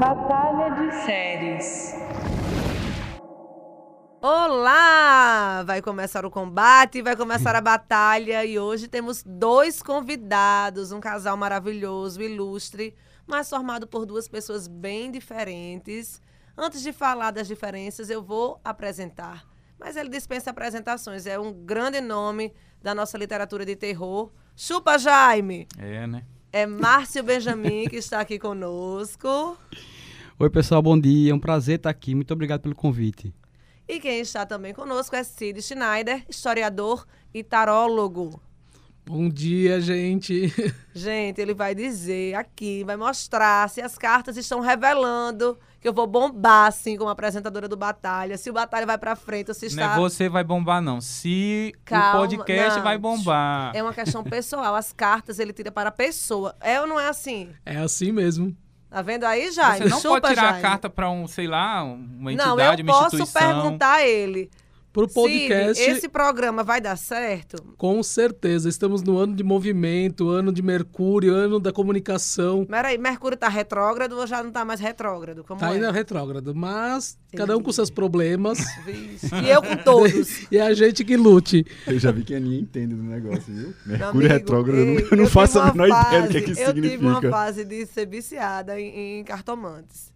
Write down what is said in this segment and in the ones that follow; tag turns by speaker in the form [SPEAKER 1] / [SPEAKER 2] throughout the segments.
[SPEAKER 1] Batalha de séries.
[SPEAKER 2] Olá! Vai começar o combate, vai começar a batalha e hoje temos dois convidados, um casal maravilhoso, ilustre, mas formado por duas pessoas bem diferentes. Antes de falar das diferenças, eu vou apresentar. Mas ele dispensa apresentações, é um grande nome da nossa literatura de terror. Chupa, Jaime!
[SPEAKER 3] É, né?
[SPEAKER 2] É Márcio Benjamin que está aqui conosco.
[SPEAKER 4] Oi, pessoal, bom dia. É um prazer estar aqui. Muito obrigado pelo convite.
[SPEAKER 2] E quem está também conosco é Cid Schneider, historiador e tarólogo.
[SPEAKER 5] Bom dia, gente.
[SPEAKER 2] Gente, ele vai dizer aqui, vai mostrar se as cartas estão revelando que eu vou bombar, assim, como apresentadora do Batalha. Se o Batalha vai pra frente se
[SPEAKER 3] Não
[SPEAKER 2] está...
[SPEAKER 3] é você vai bombar, não. Se
[SPEAKER 2] Calma,
[SPEAKER 3] o podcast
[SPEAKER 2] não.
[SPEAKER 3] vai bombar.
[SPEAKER 2] É uma questão pessoal. As cartas ele tira para a pessoa. É ou não é assim?
[SPEAKER 5] É assim mesmo.
[SPEAKER 2] Tá vendo aí, Jaime?
[SPEAKER 3] Você não
[SPEAKER 2] Chupa,
[SPEAKER 3] pode tirar
[SPEAKER 2] Jaime.
[SPEAKER 3] a carta pra um, sei lá, uma
[SPEAKER 2] Não,
[SPEAKER 3] entidade,
[SPEAKER 2] eu
[SPEAKER 3] uma
[SPEAKER 2] posso
[SPEAKER 3] instituição.
[SPEAKER 2] perguntar a ele.
[SPEAKER 5] Pro podcast,
[SPEAKER 2] Cid, esse programa vai dar certo?
[SPEAKER 5] com certeza. Estamos no ano de movimento, ano de Mercúrio, ano da comunicação.
[SPEAKER 2] Peraí, Mercúrio tá retrógrado ou já não tá mais retrógrado? Como
[SPEAKER 5] Tá
[SPEAKER 2] é?
[SPEAKER 5] ainda retrógrado, mas cada um com seus problemas.
[SPEAKER 2] Vixe. E eu com todos.
[SPEAKER 5] e é a gente que lute.
[SPEAKER 6] Eu já vi que a Aninha entende do negócio, viu? Mercúrio
[SPEAKER 2] amigo,
[SPEAKER 6] retrógrado, eu não-
[SPEAKER 2] ei,
[SPEAKER 6] eu não
[SPEAKER 2] tive
[SPEAKER 6] faço a menor ideia do que, é
[SPEAKER 2] fase-
[SPEAKER 6] que isso
[SPEAKER 2] Eu tive uma
[SPEAKER 6] significa.
[SPEAKER 2] fase de ser viciada em, em cartomantes.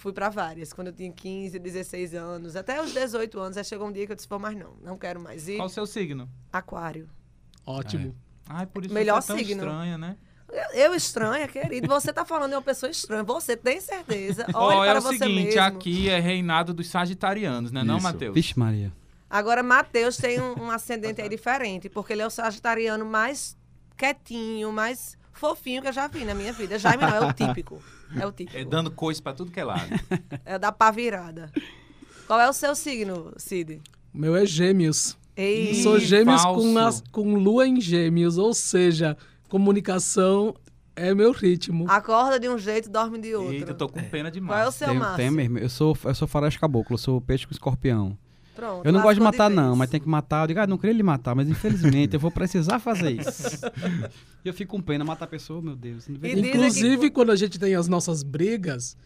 [SPEAKER 2] Fui pra várias, quando eu tinha 15, 16 anos. Até os 18 anos, aí chegou um dia que eu disse, pô, mas não, não quero mais ir.
[SPEAKER 3] Qual o seu signo?
[SPEAKER 2] Aquário.
[SPEAKER 5] Ótimo.
[SPEAKER 3] Ai, por isso
[SPEAKER 2] Melhor
[SPEAKER 3] você é tão
[SPEAKER 2] signo.
[SPEAKER 3] estranha, né?
[SPEAKER 2] Eu, estranha, querido. Você tá falando de uma pessoa estranha. Você tem certeza.
[SPEAKER 3] Ó,
[SPEAKER 2] Olhe
[SPEAKER 3] é
[SPEAKER 2] para
[SPEAKER 3] o
[SPEAKER 2] você
[SPEAKER 3] seguinte,
[SPEAKER 2] mesmo.
[SPEAKER 3] aqui é reinado dos sagitarianos, né? Não,
[SPEAKER 6] Isso.
[SPEAKER 3] Matheus?
[SPEAKER 4] Vixe, Maria.
[SPEAKER 2] Agora, Matheus tem um, um ascendente aí diferente, porque ele é o sagitariano mais quietinho, mais fofinho que eu já vi na minha vida. Jaime não, é o típico. É o típico.
[SPEAKER 3] É dando coisa pra tudo que é lado.
[SPEAKER 2] É da pá virada. Qual é o seu signo, Cid?
[SPEAKER 5] O meu é gêmeos.
[SPEAKER 2] Ei,
[SPEAKER 5] Sou gêmeos
[SPEAKER 3] falso.
[SPEAKER 5] com, as- com lua em gêmeos, ou seja, comunicação é meu ritmo.
[SPEAKER 2] acorda de um jeito, dorme de outro.
[SPEAKER 3] Eita, eu tô com pena
[SPEAKER 2] Qual é o
[SPEAKER 3] demais.
[SPEAKER 2] seu Márcio?
[SPEAKER 4] tem mesmo. Eu sou, eu sou faroeste caboclo, eu sou peixe com escorpião.
[SPEAKER 2] Pronto,
[SPEAKER 4] Eu não gosto de matar,
[SPEAKER 2] vez.
[SPEAKER 4] não, mas tem que matar. Eu digo, ah, não queria lhe matar, mas infelizmente eu vou precisar fazer isso. E eu fico com pena matar a pessoa, meu Deus.
[SPEAKER 5] Inclusive,
[SPEAKER 2] que-
[SPEAKER 5] quando a gente tem as nossas brigas,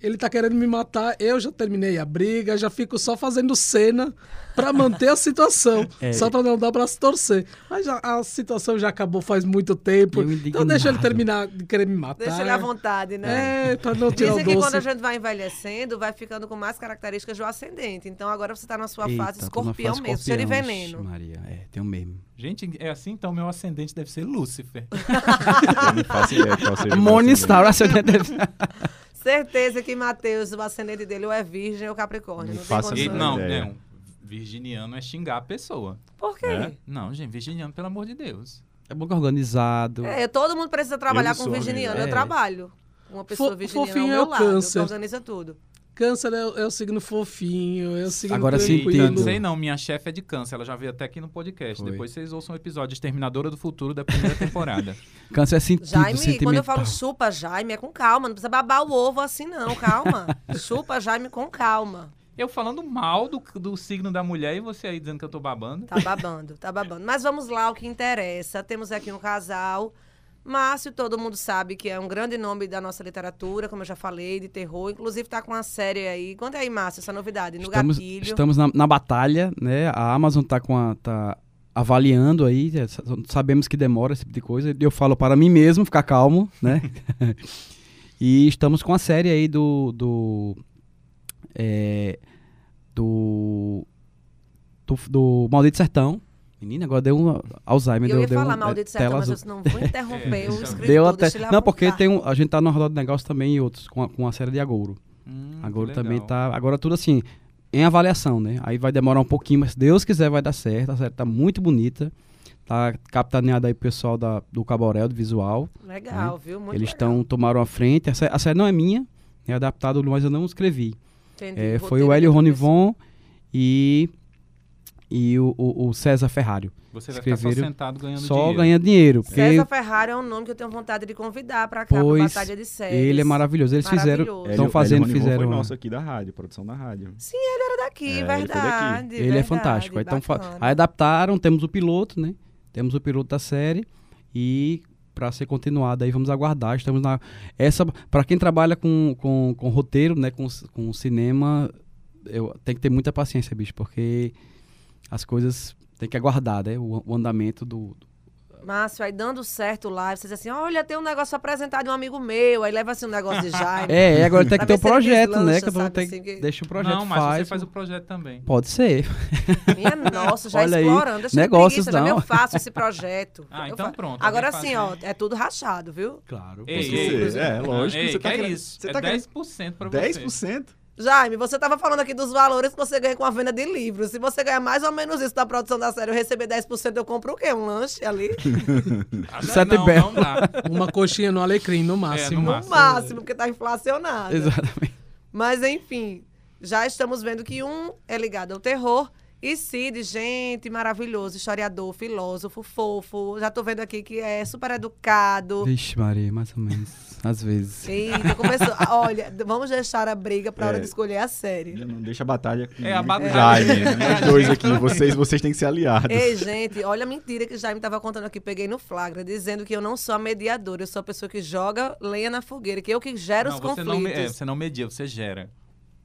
[SPEAKER 5] ele tá querendo me matar, eu já terminei a briga, já fico só fazendo cena pra manter a situação,
[SPEAKER 4] É.
[SPEAKER 5] só pra não dar pra se torcer. Mas já- a situação já acabou faz muito tempo, então deixa ele terminar de querer me matar.
[SPEAKER 2] Deixa ele à vontade, né?
[SPEAKER 5] É, pra não tirar
[SPEAKER 2] Dizem
[SPEAKER 5] o
[SPEAKER 2] que
[SPEAKER 5] doce.
[SPEAKER 2] quando a gente vai envelhecendo, vai ficando com mais características do ascendente. Então agora você tá na sua
[SPEAKER 4] Eita,
[SPEAKER 2] fase escorpião
[SPEAKER 4] fase
[SPEAKER 2] mesmo, de
[SPEAKER 4] escorpião.
[SPEAKER 2] veneno.
[SPEAKER 4] Maria, é, tem o mesmo.
[SPEAKER 3] Gente, é assim, então meu ascendente deve ser Lúcifer.
[SPEAKER 6] Eu não faço ideia
[SPEAKER 4] Morningstar, você deve...
[SPEAKER 2] Certeza que Matheus, o ascendente dele, ou é virgem ou capricórnio.
[SPEAKER 6] Não
[SPEAKER 2] Não, tem
[SPEAKER 6] faço
[SPEAKER 3] E,
[SPEAKER 2] condição.
[SPEAKER 3] não,
[SPEAKER 6] ideia.
[SPEAKER 3] não. Virginiano é xingar a pessoa.
[SPEAKER 2] Por quê?
[SPEAKER 6] É?
[SPEAKER 3] Não, gente, virginiano, pelo amor de Deus.
[SPEAKER 4] É bom que é organizado.
[SPEAKER 2] É, todo mundo precisa trabalhar com virginiano. Eu
[SPEAKER 4] É.
[SPEAKER 2] trabalho. Uma pessoa
[SPEAKER 5] Fo-
[SPEAKER 2] virginiana
[SPEAKER 5] fofinho
[SPEAKER 2] ao
[SPEAKER 5] é
[SPEAKER 2] meu
[SPEAKER 5] o
[SPEAKER 2] lado,
[SPEAKER 5] câncer.
[SPEAKER 2] que organiza tudo.
[SPEAKER 5] Câncer é, é o signo fofinho, é o signo
[SPEAKER 4] Agora sim, entendo.
[SPEAKER 3] Não sei não, minha chefe é de câncer, ela já veio até aqui no podcast.
[SPEAKER 4] Foi.
[SPEAKER 3] Depois vocês ouçam o episódio Exterminadora do Futuro da primeira temporada.
[SPEAKER 4] Câncer é sentido,
[SPEAKER 2] Jaime,
[SPEAKER 4] sentimental.
[SPEAKER 2] quando eu falo chupa Jaime, é com calma. Não precisa babar o ovo assim, não. Calma. chupa Jaime com calma.
[SPEAKER 3] Eu falando mal do, do signo da mulher e você aí dizendo que eu tô babando.
[SPEAKER 2] Tá babando, tá babando. Mas vamos lá, o que interessa. Temos aqui um casal. Márcio, todo mundo sabe que é um grande nome da nossa literatura, como eu já falei, de terror. Inclusive tá com uma série aí. Conta aí, Márcio, essa novidade. No
[SPEAKER 4] estamos,
[SPEAKER 2] gatilho.
[SPEAKER 4] estamos na, na batalha, né? A Amazon tá com a, tá avaliando aí, é, sa- sabemos que demora esse tipo de coisa. Eu falo para mim mesmo ficar calmo, né? e estamos com a série aí do do é, do, do do Maldito Sertão. Menina, agora deu um Alzheimer,
[SPEAKER 2] eu
[SPEAKER 4] deu,
[SPEAKER 2] ia
[SPEAKER 4] deu
[SPEAKER 2] falar
[SPEAKER 4] um,
[SPEAKER 2] maldito
[SPEAKER 4] é, tela
[SPEAKER 2] mas
[SPEAKER 4] azul.
[SPEAKER 2] eu não vou interromper o escritor.
[SPEAKER 4] Deu até.
[SPEAKER 2] deixa ele à
[SPEAKER 4] Não, porque tem um, a gente tá no Rodada de Negócio também e outros, com a, com a série de Agouro.
[SPEAKER 3] Hum, que
[SPEAKER 4] também tá. Agora tudo assim, em avaliação, né? Aí vai demorar um pouquinho, mas se Deus quiser vai dar certo. A série tá muito bonita. Tá capitaneada aí o pessoal da, do Caborel, do visual.
[SPEAKER 2] Legal, viu? Muito
[SPEAKER 4] Eles estão tomaram a frente. A, sé- a série não é minha, é adaptado, mas eu não escrevi.
[SPEAKER 2] Entendi.
[SPEAKER 4] É, foi o Hélio
[SPEAKER 2] de.
[SPEAKER 4] Ronivon e, e o, o, o César Ferrário.
[SPEAKER 3] Você vai ficar só sentado ganhando
[SPEAKER 4] Só
[SPEAKER 3] dinheiro.
[SPEAKER 4] ganha dinheiro. Porque
[SPEAKER 2] César Ferrari é um nome que eu tenho vontade de convidar pra cá, pra
[SPEAKER 4] Pois,
[SPEAKER 2] Batalha de Séries.
[SPEAKER 4] ele é maravilhoso. Eles fizeram.
[SPEAKER 2] Maravilhoso.
[SPEAKER 4] Estão
[SPEAKER 6] Hélio-
[SPEAKER 4] fazendo,
[SPEAKER 6] Hélio
[SPEAKER 4] fizeram.
[SPEAKER 6] Foi
[SPEAKER 4] uma-
[SPEAKER 6] nosso aqui da rádio, produção da rádio.
[SPEAKER 2] Era daqui,
[SPEAKER 6] É, ele foi daqui.
[SPEAKER 2] verdade.
[SPEAKER 4] Ele é
[SPEAKER 2] verdade,
[SPEAKER 4] fantástico. Então, fa- aí adaptaram, temos o piloto, né? Temos o piloto da série. E para ser continuada aí, vamos aguardar. Estamos na. Essa, para quem trabalha com, com, com roteiro, né, com, com cinema, eu, tem que ter muita paciência, bicho, porque as coisas tem que aguardar, né? O, o andamento do,
[SPEAKER 2] Márcio, aí dando certo lá, você diz assim, olha, tem um negócio apresentado de um amigo meu, aí leva assim um negócio de Jaime.
[SPEAKER 4] É, é, agora tem que ter
[SPEAKER 2] ele
[SPEAKER 4] projeto,
[SPEAKER 2] deslancha,
[SPEAKER 4] né? Que
[SPEAKER 2] sabe,
[SPEAKER 4] ter
[SPEAKER 2] assim, que-
[SPEAKER 4] Deixa o projeto
[SPEAKER 3] não, mas
[SPEAKER 4] faz.
[SPEAKER 3] você faz o projeto também.
[SPEAKER 4] Pode ser.
[SPEAKER 2] Minha nossa, já
[SPEAKER 4] Olha aí,
[SPEAKER 2] explorando. Deixa de
[SPEAKER 4] negócios
[SPEAKER 2] preguiça, já
[SPEAKER 4] não.
[SPEAKER 2] eu faço esse projeto.
[SPEAKER 3] Ah,
[SPEAKER 2] Eu
[SPEAKER 3] então
[SPEAKER 2] fa-
[SPEAKER 3] pronto,
[SPEAKER 2] Agora sim, ó, é tudo rachado, viu?
[SPEAKER 4] Claro.
[SPEAKER 3] Ei, ei,
[SPEAKER 6] é, lógico,
[SPEAKER 3] Ei,
[SPEAKER 6] você tá
[SPEAKER 3] é
[SPEAKER 6] querendo-
[SPEAKER 3] isso?
[SPEAKER 6] você
[SPEAKER 3] é
[SPEAKER 6] tá querendo-
[SPEAKER 3] 10% pra você.
[SPEAKER 6] 10%?
[SPEAKER 2] Jaime, você tava falando aqui dos valores que você ganha com a venda de livros. Se você ganhar mais ou menos isso da produção da série, eu receber 10%, eu compro o quê? Um lanche ali?
[SPEAKER 4] Sete
[SPEAKER 3] não, não dá.
[SPEAKER 5] Uma coxinha no alecrim, no máximo.
[SPEAKER 3] no
[SPEAKER 2] No
[SPEAKER 3] Máximo.
[SPEAKER 2] máximo, porque tá inflacionado.
[SPEAKER 4] Exatamente.
[SPEAKER 2] Mas enfim, já estamos vendo que um é ligado ao terror. E Cid, gente, maravilhoso, historiador, filósofo, fofo. Já tô vendo aqui que é super educado.
[SPEAKER 4] Vixe, Maria, mais ou menos. Às vezes.
[SPEAKER 2] Eita, começou. Ah, Olha, vamos deixar a briga pra hora
[SPEAKER 6] É.
[SPEAKER 2] de escolher a série.
[SPEAKER 6] Já não deixa a batalha com
[SPEAKER 3] É, a batalha.
[SPEAKER 6] Jaime. né?
[SPEAKER 3] É,
[SPEAKER 6] Nós dois aqui, vocês, vocês têm que ser aliados.
[SPEAKER 2] Ei, gente, olha a mentira que Jaime tava contando aqui, peguei no flagra, dizendo que eu não sou a mediadora, eu sou a pessoa que joga lenha na fogueira, que eu que gero
[SPEAKER 3] Não,
[SPEAKER 2] os
[SPEAKER 3] você
[SPEAKER 2] conflitos.
[SPEAKER 3] não, é, você não media, você gera.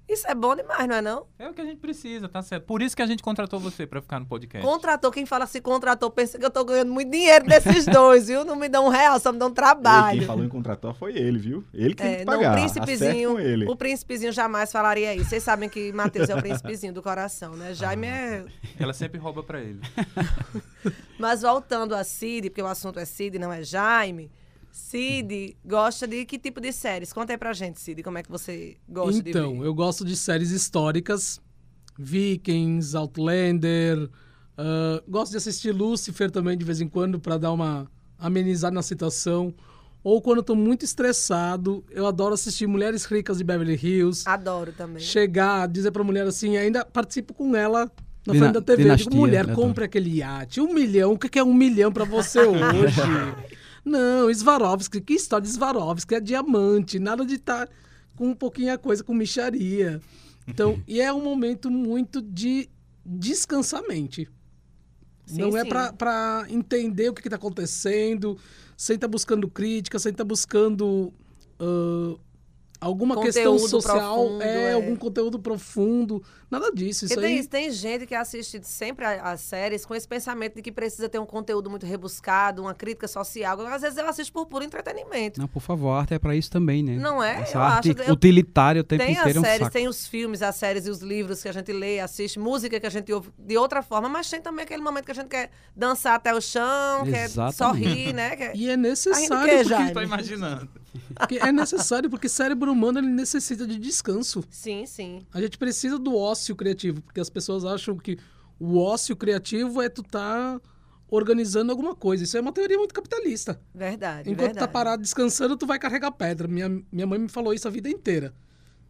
[SPEAKER 2] Isso é bom demais, não é não?
[SPEAKER 3] É o que a gente precisa, tá certo. Por isso que a gente contratou você pra ficar no podcast.
[SPEAKER 2] Contratou, quem fala se contratou, pensa que eu tô ganhando muito dinheiro desses dois, viu? Não me dão um real, só me dão
[SPEAKER 6] Ei,
[SPEAKER 2] trabalho.
[SPEAKER 6] quem falou em contrator foi ele, viu? Ele que tem
[SPEAKER 2] É,
[SPEAKER 6] que
[SPEAKER 2] não,
[SPEAKER 6] pagar.
[SPEAKER 2] o
[SPEAKER 6] Acerte
[SPEAKER 2] príncipezinho,
[SPEAKER 6] ele.
[SPEAKER 2] o príncipezinho jamais falaria isso. Vocês sabem que Matheus é o príncipezinho do coração, né? Jaime é...
[SPEAKER 3] Ela sempre rouba pra ele.
[SPEAKER 2] Mas voltando a Cid, porque o assunto é Cid, não é Jaime. Cid gosta de que tipo de séries? Conta aí pra gente, Cid, como é que você gosta de
[SPEAKER 5] Então,
[SPEAKER 2] ver.
[SPEAKER 5] eu gosto de séries históricas. Vikings, Outlander. ah, gosto de assistir Lucifer também de vez em quando para dar uma amenizada na situação. Ou quando eu tô muito estressado, eu adoro assistir Mulheres Ricas de Beverly Hills.
[SPEAKER 2] Adoro também.
[SPEAKER 5] Chegar, dizer pra mulher assim, ainda participo com ela na frente da TV.
[SPEAKER 4] dinastia,
[SPEAKER 5] Digo, mulher,
[SPEAKER 4] né,
[SPEAKER 5] compre aquele iate. Um milhão, o que que é um milhão pra você hoje? Não, Swarovski, que história de Swarovski? É diamante, nada de estar com um pouquinho a coisa com micharia. Então, e é um momento muito de.
[SPEAKER 2] Sim,
[SPEAKER 5] Não é
[SPEAKER 2] sim.
[SPEAKER 5] pra- pra entender o que, que tá acontecendo, sem estar buscando crítica, sem estar buscando ah, alguma questão social,
[SPEAKER 2] profundo,
[SPEAKER 5] é,
[SPEAKER 2] é.
[SPEAKER 5] algum conteúdo profundo, nada disso. Isso
[SPEAKER 2] tem,
[SPEAKER 5] aí.
[SPEAKER 2] tem gente que assiste sempre a- as séries com esse pensamento de que precisa ter um conteúdo muito rebuscado, uma crítica social. Às vezes eu assisto por puro entretenimento.
[SPEAKER 4] Não, por favor, a arte é pra isso também, né?
[SPEAKER 2] Não é?
[SPEAKER 4] Essa
[SPEAKER 2] Eu
[SPEAKER 4] arte
[SPEAKER 2] acho-
[SPEAKER 4] utilitária o tempo
[SPEAKER 2] Tem as
[SPEAKER 4] inteiro é um
[SPEAKER 2] séries,
[SPEAKER 4] saco.
[SPEAKER 2] tem os filmes, as séries e os livros que a gente lê, assiste, música que a gente ouve de outra forma, mas tem também aquele momento que a gente quer dançar até o chão, quer
[SPEAKER 4] Exatamente.
[SPEAKER 2] sorrir, né? Quer...
[SPEAKER 5] E é
[SPEAKER 2] A
[SPEAKER 5] necessário,
[SPEAKER 2] gente quer,
[SPEAKER 5] porque,
[SPEAKER 2] Jaime.
[SPEAKER 3] Tô imaginando.
[SPEAKER 5] Porque é necessário, porque cérebro humano ele necessita de descanso.
[SPEAKER 2] Sim, sim.
[SPEAKER 5] A gente precisa do ócio criativo, porque as pessoas acham que o ócio criativo é tu tá organizando alguma coisa. Isso é uma teoria muito capitalista.
[SPEAKER 2] Verdade.
[SPEAKER 5] Enquanto
[SPEAKER 2] verdade.
[SPEAKER 5] tá parado descansando, tu vai carregar pedra. Minha, minha mãe me falou isso a vida inteira.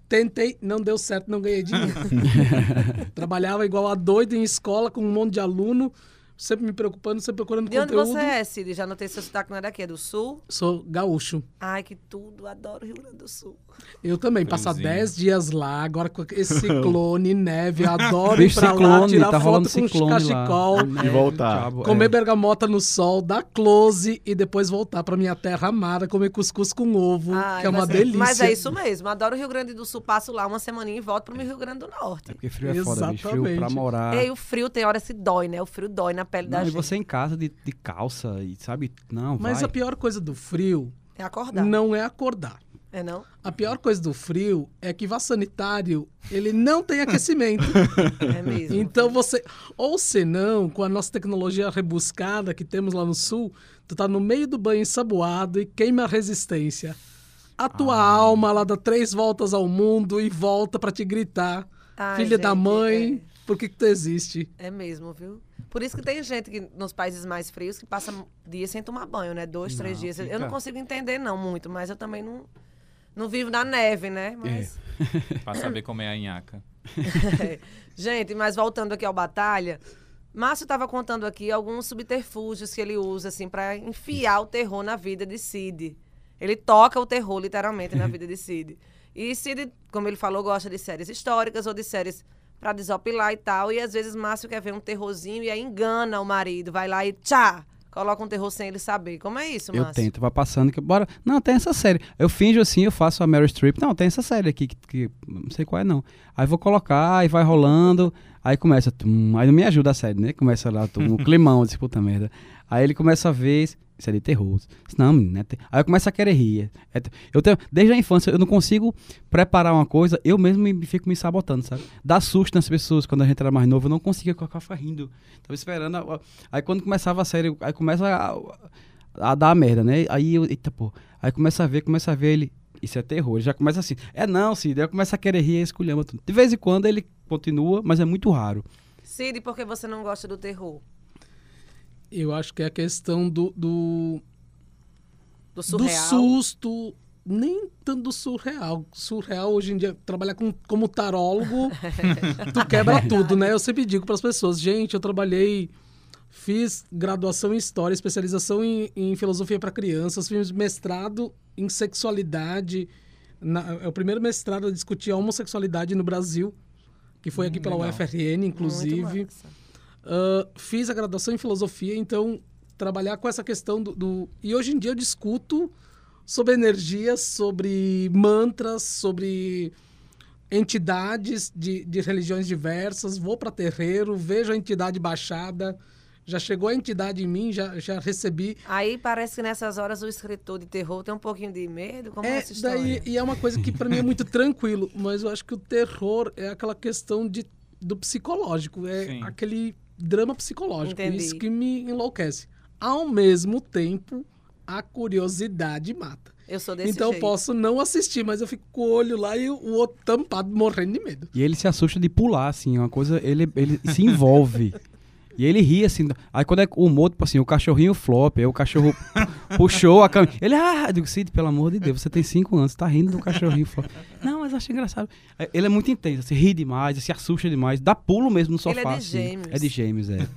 [SPEAKER 5] Tentei, não deu certo, não ganhei dinheiro. Trabalhava igual a doido em escola com um monte de aluno, sempre me preocupando, sempre procurando
[SPEAKER 2] De onde
[SPEAKER 5] conteúdo.
[SPEAKER 2] você é, Cid? Já notei seu sotaque, não é daqui, é do Sul?
[SPEAKER 5] Sou gaúcho.
[SPEAKER 2] Ai, que tudo, adoro Rio Grande do Sul.
[SPEAKER 5] Eu também, passar
[SPEAKER 3] Friozinho.
[SPEAKER 5] 10 dias lá, agora com esse ciclone, neve, adoro ir pra lá,
[SPEAKER 4] ciclone,
[SPEAKER 5] tirar
[SPEAKER 4] tá
[SPEAKER 5] foto com
[SPEAKER 4] ciclone
[SPEAKER 5] cachecol,
[SPEAKER 4] lá.
[SPEAKER 6] E
[SPEAKER 4] Neve,
[SPEAKER 6] voltar.
[SPEAKER 4] diabo,
[SPEAKER 5] comer
[SPEAKER 4] é.
[SPEAKER 5] bergamota no sol, dar close e depois voltar pra minha terra amada, comer cuscuz com ovo,
[SPEAKER 2] Ai,
[SPEAKER 5] que é uma
[SPEAKER 2] mas,
[SPEAKER 5] delícia.
[SPEAKER 2] Mas é isso mesmo, adoro o Rio Grande do Sul, passo lá uma semaninha e volto pro Rio Grande do Norte.
[SPEAKER 4] É porque frio é foda, bicho. Frio pra
[SPEAKER 5] Exatamente.
[SPEAKER 4] morar.
[SPEAKER 2] E aí o frio tem horas que dói, né? O frio dói na pele da
[SPEAKER 4] Não, e
[SPEAKER 2] gente.
[SPEAKER 4] você em casa de, de calça e sabe? Não,
[SPEAKER 5] Mas
[SPEAKER 4] vai.
[SPEAKER 5] a pior coisa do frio
[SPEAKER 2] É acordar.
[SPEAKER 5] não é acordar.
[SPEAKER 2] É não?
[SPEAKER 5] A pior coisa do frio é que vá sanitário, ele não tem aquecimento.
[SPEAKER 2] É mesmo.
[SPEAKER 5] Então você. Ou senão, com a nossa tecnologia rebuscada que temos lá no sul, tu tá no meio do banho ensaboado e queima a resistência. A tua alma, ela dá três voltas ao mundo e volta pra te gritar.
[SPEAKER 2] Ai,
[SPEAKER 5] Filha da
[SPEAKER 2] gente,
[SPEAKER 5] mãe, por que, que tu existe?
[SPEAKER 2] É mesmo, viu? Por isso que tem gente que nos países mais frios que passa dias sem tomar banho, né? Dois, três
[SPEAKER 4] Não,
[SPEAKER 2] dias. Eu
[SPEAKER 4] fica-
[SPEAKER 2] não consigo entender, não, muito, mas eu também não, não vivo na neve, né? Mas.
[SPEAKER 3] Pra saber como é a nhaca.
[SPEAKER 2] gente, mas voltando aqui ao Batalha, Márcio estava contando aqui alguns subterfúgios que ele usa, assim, para enfiar o terror na vida de Cid. Ele toca o terror, literalmente, na vida de Cid. E Cid, como ele falou, gosta de séries históricas ou de séries pra desopilar e tal. E às vezes Márcio quer ver um terrorzinho e aí engana o marido. Vai lá e tchá! Coloca um terror sem ele saber. Como é isso,
[SPEAKER 4] Eu
[SPEAKER 2] Márcio?
[SPEAKER 4] tento, vai passando. Que, bora. Não, tem essa série. Eu finjo assim, eu faço a Mary Streep. Não, tem essa série aqui que, que não sei qual é, não. Aí vou colocar, aí vai rolando. Aí começa. tum, aí não me ajuda a série, né? Começa lá, tum, um climão, disse, puta merda. Aí ele começa a ver. Isso é de terror. Não, é Aí eu começo a querer rir. É eu tenho, desde a infância, eu não consigo preparar uma coisa, eu mesmo me, fico me sabotando, sabe? Dá susto nas pessoas quando a gente era mais novo, eu não conseguia ficar rindo. Tava esperando. a- a- Aí quando começava a série, aí começa a, a dar merda, né? Aí eu, eita pô. Aí começa a ver, começa a ver ele. Isso é terror. Ele já começa assim. É não, Cid. Aí começa a querer rir e esculhamba tudo. De vez em quando ele continua, mas é muito raro.
[SPEAKER 2] Cid, por que você não gosta do terror?
[SPEAKER 5] Eu acho que é a questão do, do,
[SPEAKER 2] Do
[SPEAKER 5] do susto, nem tanto do surreal. Surreal, hoje em dia, trabalhar com, como tarólogo, tu quebra tudo, né? Eu sempre digo para as pessoas, gente, eu trabalhei, fiz graduação em História, especialização em, em Filosofia para Crianças, fiz mestrado em Sexualidade, na- é o primeiro mestrado a discutir a homossexualidade no Brasil, que foi aqui pela
[SPEAKER 3] legal.
[SPEAKER 5] UFRN, inclusive.
[SPEAKER 2] Muito massa.
[SPEAKER 5] Ah, fiz a graduação em filosofia, então trabalhar com essa questão do, do- E hoje em dia eu discuto sobre energias, sobre mantras, sobre entidades de, de religiões diversas. Vou para terreiro, vejo a entidade baixada. Já chegou a entidade em mim, já, já recebi.
[SPEAKER 2] Aí parece que nessas horas o escritor de terror tem um pouquinho de medo. Como é,
[SPEAKER 5] É,
[SPEAKER 2] essa história?
[SPEAKER 5] daí, e é uma coisa que para mim é muito tranquilo, mas eu acho que o terror é aquela questão de, do psicológico, é
[SPEAKER 3] Sim.
[SPEAKER 5] aquele drama psicológico,
[SPEAKER 2] Entendi.
[SPEAKER 5] isso que me enlouquece. Ao mesmo tempo, a curiosidade mata.
[SPEAKER 2] Eu sou desse
[SPEAKER 5] então eu
[SPEAKER 2] jeito.
[SPEAKER 5] posso não assistir, mas eu fico com o olho lá e o outro tampado morrendo de medo.
[SPEAKER 4] E ele se assusta de pular, assim, uma coisa. Ele, ele se envolve. E ele ri assim. Aí quando é o humor, tipo assim, o cachorrinho flop, aí o cachorro puxou a câmera. Ele, ah, eu digo, Cid, pelo amor de Deus, você tem cinco anos, você tá rindo do cachorrinho flop. Não, mas eu acho engraçado. Aí Ele é muito intenso, assim, ri demais, se assusta demais, dá pulo mesmo no
[SPEAKER 2] Ele é
[SPEAKER 4] sofá.
[SPEAKER 2] de
[SPEAKER 4] assim.
[SPEAKER 2] gêmeos.
[SPEAKER 4] É de gêmeos, é.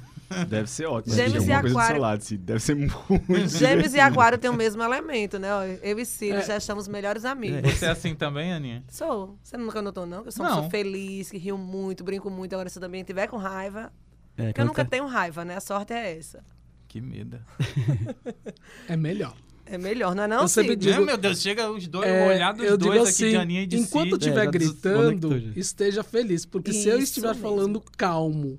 [SPEAKER 6] Deve ser ótimo.
[SPEAKER 2] Gêmeos e aquário.
[SPEAKER 6] seu lado, Cid. Deve ser muito
[SPEAKER 2] Gêmeos e. Aquário têm o mesmo elemento, né? Eu e Ciro
[SPEAKER 5] É.
[SPEAKER 2] já estamos melhores amigos.
[SPEAKER 3] Você é assim também, Aninha?
[SPEAKER 2] Sou. Você nunca notou, não? Eu sou uma
[SPEAKER 3] Não.
[SPEAKER 2] pessoa feliz, que rio muito, brinco muito. Agora, se eu também tiver com raiva...
[SPEAKER 4] É,
[SPEAKER 2] Porque eu nunca
[SPEAKER 4] tá-
[SPEAKER 2] tenho raiva, né? A sorte é essa.
[SPEAKER 3] Que medo.
[SPEAKER 5] É melhor.
[SPEAKER 2] É melhor, não é não,
[SPEAKER 5] Eu sempre digo-
[SPEAKER 3] meu Deus, chega os dois,
[SPEAKER 5] É,
[SPEAKER 3] o olhar dos
[SPEAKER 5] eu
[SPEAKER 3] dois
[SPEAKER 5] digo
[SPEAKER 3] aqui
[SPEAKER 5] assim,
[SPEAKER 3] de Aninha e de
[SPEAKER 5] enquanto estiver
[SPEAKER 4] É,
[SPEAKER 5] gritando,
[SPEAKER 4] já.
[SPEAKER 5] esteja feliz. Porque se eu
[SPEAKER 2] Isso
[SPEAKER 5] estiver
[SPEAKER 2] mesmo.
[SPEAKER 5] falando calmo,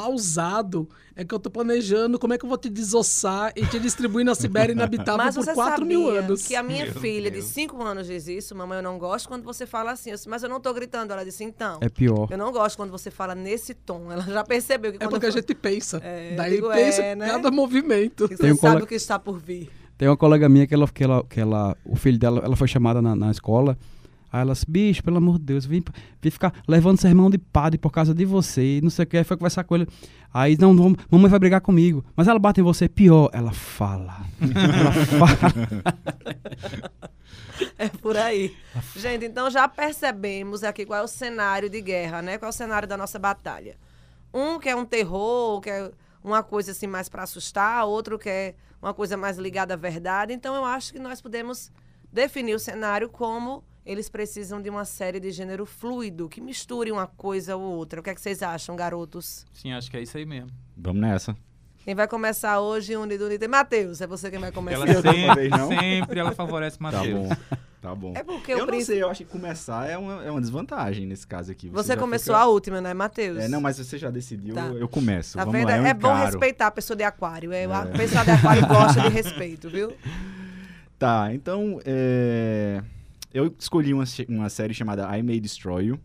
[SPEAKER 5] pausado, é que eu tô planejando como é que eu vou te desossar e te distribuir na Sibéria inabitável
[SPEAKER 2] Mas
[SPEAKER 5] por
[SPEAKER 2] você
[SPEAKER 5] 4
[SPEAKER 2] sabia
[SPEAKER 5] mil anos.
[SPEAKER 2] que a minha
[SPEAKER 3] Meu
[SPEAKER 2] filha de
[SPEAKER 3] Deus.
[SPEAKER 2] 5 anos diz isso? Mamãe, eu não gosto quando você fala assim. Eu disse, mas eu não tô gritando. Ela disse, então.
[SPEAKER 4] É pior.
[SPEAKER 2] Eu não gosto quando você fala nesse tom. Ela já percebeu que
[SPEAKER 5] É porque a
[SPEAKER 2] eu falo-
[SPEAKER 5] gente pensa.
[SPEAKER 2] É,
[SPEAKER 5] Daí
[SPEAKER 2] digo,
[SPEAKER 5] pensa
[SPEAKER 2] é, né?
[SPEAKER 5] cada movimento.
[SPEAKER 2] que
[SPEAKER 4] Tem
[SPEAKER 2] você
[SPEAKER 4] um
[SPEAKER 2] sabe
[SPEAKER 4] colega-
[SPEAKER 2] o que está por vir.
[SPEAKER 4] Tem uma colega minha que ela, que ela, que ela o filho dela, ela foi chamada na, na escola. Aí ela disse, bicho, pelo amor de Deus, vim, vim ficar levando sermão de padre por causa de você, e não sei o que. Aí foi conversar com ele. Aí, não, não, mamãe vai brigar comigo. Mas ela bate em você, pior. Ela fala. ela fala.
[SPEAKER 2] É por aí. Gente, então já percebemos aqui qual é o cenário de guerra, né? Qual é o cenário da nossa batalha. Um que é um terror, que é uma coisa assim mais para assustar, outro que é uma coisa mais ligada à verdade. Então eu acho que nós podemos definir o cenário como eles precisam de uma série de gênero fluido, que misture uma coisa ou outra. O que, é que vocês acham, garotos?
[SPEAKER 3] Sim, acho que é isso aí mesmo.
[SPEAKER 6] Vamos nessa.
[SPEAKER 2] Quem vai começar hoje, Unido Unido, Matheus, é você quem vai começar.
[SPEAKER 3] Ela sempre, sempre ela favorece
[SPEAKER 6] Tá
[SPEAKER 3] Matheus.
[SPEAKER 6] bom. Tá bom.
[SPEAKER 2] É porque
[SPEAKER 6] eu
[SPEAKER 2] o
[SPEAKER 6] não sei, eu acho que começar é uma, é uma desvantagem nesse caso aqui.
[SPEAKER 2] Você
[SPEAKER 6] já
[SPEAKER 2] começou
[SPEAKER 6] fica-
[SPEAKER 2] a última, né, Matheus?
[SPEAKER 6] É, não, mas você já decidiu,
[SPEAKER 2] Tá.
[SPEAKER 6] eu começo.
[SPEAKER 2] Tá
[SPEAKER 6] Vamos
[SPEAKER 2] vendo?
[SPEAKER 6] lá,
[SPEAKER 2] é bom respeitar a pessoa de aquário. É, A
[SPEAKER 6] É.
[SPEAKER 2] pessoa de aquário gosta de respeito, viu?
[SPEAKER 6] Tá, então, é, eu escolhi uma, uma série chamada I May Destroy You,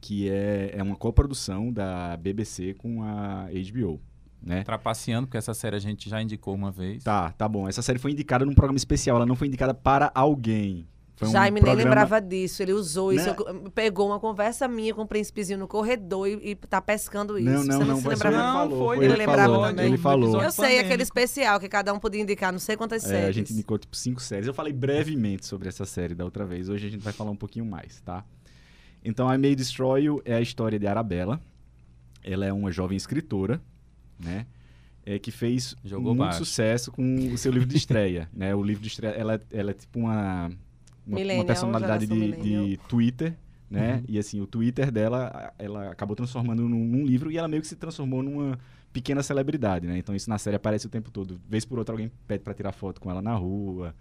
[SPEAKER 6] que é, é uma coprodução da BBC com a HBO, né?
[SPEAKER 3] Trapaceando, porque essa série a gente já indicou uma vez.
[SPEAKER 6] Tá, tá bom. Essa série foi indicada num programa especial, ela não foi indicada para alguém. Foi um
[SPEAKER 2] Jaime
[SPEAKER 6] programa...
[SPEAKER 2] nem lembrava disso. Ele usou isso.
[SPEAKER 6] Né?
[SPEAKER 2] eu- Pegou uma conversa minha com o príncipezinho no corredor e, e tá pescando isso.
[SPEAKER 6] Não,
[SPEAKER 2] Você
[SPEAKER 6] não,
[SPEAKER 2] não,
[SPEAKER 6] não,
[SPEAKER 2] se lembrava,
[SPEAKER 6] ele
[SPEAKER 2] não?
[SPEAKER 6] falou.
[SPEAKER 3] foi
[SPEAKER 2] ele
[SPEAKER 6] ele
[SPEAKER 2] lembrava
[SPEAKER 6] falou,
[SPEAKER 2] também.
[SPEAKER 6] Ele falou.
[SPEAKER 2] Eu sei, aquele especial que cada um podia indicar não sei quantas
[SPEAKER 6] É,
[SPEAKER 2] séries.
[SPEAKER 6] a gente indicou tipo cinco séries. Eu falei brevemente sobre essa série da outra vez. Hoje a gente vai falar um pouquinho mais, tá? Então, I May Destroy You é a história de Arabella. Ela é uma jovem escritora, né? É, que fez
[SPEAKER 3] Jogou
[SPEAKER 6] muito
[SPEAKER 3] baixo.
[SPEAKER 6] sucesso com o seu livro de estreia, né? O livro de estreia, ela, ela é tipo uma, uma, uma personalidade de, de. Twitter, né?
[SPEAKER 3] Uhum.
[SPEAKER 6] E assim, o Twitter dela, ela acabou transformando num, num livro e ela meio que se transformou numa pequena celebridade, né? Então isso na série aparece o tempo todo. Vez por outra alguém pede pra tirar foto com ela na rua.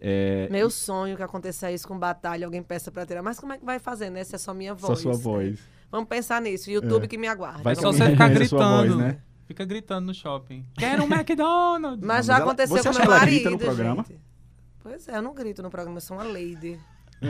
[SPEAKER 6] É,
[SPEAKER 2] Meu sonho que aconteça isso com batalha, alguém peça pra tirar. Mas como é que vai fazer, né? Se é só minha
[SPEAKER 6] só
[SPEAKER 2] voz.
[SPEAKER 6] sua
[SPEAKER 2] né?
[SPEAKER 6] voz.
[SPEAKER 2] Vamos pensar nisso. YouTube
[SPEAKER 6] É.
[SPEAKER 2] que me aguarda.
[SPEAKER 6] Vai
[SPEAKER 3] É só você ficar
[SPEAKER 6] sua
[SPEAKER 3] gritando,
[SPEAKER 6] voz, né?
[SPEAKER 3] Fica gritando no shopping. Quero um McDonald's!
[SPEAKER 2] Mas já
[SPEAKER 6] mas ela-
[SPEAKER 2] aconteceu
[SPEAKER 6] você
[SPEAKER 2] com
[SPEAKER 6] acha
[SPEAKER 2] meu
[SPEAKER 6] que ela
[SPEAKER 2] marido,
[SPEAKER 6] grita no programa?
[SPEAKER 2] gente. Pois é, eu não grito no programa, eu sou uma lady.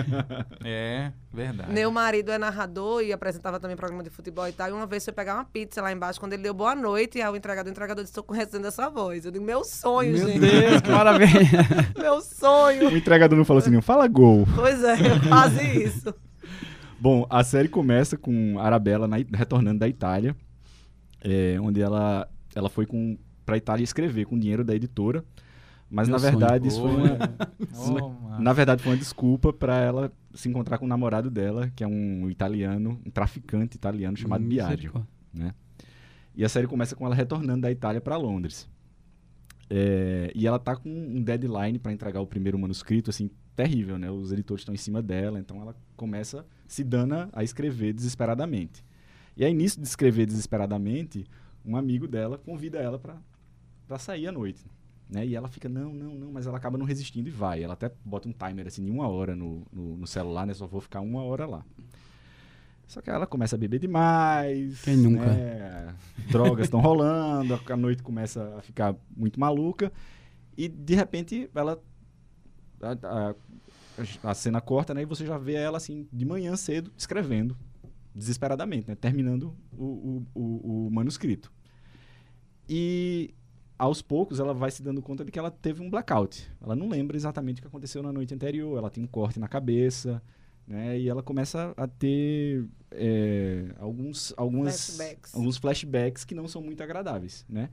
[SPEAKER 3] É, verdade.
[SPEAKER 2] Meu marido é narrador e apresentava também programa de futebol e tal. E uma vez foi pegar uma pizza lá embaixo, quando ele deu boa noite, e aí o entregador, o entregador disse, estou conhecendo essa voz. Eu digo, meu sonho,
[SPEAKER 4] Meu
[SPEAKER 2] gente.
[SPEAKER 4] Deus, que maravilha.
[SPEAKER 2] Meu sonho.
[SPEAKER 6] O entregador não falou assim, não, fala gol.
[SPEAKER 2] Pois é, quase isso.
[SPEAKER 6] Bom, a série começa com a Arabella na retornando da Itália, é, onde ela, ela foi com, pra Itália escrever com dinheiro da editora. Mas
[SPEAKER 4] Meu
[SPEAKER 6] na verdade isso foi uma,
[SPEAKER 3] Oh,
[SPEAKER 6] na verdade foi uma desculpa para ela se encontrar com o namorado dela, que é um italiano, um traficante italiano chamado Biagio.
[SPEAKER 4] Misericórdia.
[SPEAKER 6] E a série começa com ela retornando da Itália para Londres. É, e ela tá com um deadline para entregar o primeiro manuscrito, assim, terrível, né? Os editores estão em cima dela, então ela começa se dana a escrever desesperadamente. E aí, nisso de escrever desesperadamente, um amigo dela convida ela para sair à noite. Né? E ela fica, não, não, não, mas ela acaba não resistindo e vai. Ela até bota um timer assim, de uma hora no, no, no celular, né? Só vou ficar uma hora lá. Só que ela começa a beber demais.
[SPEAKER 4] Quem nunca?
[SPEAKER 6] né? Drogas estão rolando, a- noite começa a ficar muito maluca. E de repente ela. A, a- a cena corta, né? E você já vê ela assim, de manhã cedo, escrevendo, desesperadamente, né? Terminando o, o, o, o manuscrito. E aos poucos ela vai se dando conta de que ela teve um blackout. Ela não lembra exatamente o que aconteceu na noite anterior. Ela tem um corte na cabeça, né? E ela começa a ter é, alguns, algumas,
[SPEAKER 2] Flashbacks.
[SPEAKER 6] alguns flashbacks que não são muito agradáveis, né?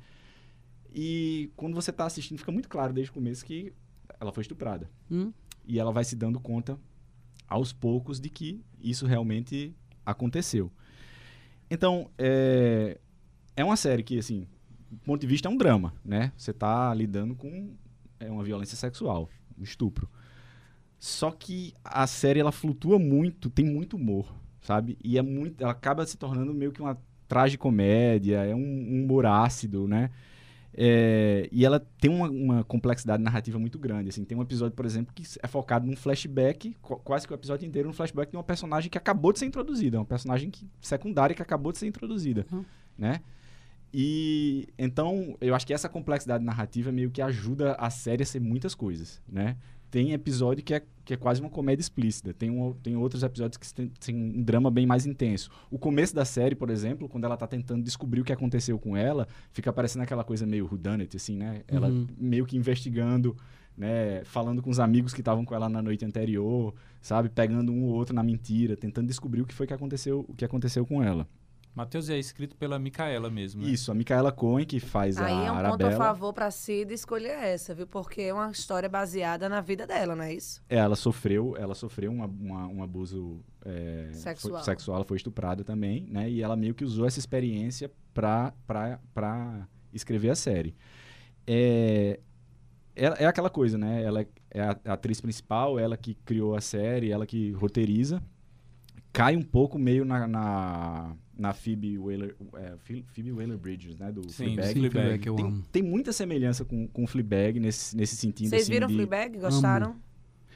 [SPEAKER 6] E quando você está assistindo, fica muito claro desde o começo que ela foi estuprada.
[SPEAKER 4] Hum.
[SPEAKER 6] E ela vai se dando conta aos poucos de que isso realmente aconteceu. Então, é, é uma série que, assim, ponto de vista é um drama, né? Você está lidando com é, uma violência sexual, um estupro. Só que a série, ela flutua muito, tem muito humor, sabe? E é muito, ela acaba se tornando meio que uma tragicomédia, é um, um humor ácido, né? É, e ela tem uma, uma complexidade narrativa muito grande. Assim, tem um episódio, por exemplo, que é focado num flashback, qu- quase que o episódio inteiro, num flashback de uma personagem que acabou de ser introduzida, uma personagem que, secundária que acabou de ser introduzida,
[SPEAKER 4] Uhum.
[SPEAKER 6] né? E então eu acho que essa complexidade narrativa meio que ajuda a série a ser muitas coisas, né? Tem episódio que é, que é quase uma comédia explícita. Tem, um, tem outros episódios que tem, tem um drama bem mais intenso. O começo da série, por exemplo, quando ela tá tentando descobrir o que aconteceu com ela, fica parecendo aquela coisa meio whodunit, assim, né? Ela
[SPEAKER 4] Uhum.
[SPEAKER 6] meio que investigando, né? Falando com os amigos que estavam com ela na noite anterior, sabe? Pegando um ou outro na mentira, tentando descobrir o que foi que aconteceu, o que aconteceu com ela.
[SPEAKER 3] Matheus é escrito pela Micaela mesmo, né?
[SPEAKER 6] Isso, a Micaela Cohen, que faz
[SPEAKER 2] Aí
[SPEAKER 6] a
[SPEAKER 2] é um ponto a
[SPEAKER 6] Arabella.
[SPEAKER 2] favor pra Cida escolher essa, viu? Porque é uma história baseada na vida dela, não é isso?
[SPEAKER 6] É, ela sofreu, ela sofreu uma- uma- um abuso é,
[SPEAKER 2] Sexual.
[SPEAKER 6] Foi, sexual, ela foi estuprada também, né? E ela meio que usou essa experiência pra, pra, pra escrever a série. É, é, é aquela coisa, né? Ela é- é a, a atriz principal, ela que criou a série, ela que roteiriza. Cai um pouco meio na, na, na Phoebe Waller, é, Phoe- Phoebe Waller-Bridges, né? Do
[SPEAKER 3] Sim,
[SPEAKER 6] Fleabag.
[SPEAKER 3] sim. Fleabag.
[SPEAKER 4] Fleabag, que eu
[SPEAKER 6] Tem,
[SPEAKER 4] amo.
[SPEAKER 6] tem muita semelhança com, com Fleabag nesse, nesse sentido.
[SPEAKER 2] Vocês
[SPEAKER 6] assim,
[SPEAKER 2] viram
[SPEAKER 6] de-
[SPEAKER 2] Fleabag? Gostaram?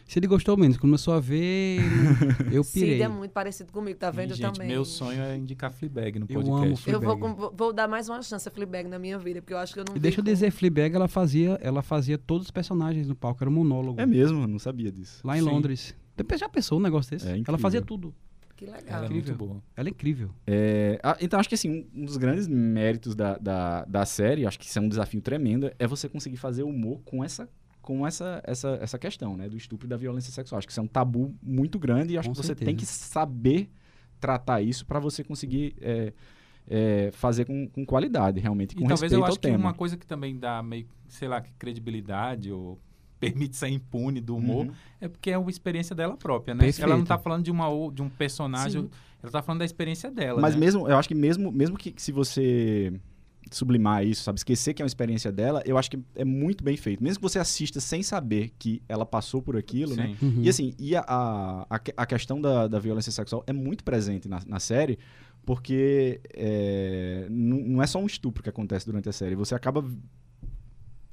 [SPEAKER 4] Se ele gostou menos, começou a ver, eu pirei.
[SPEAKER 2] Cida é muito parecido comigo, tá vendo
[SPEAKER 3] E, gente,
[SPEAKER 2] também?
[SPEAKER 3] meu sonho é indicar Fleabag no
[SPEAKER 4] Eu
[SPEAKER 3] podcast.
[SPEAKER 4] amo
[SPEAKER 2] Eu vou,
[SPEAKER 4] Fleabag.
[SPEAKER 2] com- vou dar mais uma chance a Fleabag na minha vida, porque eu acho que eu não
[SPEAKER 4] E deixa eu
[SPEAKER 2] com-
[SPEAKER 4] dizer, Fleabag, ela fazia, ela fazia todos os personagens no palco, era um monólogo.
[SPEAKER 6] É mesmo, eu não sabia disso.
[SPEAKER 4] Lá em
[SPEAKER 3] Sim.
[SPEAKER 4] Londres. Depois já pensou um negócio desse?
[SPEAKER 6] É
[SPEAKER 4] ela fazia tudo.
[SPEAKER 2] Que legal.
[SPEAKER 3] Ela é muito boa.
[SPEAKER 4] Ela é incrível.
[SPEAKER 6] É, ah, então, acho que assim, um- dos grandes méritos da, da, da série, acho que isso é um desafio tremendo, é você conseguir fazer humor com essa com essa, essa, essa questão, né? Do estupro e da violência sexual. Acho que isso é um tabu muito grande e acho
[SPEAKER 4] Com
[SPEAKER 6] que você
[SPEAKER 4] certeza.
[SPEAKER 6] tem que saber tratar isso para você conseguir é, é, fazer com, com qualidade, realmente, com
[SPEAKER 3] E talvez eu acho que
[SPEAKER 6] tema.
[SPEAKER 3] uma coisa que também dá meio, sei lá, credibilidade ou permite ser impune do humor
[SPEAKER 6] Uhum.
[SPEAKER 3] é porque é uma experiência dela própria, né?
[SPEAKER 4] Perfeito.
[SPEAKER 3] Ela não tá falando de, uma, de um personagem,
[SPEAKER 2] Sim.
[SPEAKER 3] ela tá falando da experiência dela,
[SPEAKER 6] Mas
[SPEAKER 3] né?
[SPEAKER 6] mesmo, eu acho que mesmo, mesmo que se você sublimar isso, sabe, esquecer que é uma experiência dela, eu acho que é muito bem feito. Mesmo que você assista sem saber que ela passou por aquilo, né?
[SPEAKER 3] Sim.
[SPEAKER 4] Uhum.
[SPEAKER 6] E assim, e a, a, a que- questão da, da violência sexual é muito presente na, na série, porque é, não é só um estupro que acontece durante a série. Você acaba.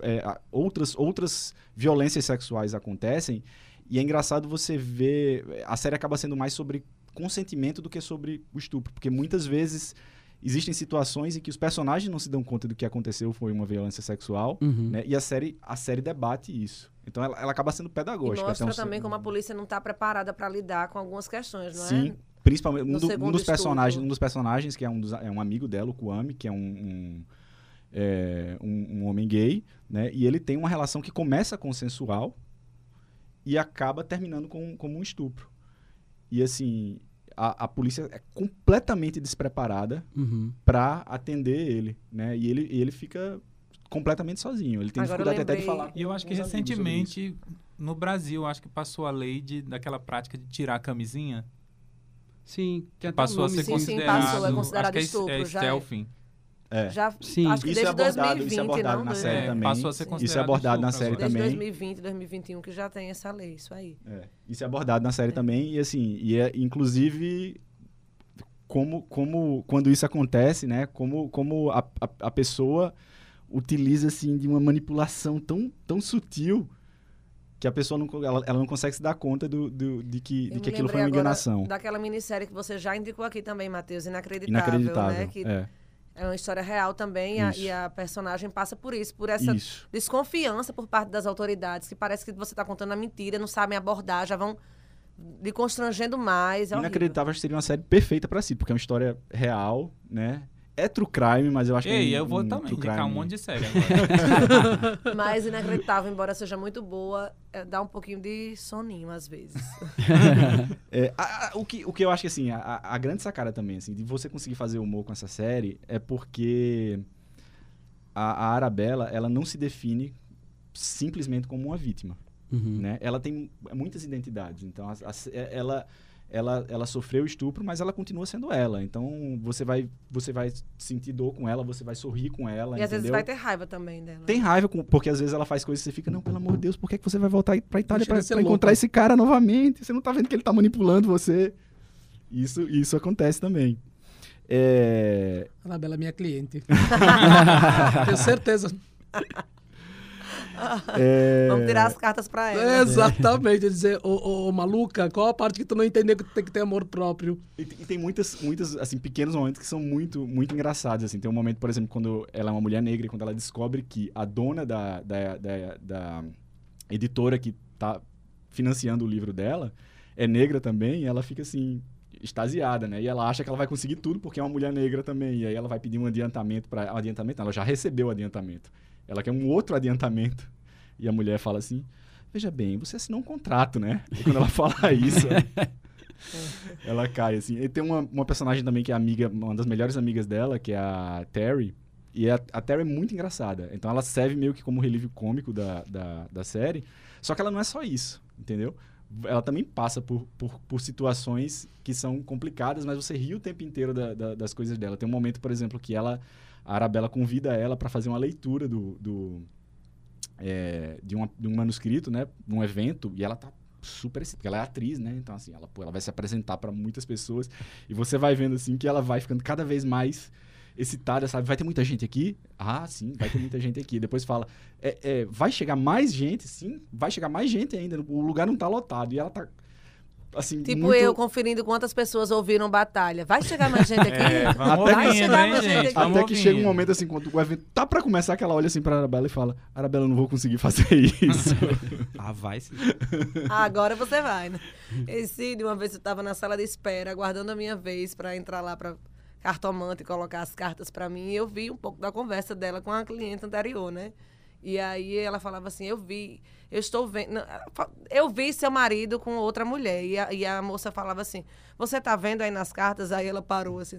[SPEAKER 6] É, outras, outras violências sexuais acontecem e é engraçado você ver. A série acaba sendo mais sobre consentimento do que sobre o estupro, porque muitas vezes existem situações em que os personagens não se dão conta do que aconteceu foi uma violência sexual,
[SPEAKER 4] Uhum.
[SPEAKER 6] né? E a série, a série debate isso. Então ela, ela acaba sendo
[SPEAKER 2] E
[SPEAKER 6] pedagógica.
[SPEAKER 2] mostra
[SPEAKER 6] até um
[SPEAKER 2] também
[SPEAKER 6] cer-
[SPEAKER 2] como a polícia não está preparada para lidar com algumas questões, não
[SPEAKER 6] Sim,
[SPEAKER 2] é?
[SPEAKER 6] principalmente um, do- um dos personagens, um dos personagens que é um, dos- é um amigo dela, o Kwame, que é um, um, é, um- um homem gay, né? E ele tem uma relação que começa consensual e acaba terminando com, como um estupro. E assim, a, a polícia é completamente despreparada
[SPEAKER 4] Uhum.
[SPEAKER 6] para atender ele, né? E ele, e ele fica completamente sozinho. Ele tem
[SPEAKER 2] Agora eu
[SPEAKER 6] dificuldade até de falar.
[SPEAKER 3] E eu acho que recentemente, no Brasil, acho que passou a lei de, daquela prática de tirar a camisinha.
[SPEAKER 4] Sim, até
[SPEAKER 3] Passou a ser
[SPEAKER 2] Sim, sim,
[SPEAKER 3] considerado.
[SPEAKER 2] passou, é considerado
[SPEAKER 3] acho que é,
[SPEAKER 2] estupro,
[SPEAKER 3] é
[SPEAKER 2] já é.
[SPEAKER 6] É.
[SPEAKER 2] Já,
[SPEAKER 4] Sim.
[SPEAKER 2] acho que
[SPEAKER 6] Isso é
[SPEAKER 2] desde
[SPEAKER 6] abordado,
[SPEAKER 2] 2020,
[SPEAKER 6] isso é abordado
[SPEAKER 2] não?
[SPEAKER 6] na
[SPEAKER 2] Desde-
[SPEAKER 6] série
[SPEAKER 3] É,
[SPEAKER 6] também.
[SPEAKER 3] passou a ser considerado
[SPEAKER 6] Isso é abordado na série.
[SPEAKER 2] Desde
[SPEAKER 6] também.
[SPEAKER 2] 2020, 2021 que já tem essa lei, isso aí.
[SPEAKER 6] É, isso é abordado na série também e assim, e é inclusive como, como quando isso acontece, né? Como, como a, a, a pessoa utiliza assim de uma manipulação tão, tão sutil que a pessoa não, ela, ela não consegue se dar conta do, do- de que, de que aquilo foi uma enganação.
[SPEAKER 2] Daquela minissérie que você já indicou aqui também, Matheus, Inacreditável,
[SPEAKER 6] Inacreditável.
[SPEAKER 2] né? Que
[SPEAKER 6] é,
[SPEAKER 2] é uma história real também e a, e a personagem passa por isso, por essa
[SPEAKER 6] isso.
[SPEAKER 2] desconfiança por parte das autoridades, que parece que você está contando a mentira, não sabem abordar, já vão lhe constrangendo mais. É.
[SPEAKER 6] Inacreditável acho que seria uma série perfeita pra si, porque é uma história real, né? É true crime, mas eu acho que é
[SPEAKER 3] Ei,
[SPEAKER 6] um,
[SPEAKER 3] eu vou
[SPEAKER 6] um
[SPEAKER 3] também indicar um
[SPEAKER 6] crime-
[SPEAKER 3] monte de série agora.
[SPEAKER 2] Mas Inacreditável, embora seja muito boa, é, dá um pouquinho de soninho às vezes.
[SPEAKER 6] É, a- a- o, que, o que eu acho que, assim, a, a- grande sacada também, assim, de você conseguir fazer humor com essa série é porque a, a Arabella, ela não se define simplesmente como uma vítima,
[SPEAKER 4] Uhum.
[SPEAKER 6] né? Ela tem muitas identidades, então a- a- é- ela, ela, ela sofreu estupro, mas ela continua sendo ela, então você vai, você vai sentir dor com ela, você vai sorrir com ela,
[SPEAKER 2] e às vezes
[SPEAKER 6] entendeu?
[SPEAKER 2] vai ter raiva também dela.
[SPEAKER 6] Tem raiva, com- porque às vezes ela faz coisas e você fica, não, pelo amor de Deus, por que, que você vai voltar pra Itália pra, pra encontrar esse cara novamente? Você não tá vendo que ele tá manipulando você? Isso, isso acontece também. É,
[SPEAKER 5] Anabela é minha cliente. Tenho certeza.
[SPEAKER 6] é,
[SPEAKER 2] Vamos tirar as cartas pra ela.
[SPEAKER 5] Exatamente. Dizer, ô, ô, ô, maluca, qual a parte que tu não entendeu que tu tem que ter amor próprio?
[SPEAKER 6] E, e tem muitas, muitas, assim, pequenos momentos que são muito, muito engraçados, assim. Tem um momento, por exemplo, quando ela é uma mulher negra e quando ela descobre que a dona da, da, da, da editora que tá financiando o livro dela é negra também, ela fica, assim, extasiada, né? E ela acha que ela vai conseguir tudo porque é uma mulher negra também. E aí ela vai pedir um adiantamento para adiantamento, não, ela já recebeu o adiantamento. Ela quer um outro adiantamento. E a mulher fala assim: "Veja bem, você assinou um contrato, né?" E quando ela fala isso, ela cai, assim. E tem uma, uma personagem também que é amiga, uma das melhores amigas dela, que é a Terry. E a, a Terry é muito engraçada. Então ela serve meio que como relívio cômico da, da, da série. Só que ela não é só isso, entendeu? Ela também passa por, por, por situações que são complicadas, mas você ri o tempo inteiro da- da- das coisas dela. Tem um momento, por exemplo, que ela, a Arabella convida ela para fazer uma leitura do, do, é, de, uma- de um manuscrito, né? Num evento, e ela tá super excitada, porque ela é atriz, né? Então, assim, ela, pô, ela vai se apresentar para muitas pessoas e você vai vendo, assim, que ela vai ficando cada vez mais excitada, sabe? Vai ter muita gente aqui? Ah, sim, vai ter muita gente aqui. Depois fala, é, é, vai chegar mais gente? Sim, vai chegar mais gente ainda. O lugar não tá lotado. E ela tá, assim,
[SPEAKER 2] Tipo
[SPEAKER 6] muito...
[SPEAKER 2] eu conferindo quantas pessoas ouviram batalha. Vai chegar mais gente aqui?
[SPEAKER 3] É, vamos
[SPEAKER 6] Até
[SPEAKER 2] Vai
[SPEAKER 3] ouvindo,
[SPEAKER 2] chegar
[SPEAKER 3] hein,
[SPEAKER 2] mais gente
[SPEAKER 3] gente?
[SPEAKER 2] aqui.
[SPEAKER 6] Até que chega um momento assim, quando o evento tá pra começar, que ela olha assim pra Arabella e fala: Arabella, eu não vou conseguir fazer isso.
[SPEAKER 4] Ah, vai sim.
[SPEAKER 2] Agora você vai, né? Esse, de uma vez eu tava na sala de espera, aguardando a minha vez pra entrar lá pra cartomante e colocar as cartas pra mim, e eu vi um pouco da conversa dela com a cliente anterior, né? E aí ela falava assim, eu vi, eu estou vendo, eu vi seu marido com outra mulher. E a, e a moça falava assim, você tá vendo aí nas cartas? Aí ela parou assim,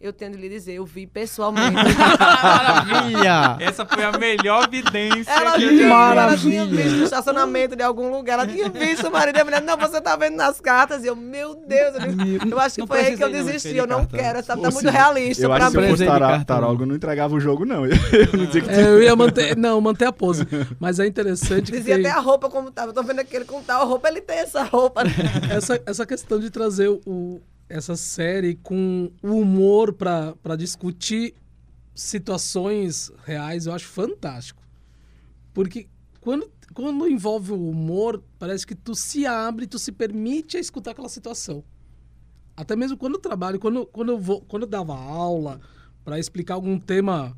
[SPEAKER 2] eu tenho de lhe dizer, eu vi pessoalmente.
[SPEAKER 4] Maravilha!
[SPEAKER 3] Essa foi a melhor evidência
[SPEAKER 2] Ela
[SPEAKER 3] que eu
[SPEAKER 2] tinha,
[SPEAKER 3] já vi.
[SPEAKER 2] ela tinha visto no estacionamento de algum lugar. Ela tinha visto o marido e a mulher, não, você tá vendo nas cartas. E eu, meu Deus, eu, eu acho que
[SPEAKER 4] Não
[SPEAKER 2] foi aí que eu desisti. Eu não quero, essa tá
[SPEAKER 6] Ou
[SPEAKER 2] muito realista
[SPEAKER 6] eu
[SPEAKER 2] pra
[SPEAKER 6] acho que se
[SPEAKER 2] mim.
[SPEAKER 6] eu fosse tarólogo, não entregava o jogo, não. Eu não dizia que
[SPEAKER 5] É, eu ia manter. Não, manter a pose. Mas é interessante que
[SPEAKER 2] Dizia até a roupa como tava. Eu tô vendo aquele com tal roupa, ele tem essa roupa. né?
[SPEAKER 5] essa, essa questão de trazer o, essa série com humor pra discutir situações reais, eu acho fantástico. Porque quando, quando envolve o humor, parece que tu se abre, tu se permite a escutar aquela situação. Até mesmo quando eu trabalho, quando, quando, eu, vou, quando eu dava aula para explicar algum tema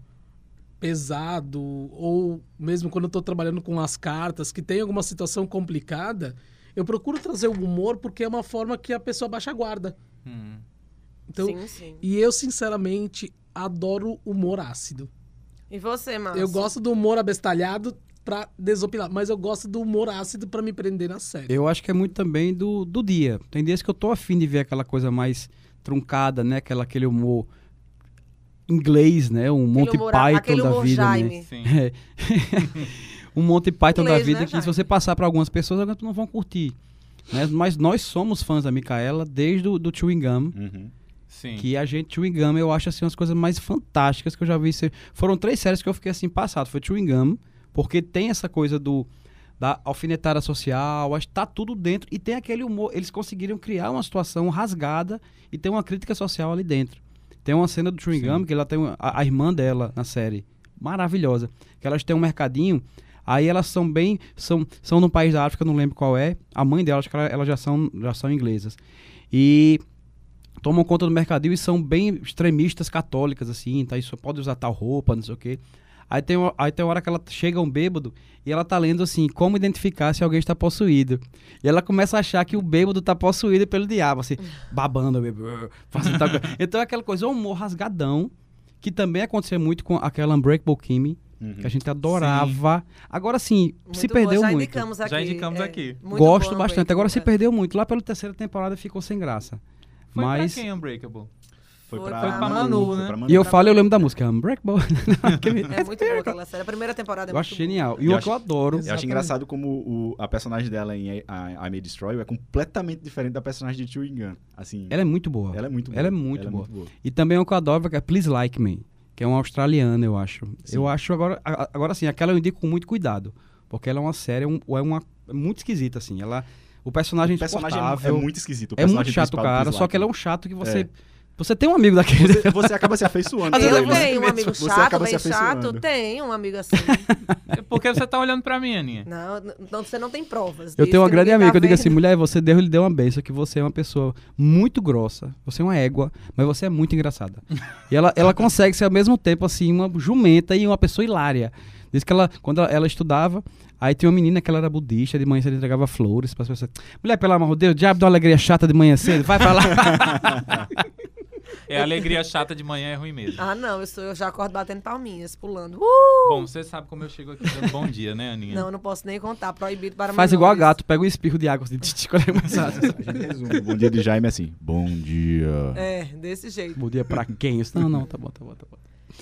[SPEAKER 5] pesado, ou mesmo quando eu estou trabalhando com as cartas, que tem alguma situação complicada, eu procuro trazer o humor porque é uma forma que a pessoa baixa a guarda.
[SPEAKER 3] Hum.
[SPEAKER 5] Então,
[SPEAKER 2] sim, sim.
[SPEAKER 5] e eu, sinceramente, adoro humor ácido.
[SPEAKER 2] E você, Márcio?
[SPEAKER 5] Eu gosto do humor abestalhado pra desopilar, mas eu gosto do humor ácido pra me prender na série.
[SPEAKER 4] Eu acho que é muito também do, do dia. Tem dias que eu tô afim de ver aquela coisa mais truncada, né? Aquela, aquele humor inglês, né? Um Monty
[SPEAKER 2] humor-
[SPEAKER 4] Python
[SPEAKER 2] aquele
[SPEAKER 4] da vida, né?
[SPEAKER 2] Jaime.
[SPEAKER 3] Sim.
[SPEAKER 4] É. um Monty Python da
[SPEAKER 2] Inglês,
[SPEAKER 4] vida
[SPEAKER 2] né,
[SPEAKER 4] que se
[SPEAKER 2] Jaime?
[SPEAKER 4] você passar para algumas pessoas, algumas não vão curtir. Né? Mas nós somos fãs da Micaela desde o do Chewing Gum.
[SPEAKER 6] Uhum.
[SPEAKER 3] Sim.
[SPEAKER 4] Que a gente, Chewing Gum, eu acho assim, umas coisas mais fantásticas que eu já vi. Foram três séries que eu fiquei assim passado. Foi Chewing Gum, porque tem essa coisa do da alfinetada social, acho que tá tudo dentro. E tem aquele humor. Eles conseguiram criar uma situação rasgada e tem uma crítica social ali dentro. Tem uma cena do Chewing. Gum que ela tem a, a irmã dela na série. Maravilhosa. Que elas têm um mercadinho. Aí elas são bem. São, são num país da África, não lembro qual é. A mãe delas, acho que ela- elas já são, já são inglesas. E tomam conta do mercadinho e são bem extremistas católicas, assim, tá? Isso pode usar tal roupa, não sei o quê. Aí tem, aí tem hora que ela chega um bêbado e ela tá lendo assim, como identificar se alguém está possuído. E ela começa a achar que o bêbado tá possuído pelo diabo, assim, babando bêbado, fazendo tal coisa. Então é aquela coisa, um humor rasgadão, que também acontecia muito com aquela Unbreakable Kimmy,
[SPEAKER 6] Uhum.
[SPEAKER 4] que a gente adorava. Agora sim, se perdeu
[SPEAKER 2] já
[SPEAKER 4] muito.
[SPEAKER 2] indicamos aqui.
[SPEAKER 3] Já indicamos
[SPEAKER 2] é,
[SPEAKER 3] aqui.
[SPEAKER 2] muito
[SPEAKER 4] Gosto bastante. Agora se
[SPEAKER 2] Unbreakable,
[SPEAKER 4] perdeu muito. Lá pela terceira temporada ficou sem graça.
[SPEAKER 3] Foi
[SPEAKER 4] Mas
[SPEAKER 3] pra quem Unbreakable?
[SPEAKER 6] Foi
[SPEAKER 2] Foi
[SPEAKER 6] pra,
[SPEAKER 2] pra
[SPEAKER 3] Manu,
[SPEAKER 6] foi
[SPEAKER 3] né?
[SPEAKER 6] pra
[SPEAKER 4] E eu falo, eu lembro da música Unbreakable.
[SPEAKER 2] É muito boa aquela série. A primeira temporada é
[SPEAKER 4] Eu
[SPEAKER 2] muito
[SPEAKER 4] acho genial. E
[SPEAKER 6] Eu
[SPEAKER 4] o
[SPEAKER 6] acho-
[SPEAKER 4] que eu adoro.
[SPEAKER 6] Eu acho engraçado como o, a personagem dela em I, May Destroy You é completamente diferente da personagem de Chewing Gun. Assim,
[SPEAKER 4] Ela é muito boa.
[SPEAKER 6] ela é muito boa.
[SPEAKER 4] ela é muito
[SPEAKER 6] Ela
[SPEAKER 4] boa.
[SPEAKER 6] muito boa.
[SPEAKER 4] E também o que eu adoro que é Please Like Me, que é uma australiana, eu acho.
[SPEAKER 6] Sim.
[SPEAKER 4] Eu acho agora, agora sim, aquela eu indico com muito cuidado, porque ela é uma série, é um- é uma é muito esquisita assim. Ela, o personagem,
[SPEAKER 6] O personagem é, é muito esquisito. o
[SPEAKER 4] é muito chato cara, só que ele é um chato que você
[SPEAKER 6] É.
[SPEAKER 4] você tem um amigo daquele.
[SPEAKER 6] Você, você acaba se afeiçoando.
[SPEAKER 2] Eu tenho um amigo
[SPEAKER 6] Você
[SPEAKER 2] chato,
[SPEAKER 6] acaba
[SPEAKER 2] bem
[SPEAKER 6] se
[SPEAKER 2] chato.
[SPEAKER 6] afeiçoando.
[SPEAKER 2] Tem um amigo assim.
[SPEAKER 3] É Porque você tá olhando pra mim, Aninha.
[SPEAKER 2] Não, não, você não tem provas.
[SPEAKER 4] Eu tenho uma
[SPEAKER 2] que
[SPEAKER 4] grande
[SPEAKER 2] ninguém tá
[SPEAKER 4] amiga, eu digo assim, mulher, você Deus lhe deu uma benção, que você é uma pessoa muito grossa, você é uma égua, mas você é muito engraçada. e ela, ela consegue ser ao mesmo tempo, assim, uma jumenta e uma pessoa hilária. Diz que ela, quando ela, ela estudava, aí tinha uma menina que ela era budista, de manhã cedo entregava flores para as pessoas. Mulher, pelo amor de Deus, diabo de uma alegria chata de manhã cedo, vai pra lá.
[SPEAKER 3] É alegria chata de manhã, é ruim mesmo.
[SPEAKER 2] Ah, não, eu, sou, eu já acordo batendo palminhas, pulando. Uh!
[SPEAKER 3] Bom, você sabe como eu chego aqui dando bom dia, né, Aninha?
[SPEAKER 2] Não, não posso nem contar. Proibido para
[SPEAKER 4] Faz igual a gato, pega um espirro de água, assim, tch, tch, quando é começar.
[SPEAKER 6] A gente resume. O Bom dia de Jaime é assim. Bom dia.
[SPEAKER 2] É, desse jeito.
[SPEAKER 4] Bom dia pra quem? Eu disse, Não, não, tá bom, tá bom, tá bom.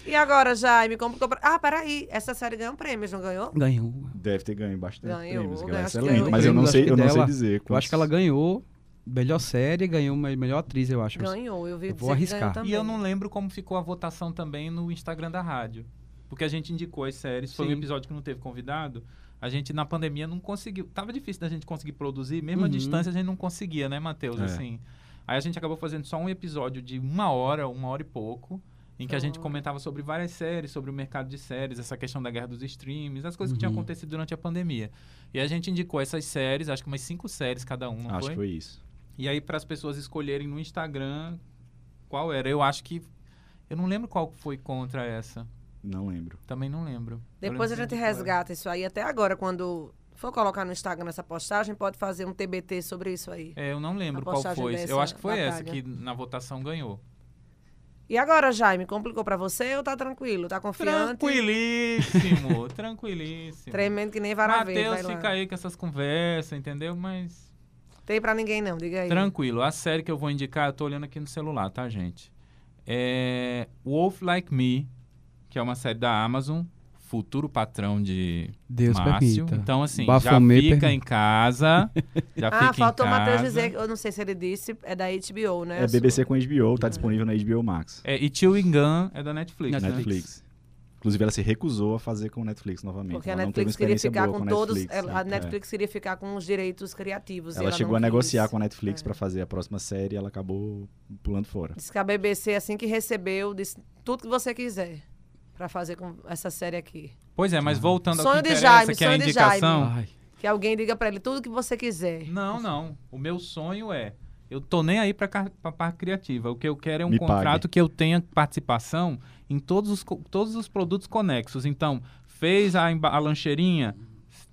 [SPEAKER 2] E agora, Jaime, como que eu... Ah, peraí. Essa série ganhou prêmios, não ganhou?
[SPEAKER 4] Ganhou.
[SPEAKER 6] Deve ter ganho bastante
[SPEAKER 2] Ganhou,
[SPEAKER 6] prêmios. que
[SPEAKER 2] ganhou,
[SPEAKER 6] Ela é
[SPEAKER 2] que
[SPEAKER 6] excelente.
[SPEAKER 2] ganhou
[SPEAKER 6] Mas eu não sei, eu
[SPEAKER 4] que
[SPEAKER 6] não sei dizer.
[SPEAKER 4] Eu acho que ela ganhou melhor série, ganhou me- melhor atriz, eu acho.
[SPEAKER 2] Ganhou, eu vi
[SPEAKER 4] Eu vou arriscar.
[SPEAKER 2] também.
[SPEAKER 3] E eu não lembro como ficou a votação também no Instagram da rádio. Porque a gente indicou as séries, foi um
[SPEAKER 4] Sim.
[SPEAKER 3] episódio que não teve convidado. A gente, na pandemia, não conseguiu. Tava difícil da gente conseguir produzir, mesmo a
[SPEAKER 4] Uhum.
[SPEAKER 3] distância a gente não conseguia, né, Matheus?
[SPEAKER 6] É.
[SPEAKER 3] Assim. Aí a gente acabou fazendo só um episódio de uma hora, uma hora e pouco, em que a gente comentava sobre várias séries, sobre o mercado de séries, essa questão da guerra dos streams, as coisas que tinham
[SPEAKER 4] Uhum.
[SPEAKER 3] acontecido durante a pandemia. E a gente indicou essas séries, acho que umas cinco séries cada um, não
[SPEAKER 6] Acho
[SPEAKER 3] foi?
[SPEAKER 6] que foi isso.
[SPEAKER 3] E aí, para as pessoas escolherem no Instagram qual era. Eu acho que. Eu não lembro qual foi contra essa.
[SPEAKER 6] Não lembro.
[SPEAKER 3] Também não lembro.
[SPEAKER 2] Depois a
[SPEAKER 3] lembro
[SPEAKER 2] gente
[SPEAKER 3] de qual era.
[SPEAKER 2] resgata isso aí. Até agora, quando for colocar no Instagram essa postagem, pode fazer um TBT sobre isso aí.
[SPEAKER 3] É, eu não lembro
[SPEAKER 2] A
[SPEAKER 3] qual foi. Eu acho que foi essa
[SPEAKER 2] batalha.
[SPEAKER 3] que na votação ganhou.
[SPEAKER 2] E agora, Jaime, complicou pra você ou tá tranquilo? Tá confiante?
[SPEAKER 3] Tranquilíssimo, tranquilíssimo.
[SPEAKER 2] Tremendo que nem vara verde.
[SPEAKER 3] Matheus
[SPEAKER 2] lá.
[SPEAKER 3] fica aí com essas conversas, entendeu? Mas
[SPEAKER 2] Tem pra ninguém não, diga aí.
[SPEAKER 3] tranquilo. A série que eu vou indicar, eu tô olhando aqui no celular, tá, gente? É Wolf Like Me, que é uma série da Amazon, futuro patrão de
[SPEAKER 4] Deus
[SPEAKER 3] Márcio.
[SPEAKER 4] permita.
[SPEAKER 3] Então, assim, já fica
[SPEAKER 4] per-
[SPEAKER 3] em casa. Já
[SPEAKER 2] Ah,
[SPEAKER 3] fica
[SPEAKER 2] faltou
[SPEAKER 3] em
[SPEAKER 2] o
[SPEAKER 3] casa.
[SPEAKER 2] Matheus dizer, eu não sei se ele disse, é da HBO, né?
[SPEAKER 6] É BBC com HBO, tá disponível na HBO Max.
[SPEAKER 3] É, e Chewing Gun é da Netflix. né?
[SPEAKER 6] Netflix. Inclusive, ela se recusou a fazer com o Netflix novamente.
[SPEAKER 2] Porque a
[SPEAKER 6] Ela uma
[SPEAKER 2] Netflix queria
[SPEAKER 6] experiência
[SPEAKER 2] ficar com,
[SPEAKER 6] a
[SPEAKER 2] todos.
[SPEAKER 6] Netflix,
[SPEAKER 2] ela- A
[SPEAKER 6] né?
[SPEAKER 2] Netflix queria ficar com os direitos criativos. e
[SPEAKER 6] Ela, chegou
[SPEAKER 2] não
[SPEAKER 6] a negociar
[SPEAKER 2] quis.
[SPEAKER 6] com a Netflix
[SPEAKER 2] É.
[SPEAKER 6] pra fazer a próxima série e ela acabou pulando fora.
[SPEAKER 2] Disse que a BBC, assim que recebeu, disse tudo que você quiser pra fazer com essa série aqui.
[SPEAKER 3] Pois é, mas voltando ao
[SPEAKER 2] Sonho
[SPEAKER 3] que
[SPEAKER 2] de Jaime,
[SPEAKER 3] que é a
[SPEAKER 2] sonho de
[SPEAKER 3] indicação.
[SPEAKER 2] Que alguém diga pra ele tudo que você quiser.
[SPEAKER 3] Não, não. O meu sonho é. Eu tô nem aí pra, ca- pra parte criativa. O que eu quero é um
[SPEAKER 6] Me
[SPEAKER 3] contrato
[SPEAKER 6] pague.
[SPEAKER 3] que eu tenha participação em todos os, todos os produtos conexos. Então, fez a, a lancheirinha,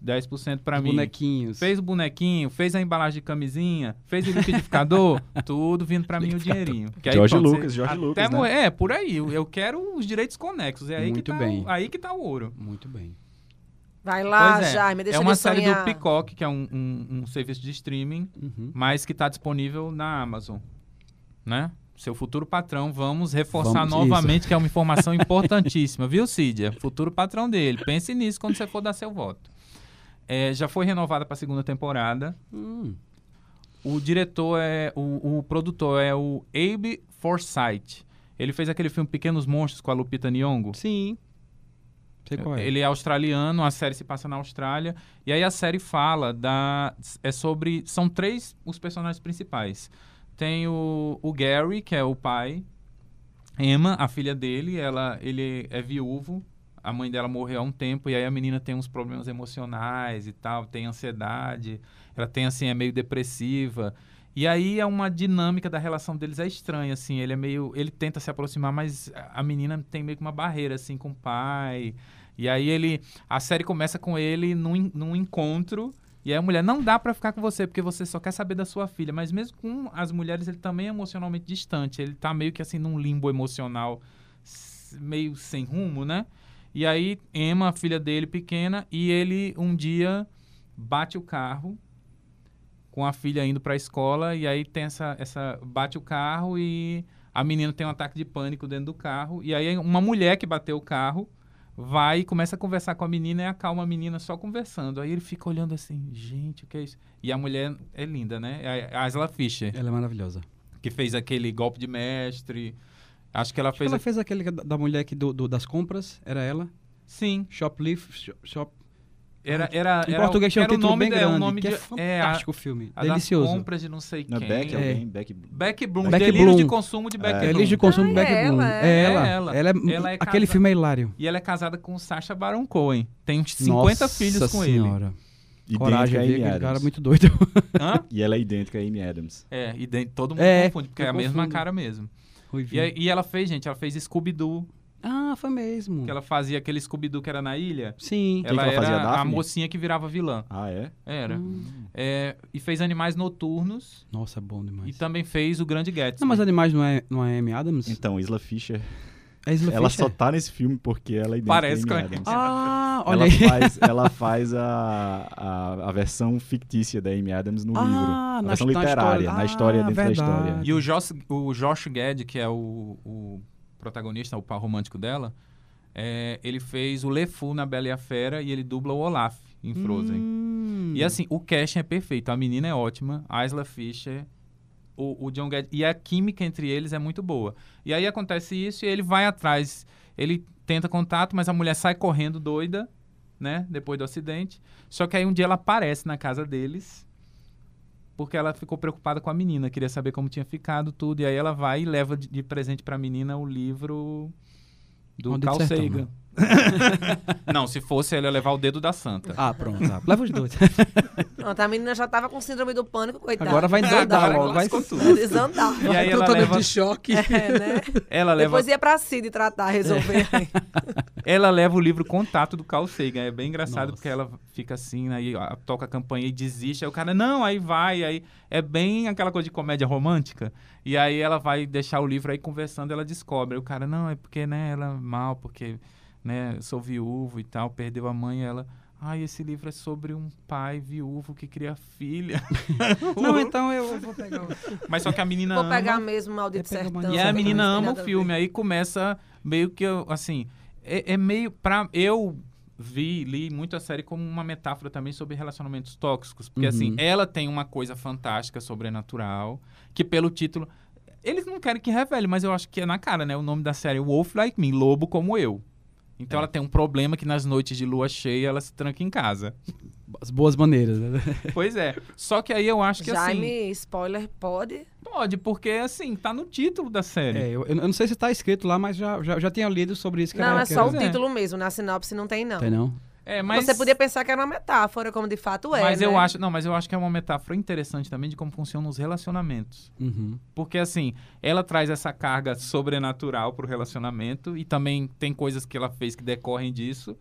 [SPEAKER 3] 10% pra
[SPEAKER 4] os
[SPEAKER 3] mim.
[SPEAKER 4] bonequinhos.
[SPEAKER 3] Fez o bonequinho, fez a embalagem de camisinha, fez o liquidificador, tudo vindo pra mim o dinheirinho. Que aí, pronto,
[SPEAKER 6] Lucas, George
[SPEAKER 3] até
[SPEAKER 6] Lucas, né?
[SPEAKER 3] morrer- É, por aí. Eu, eu quero os direitos conexos. É aí, que
[SPEAKER 4] Muito
[SPEAKER 3] tá,
[SPEAKER 4] bem.
[SPEAKER 3] Aí que tá o ouro.
[SPEAKER 4] Muito bem.
[SPEAKER 2] Vai lá,
[SPEAKER 3] é,
[SPEAKER 2] Jaime, deixa
[SPEAKER 3] é uma série
[SPEAKER 2] sonhar.
[SPEAKER 3] do Peacock, que é um, um- um serviço de streaming,
[SPEAKER 4] Uhum.
[SPEAKER 3] mas que está disponível na Amazon, né? Seu futuro patrão, vamos reforçar
[SPEAKER 4] Vamos-
[SPEAKER 3] novamente que é uma informação importantíssima, viu, Cídia? Futuro patrão dele. Pense nisso quando você for dar seu voto. É, já foi renovada para a segunda temporada.
[SPEAKER 4] Hum.
[SPEAKER 3] O diretor é. O, o produtor é o Abe Forsyth. Ele fez aquele filme Pequenos Monstros com a Lupita Nyong'o.
[SPEAKER 4] Sim. Sei qual é.
[SPEAKER 3] Ele é australiano, a série se passa na Austrália. E aí a série fala da. É sobre. São três os personagens principais. Tem o, o Gary, que é o pai. Emma, a filha dele, ela, ele é viúvo. A mãe dela morreu há um tempo. E aí a menina tem uns problemas emocionais e tal. Tem ansiedade. Ela tem, assim, é meio depressiva. E aí é uma dinâmica da relação deles é estranha, assim. Ele é meio. Ele tenta se aproximar, mas a menina tem meio que uma barreira, assim, com o pai. E aí ele. A série começa com ele num, num encontro. E aí a mulher, não dá pra ficar com você, porque você só quer saber da sua filha. Mas mesmo com as mulheres, ele também é emocionalmente distante. Ele tá meio que assim num limbo emocional, meio sem rumo, né? E aí, Emma, a filha dele pequena, e ele um dia bate o carro com a filha indo pra escola, e aí tem essa, essa. bate o carro e a menina tem um ataque de pânico dentro do carro. E aí uma mulher que bateu o carro vai e começa a conversar com a menina e acalma a menina só conversando. Aí ele fica olhando assim, gente, o que é isso? E a mulher é linda, né? É a Asla Fischer,
[SPEAKER 4] Ela é maravilhosa.
[SPEAKER 3] que fez aquele golpe de mestre. Acho que ela
[SPEAKER 4] Acho que
[SPEAKER 3] fez.
[SPEAKER 4] ela
[SPEAKER 3] a-
[SPEAKER 4] fez aquele da, da mulher que do, do- das compras, era ela.
[SPEAKER 3] Sim,
[SPEAKER 4] Shoplift, shop, shop.
[SPEAKER 3] Era. era
[SPEAKER 4] Em
[SPEAKER 3] era,
[SPEAKER 4] português tinha um
[SPEAKER 3] era o
[SPEAKER 4] título
[SPEAKER 3] nome
[SPEAKER 4] bem
[SPEAKER 3] dela,
[SPEAKER 4] grande,
[SPEAKER 3] nome
[SPEAKER 4] que
[SPEAKER 3] de,
[SPEAKER 4] é
[SPEAKER 3] é, a,
[SPEAKER 4] fantástico o filme.
[SPEAKER 3] a
[SPEAKER 4] Delicioso.
[SPEAKER 3] compras de não sei
[SPEAKER 6] Não é
[SPEAKER 3] quem.
[SPEAKER 6] Beck
[SPEAKER 4] É.
[SPEAKER 6] alguém? Beck...
[SPEAKER 3] Beck Bloom,
[SPEAKER 4] Beck
[SPEAKER 3] delírio
[SPEAKER 4] Bloom.
[SPEAKER 3] de consumo de Beck
[SPEAKER 6] É,
[SPEAKER 4] É,
[SPEAKER 3] Bloom.
[SPEAKER 4] Elis de consumo
[SPEAKER 2] Ah,
[SPEAKER 4] Beck
[SPEAKER 2] é
[SPEAKER 4] Bloom.
[SPEAKER 2] ela,
[SPEAKER 4] É
[SPEAKER 2] é.
[SPEAKER 4] ela.
[SPEAKER 3] É ela.
[SPEAKER 4] Ela é,
[SPEAKER 3] Ela é
[SPEAKER 4] aquele
[SPEAKER 3] casa-
[SPEAKER 4] filme é hilário.
[SPEAKER 3] E ela é casada com o Sacha Baron Cohen. Tem uns 50
[SPEAKER 4] Nossa
[SPEAKER 3] filhos com ele.
[SPEAKER 4] senhora.
[SPEAKER 6] Idêntica
[SPEAKER 4] Coragem,
[SPEAKER 6] a? Amy Adams.
[SPEAKER 4] cara é muito doido.
[SPEAKER 3] Hã?
[SPEAKER 6] E ela é idêntica a Amy Adams.
[SPEAKER 3] É, de- todo mundo
[SPEAKER 4] É,
[SPEAKER 3] confunde, porque é a mesma cara mesmo. E, e ela fez, gente, ela fez Scooby-Doo,
[SPEAKER 4] Ah, foi mesmo.
[SPEAKER 3] que ela fazia aquele Scooby-Doo que era na ilha.
[SPEAKER 4] Sim.
[SPEAKER 3] Ela
[SPEAKER 6] que ela fazia,
[SPEAKER 3] era a
[SPEAKER 6] Daphne?
[SPEAKER 3] mocinha que virava vilã.
[SPEAKER 6] Ah, é?
[SPEAKER 3] Era.
[SPEAKER 4] Hum.
[SPEAKER 3] É, e fez Animais Noturnos
[SPEAKER 4] Nossa, é bom
[SPEAKER 3] e
[SPEAKER 4] demais.
[SPEAKER 3] também fez O Grande Gatsby.
[SPEAKER 4] Não, mas Animais não é, não é Amy Adams?
[SPEAKER 6] Então, Isla Fisher,
[SPEAKER 4] É Isla
[SPEAKER 6] ela
[SPEAKER 4] Fisher?
[SPEAKER 6] só tá nesse filme porque ela é
[SPEAKER 3] Parece
[SPEAKER 6] a
[SPEAKER 3] com a
[SPEAKER 6] Amy Adams.
[SPEAKER 4] Ah, olha
[SPEAKER 6] ela
[SPEAKER 4] aí.
[SPEAKER 6] faz, ela faz a, a, a versão fictícia da Amy Adams no
[SPEAKER 4] Ah,
[SPEAKER 6] livro.
[SPEAKER 4] na
[SPEAKER 6] A versão
[SPEAKER 4] his- na
[SPEAKER 6] literária,
[SPEAKER 4] história.
[SPEAKER 6] na história
[SPEAKER 4] Ah,
[SPEAKER 6] dentro da
[SPEAKER 4] verdade.
[SPEAKER 6] história.
[SPEAKER 3] E o Josh, o Josh Gad, que é o, o protagonista, o par romântico dela, é, ele fez o LeFou na Bela e a Fera e ele dubla o Olaf em Frozen.
[SPEAKER 4] Hum.
[SPEAKER 3] E assim, o casting é perfeito. A menina é ótima, a Isla Fisher, o, o John Guedes. E a química entre eles é muito boa. E aí acontece isso e ele vai atrás. Ele tenta contato, mas a mulher sai correndo doida, né? Depois do acidente. Só que aí um dia ela aparece na casa deles. Porque ela ficou preocupada com a menina, queria saber como tinha ficado tudo. E aí ela vai e leva de, de presente pra menina o livro do
[SPEAKER 4] Maldito
[SPEAKER 3] Carl Sagan. Não, se fosse ela ia levar o dedo da santa.
[SPEAKER 4] Ah, pronto. tá. Leva os dois.
[SPEAKER 2] Pronto, a menina já tava com síndrome do pânico, coitada.
[SPEAKER 4] Agora vai endoidar
[SPEAKER 3] Agora
[SPEAKER 4] logo. Vai...
[SPEAKER 3] tudo.
[SPEAKER 2] Desandar.
[SPEAKER 3] E aí ela
[SPEAKER 5] Totalmente
[SPEAKER 3] leva,
[SPEAKER 5] de choque.
[SPEAKER 2] É, né?
[SPEAKER 3] ela leva
[SPEAKER 2] Depois ia pra Cid tratar, resolver.
[SPEAKER 3] Ela leva o livro Contato do Carl Sagan. É bem engraçado
[SPEAKER 4] Nossa.
[SPEAKER 3] porque ela fica assim, aí ó, toca a campanha e desiste. Aí o cara, não, aí vai. Aí é bem aquela coisa de comédia romântica. E aí ela vai deixar o livro aí conversando, ela descobre. Aí o cara, não, é porque, né, ela é mal, porque, né, sou viúvo e tal, perdeu a mãe. Ela, ai, esse livro é sobre um pai viúvo que cria filha.
[SPEAKER 4] Não, então eu vou pegar o...
[SPEAKER 3] Mas só que a menina
[SPEAKER 2] Vou
[SPEAKER 3] ama.
[SPEAKER 2] pegar mesmo maldito
[SPEAKER 4] É, pega
[SPEAKER 2] sertão.
[SPEAKER 4] Maldito
[SPEAKER 3] E a menina ama o filme. Aí começa meio que, eu, assim, é, é meio pra... Eu vi, li muito a série como uma metáfora também sobre relacionamentos tóxicos. Porque,
[SPEAKER 4] Uhum.
[SPEAKER 3] assim, ela tem uma coisa fantástica, sobrenatural, que pelo título... Eles não querem que revele, mas eu acho que é na cara, né? O nome da série Wolf Like Me, Lobo Como Eu. Então
[SPEAKER 6] É.
[SPEAKER 3] ela tem um problema que nas noites de lua cheia ela se tranca em casa.
[SPEAKER 4] As boas maneiras, né?
[SPEAKER 3] pois é. Só que aí eu acho que assim.
[SPEAKER 2] Jaime, spoiler, pode?
[SPEAKER 3] Pode, porque assim, tá no título da série.
[SPEAKER 4] É, eu, eu não sei se tá escrito lá, mas já, já, já tinha lido sobre isso. Que
[SPEAKER 2] não,
[SPEAKER 4] era,
[SPEAKER 2] é
[SPEAKER 4] que
[SPEAKER 2] só
[SPEAKER 4] era-
[SPEAKER 2] o
[SPEAKER 3] É.
[SPEAKER 2] título mesmo. Na sinopse não tem, não.
[SPEAKER 4] Tem não?
[SPEAKER 3] É, mas.
[SPEAKER 2] Você podia pensar que era uma metáfora, como de fato é.
[SPEAKER 3] Mas
[SPEAKER 2] né?
[SPEAKER 3] eu acho. Não, mas eu acho que é uma metáfora interessante também de como funcionam os relacionamentos.
[SPEAKER 4] Uhum.
[SPEAKER 3] Porque, assim, ela traz essa carga sobrenatural pro relacionamento e também tem coisas que ela fez que decorrem disso.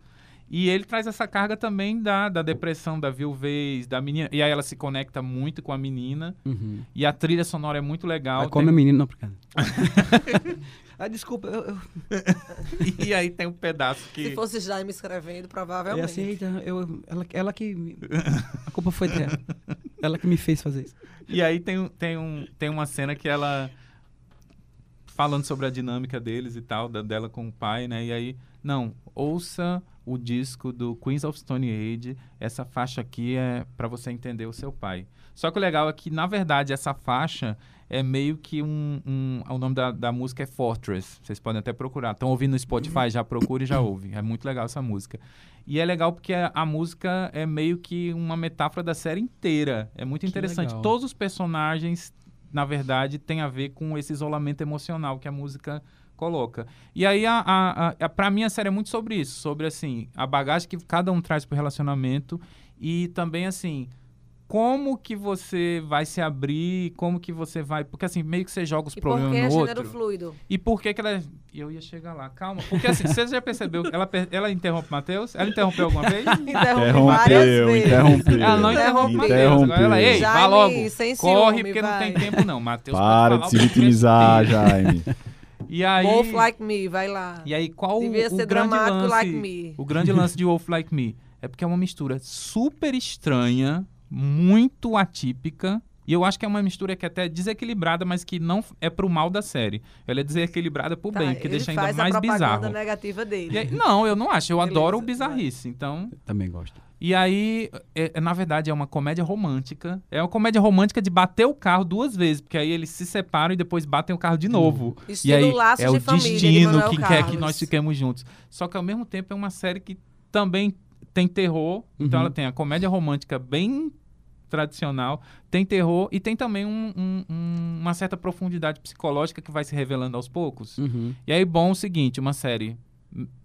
[SPEAKER 3] E ele traz essa carga também da, da depressão, da viuvez, da menina. E aí ela se conecta muito com a menina.
[SPEAKER 4] Uhum.
[SPEAKER 3] E a trilha sonora é muito legal.
[SPEAKER 4] Aí come
[SPEAKER 3] tem-
[SPEAKER 4] a menina, não, porque... ah, desculpa, eu, eu...
[SPEAKER 3] E aí tem um pedaço
[SPEAKER 2] Se
[SPEAKER 3] que.
[SPEAKER 2] fosse Jaime escrevendo,
[SPEAKER 4] É
[SPEAKER 2] provavelmente.
[SPEAKER 4] assim, eita, eu, ela, ela que... me- A culpa foi dela. Ela que me fez fazer isso.
[SPEAKER 3] E aí tem, um- tem, um, tem uma cena que ela. Falando sobre a dinâmica deles e tal, da- dela com o pai, né? E aí, não, ouça o disco do Queens of Stone Age. Essa faixa aqui é para você entender o seu pai. Só que o legal é que, na verdade, essa faixa é meio que um. um o nome da, da música é Fortress. Vocês podem até procurar. Estão ouvindo no Spotify, já procure e já ouve. É muito legal essa música. E é legal porque a, a música é meio que uma metáfora da série inteira. É muito
[SPEAKER 4] Que
[SPEAKER 3] interessante.
[SPEAKER 4] legal.
[SPEAKER 3] Todos os personagens, na verdade, têm a ver com esse isolamento emocional que a música coloca. E aí, a, a, a, pra mim, a série é muito sobre isso. Sobre, assim, a bagagem que cada um traz pro relacionamento. E também, assim, como que você vai se abrir, como que você vai... Porque, assim, meio que você joga os
[SPEAKER 2] E
[SPEAKER 3] problemas
[SPEAKER 2] que é
[SPEAKER 3] no
[SPEAKER 2] gênero
[SPEAKER 3] outro.
[SPEAKER 2] fluido?
[SPEAKER 3] E por que que ela... Eu ia chegar lá, calma. Porque, assim, você já percebeu, ela, per- ela interrompe o Matheus? Ela interrompeu alguma vez?
[SPEAKER 2] Interrompe várias
[SPEAKER 6] Interrompeu,
[SPEAKER 2] vezes.
[SPEAKER 6] interrompeu.
[SPEAKER 3] Ela não interrompe o Matheus.
[SPEAKER 6] Interrompeu.
[SPEAKER 3] Agora ela, ei,
[SPEAKER 2] Jaime,
[SPEAKER 3] vá logo.
[SPEAKER 2] sem
[SPEAKER 3] Corre,
[SPEAKER 2] ciúme,
[SPEAKER 3] porque não
[SPEAKER 2] vai.
[SPEAKER 3] tem tempo não. Matheus
[SPEAKER 6] Para de
[SPEAKER 3] pode
[SPEAKER 6] se vitimizar. Jaime.
[SPEAKER 3] E aí...
[SPEAKER 2] Wolf Like Me, vai lá.
[SPEAKER 3] E aí, qual
[SPEAKER 2] Devia
[SPEAKER 3] o,
[SPEAKER 2] ser
[SPEAKER 3] o grande
[SPEAKER 2] dramático
[SPEAKER 3] lance?
[SPEAKER 2] like me.
[SPEAKER 3] O grande lance de Wolf Like Me é porque é uma mistura super estranha, muito atípica. E eu acho que é uma mistura que é até desequilibrada, mas que não é pro mal da série. Ela é desequilibrada pro
[SPEAKER 2] Tá,
[SPEAKER 3] bem, que
[SPEAKER 2] ele
[SPEAKER 3] deixa ainda
[SPEAKER 2] faz
[SPEAKER 3] mais
[SPEAKER 2] a propaganda
[SPEAKER 3] bizarro.
[SPEAKER 2] negativa dele.
[SPEAKER 3] E aí- não, eu não acho. Eu
[SPEAKER 2] Beleza,
[SPEAKER 3] adoro o bizarrice. Então,
[SPEAKER 4] Também gosto.
[SPEAKER 3] e aí, é- é, na verdade, é uma comédia romântica. É uma comédia romântica de bater o carro duas vezes, porque aí eles se separam e depois batem o carro de novo. E
[SPEAKER 2] Estilo
[SPEAKER 3] aí
[SPEAKER 2] Laços
[SPEAKER 3] é
[SPEAKER 2] de
[SPEAKER 3] o
[SPEAKER 2] Família, de
[SPEAKER 3] destino que quer que
[SPEAKER 2] Carlos.
[SPEAKER 3] nós fiquemos juntos. Só que ao mesmo tempo é uma série que também tem terror. Então
[SPEAKER 4] Uhum.
[SPEAKER 3] ela tem a comédia romântica bem tradicional, tem terror e tem também um- um- um- uma certa profundidade psicológica que vai se revelando aos poucos.
[SPEAKER 4] Uhum.
[SPEAKER 3] E aí, bom, o seguinte, uma série,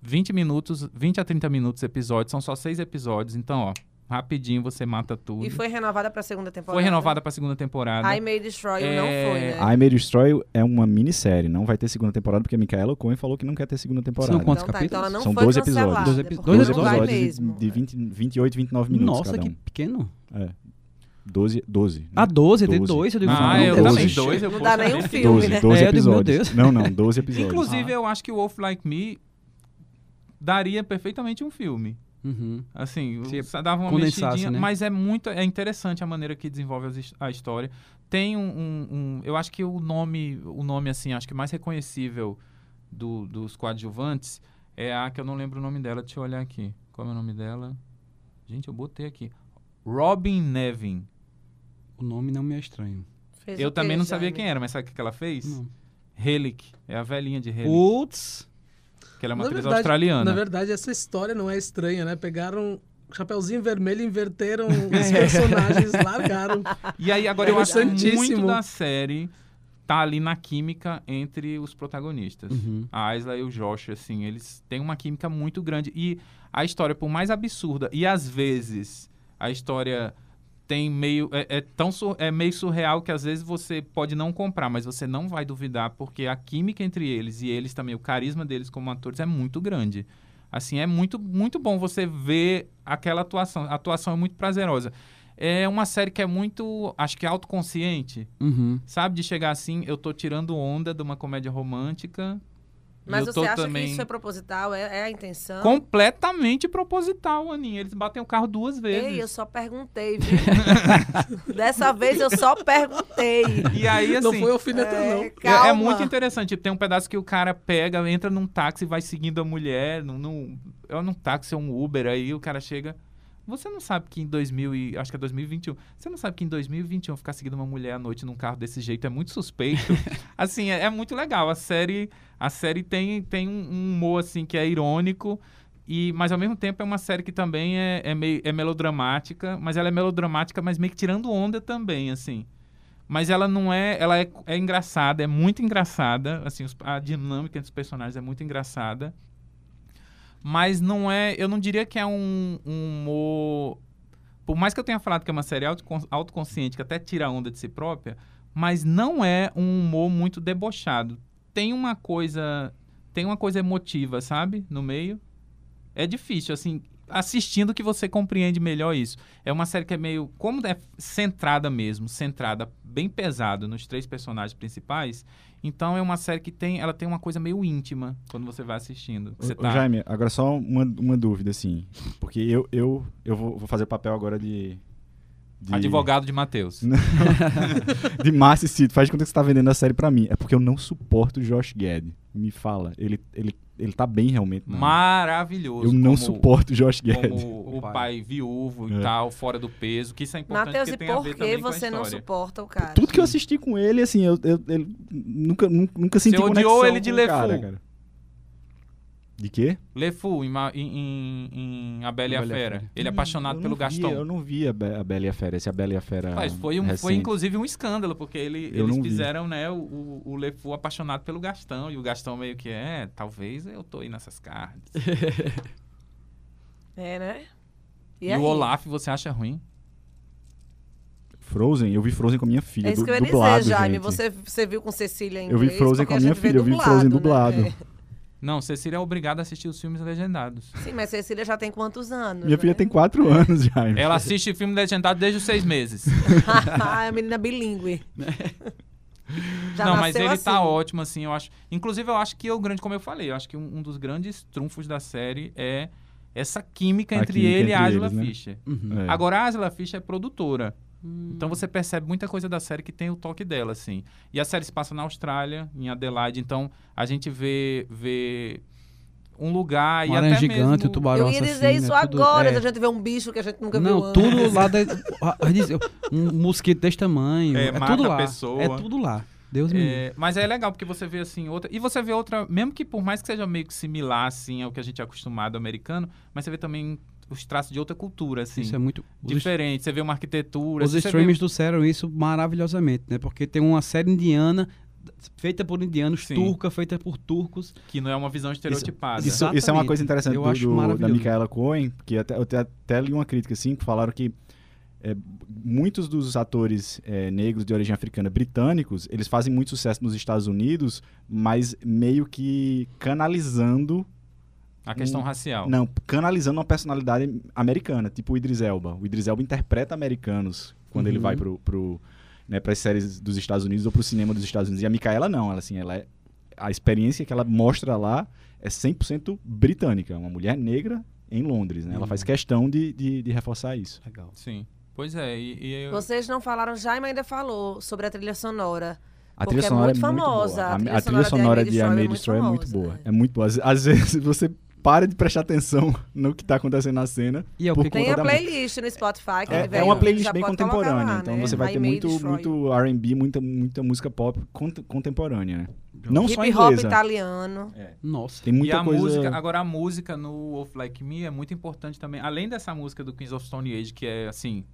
[SPEAKER 3] 20 minutos, 20 a 30 minutos episódios, são só seis episódios, então, ó, rapidinho você mata tudo.
[SPEAKER 2] E foi renovada pra segunda temporada.
[SPEAKER 3] Foi renovada pra segunda temporada.
[SPEAKER 2] I May Destroy
[SPEAKER 3] É,
[SPEAKER 2] não foi, né?
[SPEAKER 6] I May Destroy é uma minissérie, não vai ter segunda temporada porque a Micaela Cohen falou que não quer ter segunda temporada.
[SPEAKER 4] São quantos
[SPEAKER 2] então, tá, então ela não
[SPEAKER 6] São
[SPEAKER 2] foi
[SPEAKER 6] 12
[SPEAKER 2] cancelada,
[SPEAKER 6] episódios.
[SPEAKER 4] Doze epi-
[SPEAKER 2] não vai
[SPEAKER 6] episódios
[SPEAKER 2] mesmo.
[SPEAKER 6] de 20, 28, 29 minutos
[SPEAKER 4] Nossa,
[SPEAKER 6] cada
[SPEAKER 4] que pequeno.
[SPEAKER 6] É. 12, 12. né?
[SPEAKER 4] Ah, 12, tem
[SPEAKER 6] 12.
[SPEAKER 4] dois. Eu digo,
[SPEAKER 3] Ah,
[SPEAKER 4] não,
[SPEAKER 3] eu
[SPEAKER 6] doze.
[SPEAKER 3] também,
[SPEAKER 6] Doze.
[SPEAKER 3] dois. Eu
[SPEAKER 2] Não dá nem um filme,
[SPEAKER 6] 12,
[SPEAKER 2] né?
[SPEAKER 6] 12
[SPEAKER 4] É, digo.
[SPEAKER 6] Não, não, 12 episódios.
[SPEAKER 3] Inclusive,
[SPEAKER 4] Ah.
[SPEAKER 3] eu acho que o Wolf Like Me daria perfeitamente um filme.
[SPEAKER 4] Uhum.
[SPEAKER 3] Assim,
[SPEAKER 4] Se
[SPEAKER 3] dava uma mexidinha,
[SPEAKER 4] né?
[SPEAKER 3] mas é muito é interessante a maneira que desenvolve a história. Tem um, um- um- eu acho que o nome, o nome assim, acho que mais reconhecível do- dos coadjuvantes é a que eu não lembro o nome dela. Deixa eu olhar aqui. Qual é o nome dela? Gente, eu botei aqui. Robin Nevin.
[SPEAKER 4] O nome não me é estranho.
[SPEAKER 2] Fez
[SPEAKER 3] Eu também não sabia
[SPEAKER 2] Jaime?
[SPEAKER 3] quem era, mas sabe o que ela fez?
[SPEAKER 4] Não.
[SPEAKER 3] Relic. É a velhinha de Relic.
[SPEAKER 4] Putz.
[SPEAKER 3] Que ela é uma
[SPEAKER 5] Na
[SPEAKER 3] atriz
[SPEAKER 5] verdade-
[SPEAKER 3] australiana.
[SPEAKER 5] Na verdade, essa história não é estranha, né? Pegaram o Chapeuzinho Vermelho, inverteram os personagens, largaram.
[SPEAKER 3] E aí, agora eu acho que muito da série tá ali na química entre os protagonistas.
[SPEAKER 4] Uhum.
[SPEAKER 3] A Aisla e o Josh, assim, eles têm uma química muito grande. E a história, por mais absurda, e às vezes a história tem meio. É, é tão é meio surreal que às vezes você pode não comprar, mas você não vai duvidar, porque a química entre eles e eles também, o carisma deles como atores é muito grande. Assim, é muito, muito bom você ver aquela atuação. A atuação é muito prazerosa. É uma série que é muito, acho que autoconsciente,
[SPEAKER 4] Uhum.
[SPEAKER 3] sabe? De chegar assim, eu tô tirando onda de uma comédia romântica.
[SPEAKER 2] Mas
[SPEAKER 3] eu
[SPEAKER 2] você
[SPEAKER 3] tô
[SPEAKER 2] acha
[SPEAKER 3] também
[SPEAKER 2] que isso é proposital? É, é a intenção?
[SPEAKER 3] completamente proposital, Aninha. Eles batem o carro duas vezes.
[SPEAKER 2] Ei, eu só perguntei, viu? Dessa vez eu só perguntei.
[SPEAKER 3] E aí, assim.
[SPEAKER 5] não foi alfinetão,
[SPEAKER 2] É,
[SPEAKER 5] não.
[SPEAKER 3] É,
[SPEAKER 2] calma.
[SPEAKER 3] é muito interessante. Tem um pedaço que o cara pega, entra num táxi e vai seguindo a mulher. Num, num, é num táxi ou um Uber. Aí o cara chega. Você não sabe que em 2000 e acho que é 2021, você não sabe que em 2021 ficar seguindo uma mulher à noite num carro desse jeito é muito suspeito. assim, é, é muito legal. A série, a série tem, tem um, um humor assim que é irônico. E, mas ao mesmo tempo é uma série que também é, é, meio, é melodramática, mas ela é melodramática, mas meio que tirando onda também, assim. Mas ela não é. Ela é, é engraçada, é muito engraçada. Assim, a dinâmica entre os personagens é muito engraçada. Mas não é. Eu não diria que é um, um humor. Por mais que eu tenha falado que é uma série autocon- autoconsciente, que até tira onda de si própria, mas não é um humor muito debochado. Tem uma coisa. Tem uma coisa emotiva, sabe? No meio. É difícil, assim. Assistindo que você compreende melhor isso. É uma série que é meio. Como é centrada mesmo, centrada bem pesado nos três personagens principais. Então é uma série que tem. Ela tem uma coisa meio íntima quando você vai assistindo. Você tá.
[SPEAKER 6] Jaime, agora só uma, uma dúvida, assim. Porque eu, eu, eu vou, vou fazer o papel agora de. De-
[SPEAKER 3] Advogado de Matheus.
[SPEAKER 6] de Márcio Cito. Faz de conta que você tá vendendo a série pra mim. É porque eu não suporto o Josh Gad. Me fala. Ele, ele, ele tá bem realmente. não.
[SPEAKER 3] Maravilhoso.
[SPEAKER 6] Eu não
[SPEAKER 3] como-
[SPEAKER 6] suporto o Josh Gad.
[SPEAKER 3] Como o
[SPEAKER 4] pai.
[SPEAKER 3] pai, viúvo e
[SPEAKER 6] É.
[SPEAKER 3] tal, fora do peso, que isso é importante
[SPEAKER 2] Matheus, e por que você não suporta o cara?
[SPEAKER 6] Tudo que eu assisti com ele, assim, eu, eu, eu nunca, nunca, nunca senti
[SPEAKER 3] Você odiou ele de
[SPEAKER 6] com o
[SPEAKER 3] Le
[SPEAKER 6] cara, cara. De quê?
[SPEAKER 3] Le Fou, em, em, em- A Bela e a
[SPEAKER 4] e
[SPEAKER 3] Fera.
[SPEAKER 4] Fera.
[SPEAKER 3] Ele é
[SPEAKER 6] Hum,
[SPEAKER 3] apaixonado
[SPEAKER 6] eu
[SPEAKER 3] pelo
[SPEAKER 6] vi,
[SPEAKER 3] Gastão.
[SPEAKER 6] eu não vi a, Be a Bela e a Fera, esse a Bela e a Fera
[SPEAKER 3] Mas foi, um, foi inclusive um escândalo, porque ele,
[SPEAKER 6] Eu
[SPEAKER 3] eles
[SPEAKER 6] vi.
[SPEAKER 3] fizeram, né, o, o, o Le Fou apaixonado pelo Gastão. E o Gastão meio que é, talvez eu tô aí nessas carnes.
[SPEAKER 2] É, né?
[SPEAKER 3] E,
[SPEAKER 2] aí?
[SPEAKER 3] o Olaf, você acha ruim?
[SPEAKER 6] Frozen, eu vi Frozen com a minha filha,
[SPEAKER 2] É isso
[SPEAKER 6] du-
[SPEAKER 2] que eu ia
[SPEAKER 6] dublado,
[SPEAKER 2] dizer, Jaime.
[SPEAKER 6] gente.
[SPEAKER 2] Você, você viu com Cecília em
[SPEAKER 6] Eu vi? Frozen com a minha filha, eu vi Frozen
[SPEAKER 2] né?
[SPEAKER 6] dublado.
[SPEAKER 2] É.
[SPEAKER 3] Não, Cecília é obrigada a assistir os filmes legendados.
[SPEAKER 2] Sim, mas Cecília já tem quantos anos?
[SPEAKER 6] Minha filha
[SPEAKER 2] né?
[SPEAKER 6] tem 4 anos, Jaime.
[SPEAKER 3] Ela assiste filme legendado desde os seis meses.
[SPEAKER 2] Ah, é a menina bilíngue. Já
[SPEAKER 3] não, mas ele
[SPEAKER 2] assim.
[SPEAKER 3] tá ótimo, assim, eu acho. Inclusive, eu acho que o grande, como eu falei, eu acho que um, um dos grandes trunfos da série é essa química
[SPEAKER 6] A
[SPEAKER 3] entre
[SPEAKER 6] química
[SPEAKER 3] ele e a
[SPEAKER 6] entre
[SPEAKER 3] Angela
[SPEAKER 6] eles, né?
[SPEAKER 3] Fisher.
[SPEAKER 4] Uhum.
[SPEAKER 6] É.
[SPEAKER 3] Agora, a Angela Fisher é produtora.
[SPEAKER 2] Hum.
[SPEAKER 3] Então você percebe muita coisa da série que tem o toque dela, assim. E a série se passa na Austrália, em Adelaide, então a gente vê, vê um lugar e
[SPEAKER 4] Uma
[SPEAKER 3] até
[SPEAKER 4] aranha gigante,
[SPEAKER 3] mesmo...
[SPEAKER 4] o tubarão
[SPEAKER 2] Eu ia dizer
[SPEAKER 4] assassino,
[SPEAKER 2] isso
[SPEAKER 4] é tudo-
[SPEAKER 2] agora,
[SPEAKER 4] é.
[SPEAKER 2] a gente vê um bicho que a gente nunca viu
[SPEAKER 4] Não,
[SPEAKER 2] antes.
[SPEAKER 4] tudo lá da, um mosquito desse tamanho.
[SPEAKER 3] É,
[SPEAKER 4] É, tudo lá.
[SPEAKER 3] pessoa.
[SPEAKER 4] É tudo lá. Deus me livre.
[SPEAKER 3] É, mas é legal porque você vê assim outra e você vê outra mesmo que por mais que seja meio que similar assim ao que a gente é acostumado americano mas você vê também os traços de outra cultura assim
[SPEAKER 4] Isso é muito. Os,
[SPEAKER 3] diferente você vê uma arquitetura
[SPEAKER 4] os
[SPEAKER 3] você vê-
[SPEAKER 4] streamers trouxeram isso maravilhosamente, né? Porque tem uma série indiana feita por indianos,
[SPEAKER 3] Sim.
[SPEAKER 4] turca feita por turcos.
[SPEAKER 3] que não é uma visão estereotipada
[SPEAKER 6] Isso, isso é uma coisa interessante
[SPEAKER 4] Eu
[SPEAKER 6] do,
[SPEAKER 4] acho
[SPEAKER 6] do- da. Micaela Cohen, que até, eu até, até li uma crítica assim, que falaram que é, muitos dos atores é, negros de origem africana britânicos, eles fazem muito sucesso nos Estados Unidos, mas meio que canalizando
[SPEAKER 3] a questão
[SPEAKER 6] Hum,
[SPEAKER 3] racial
[SPEAKER 6] Não, canalizando uma personalidade americana, tipo o Idris Elba. O Idris Elba interpreta americanos quando ele
[SPEAKER 4] Uhum.
[SPEAKER 6] vai pro, pro, né, para as séries dos Estados Unidos ou pro cinema dos Estados Unidos. E a Micaela não, ela assim, ela é a experiência que ela mostra lá é 100% britânica, uma mulher negra em Londres, né? Ela
[SPEAKER 4] Uhum.
[SPEAKER 6] faz questão de, de, de reforçar isso.
[SPEAKER 4] Legal.
[SPEAKER 3] sim pois é e, e eu-
[SPEAKER 2] Vocês não falaram, Jaime ainda falou sobre a trilha sonora.
[SPEAKER 6] A trilha
[SPEAKER 2] é
[SPEAKER 6] sonora
[SPEAKER 2] muito
[SPEAKER 6] é muito
[SPEAKER 2] famosa.
[SPEAKER 6] boa.
[SPEAKER 2] A
[SPEAKER 6] A,
[SPEAKER 2] trilha
[SPEAKER 6] a trilha
[SPEAKER 2] sonora de Destroy
[SPEAKER 6] Destroy
[SPEAKER 2] é
[SPEAKER 6] é
[SPEAKER 2] muito
[SPEAKER 6] boa. É muito boa. Às, às vezes você para de prestar atenção no que tá acontecendo na cena.
[SPEAKER 4] E é o que
[SPEAKER 2] Tem a
[SPEAKER 6] da
[SPEAKER 2] playlist no Spotify que
[SPEAKER 6] É,
[SPEAKER 2] ele
[SPEAKER 6] é uma playlist bem contemporânea,
[SPEAKER 2] lá,
[SPEAKER 6] então
[SPEAKER 2] né?
[SPEAKER 6] você vai
[SPEAKER 2] I
[SPEAKER 6] ter muito,
[SPEAKER 2] Destroy.
[SPEAKER 6] muito R&B, muita, muita música pop cont- contemporânea, né? Não só
[SPEAKER 2] Hip hop
[SPEAKER 6] inglesa.
[SPEAKER 2] italiano.
[SPEAKER 4] Nossa.
[SPEAKER 6] Tem muita
[SPEAKER 3] e a
[SPEAKER 6] coisa...
[SPEAKER 3] música agora a música no Wolf Like Me é muito importante também além dessa música do Queens of Stone Age que é assim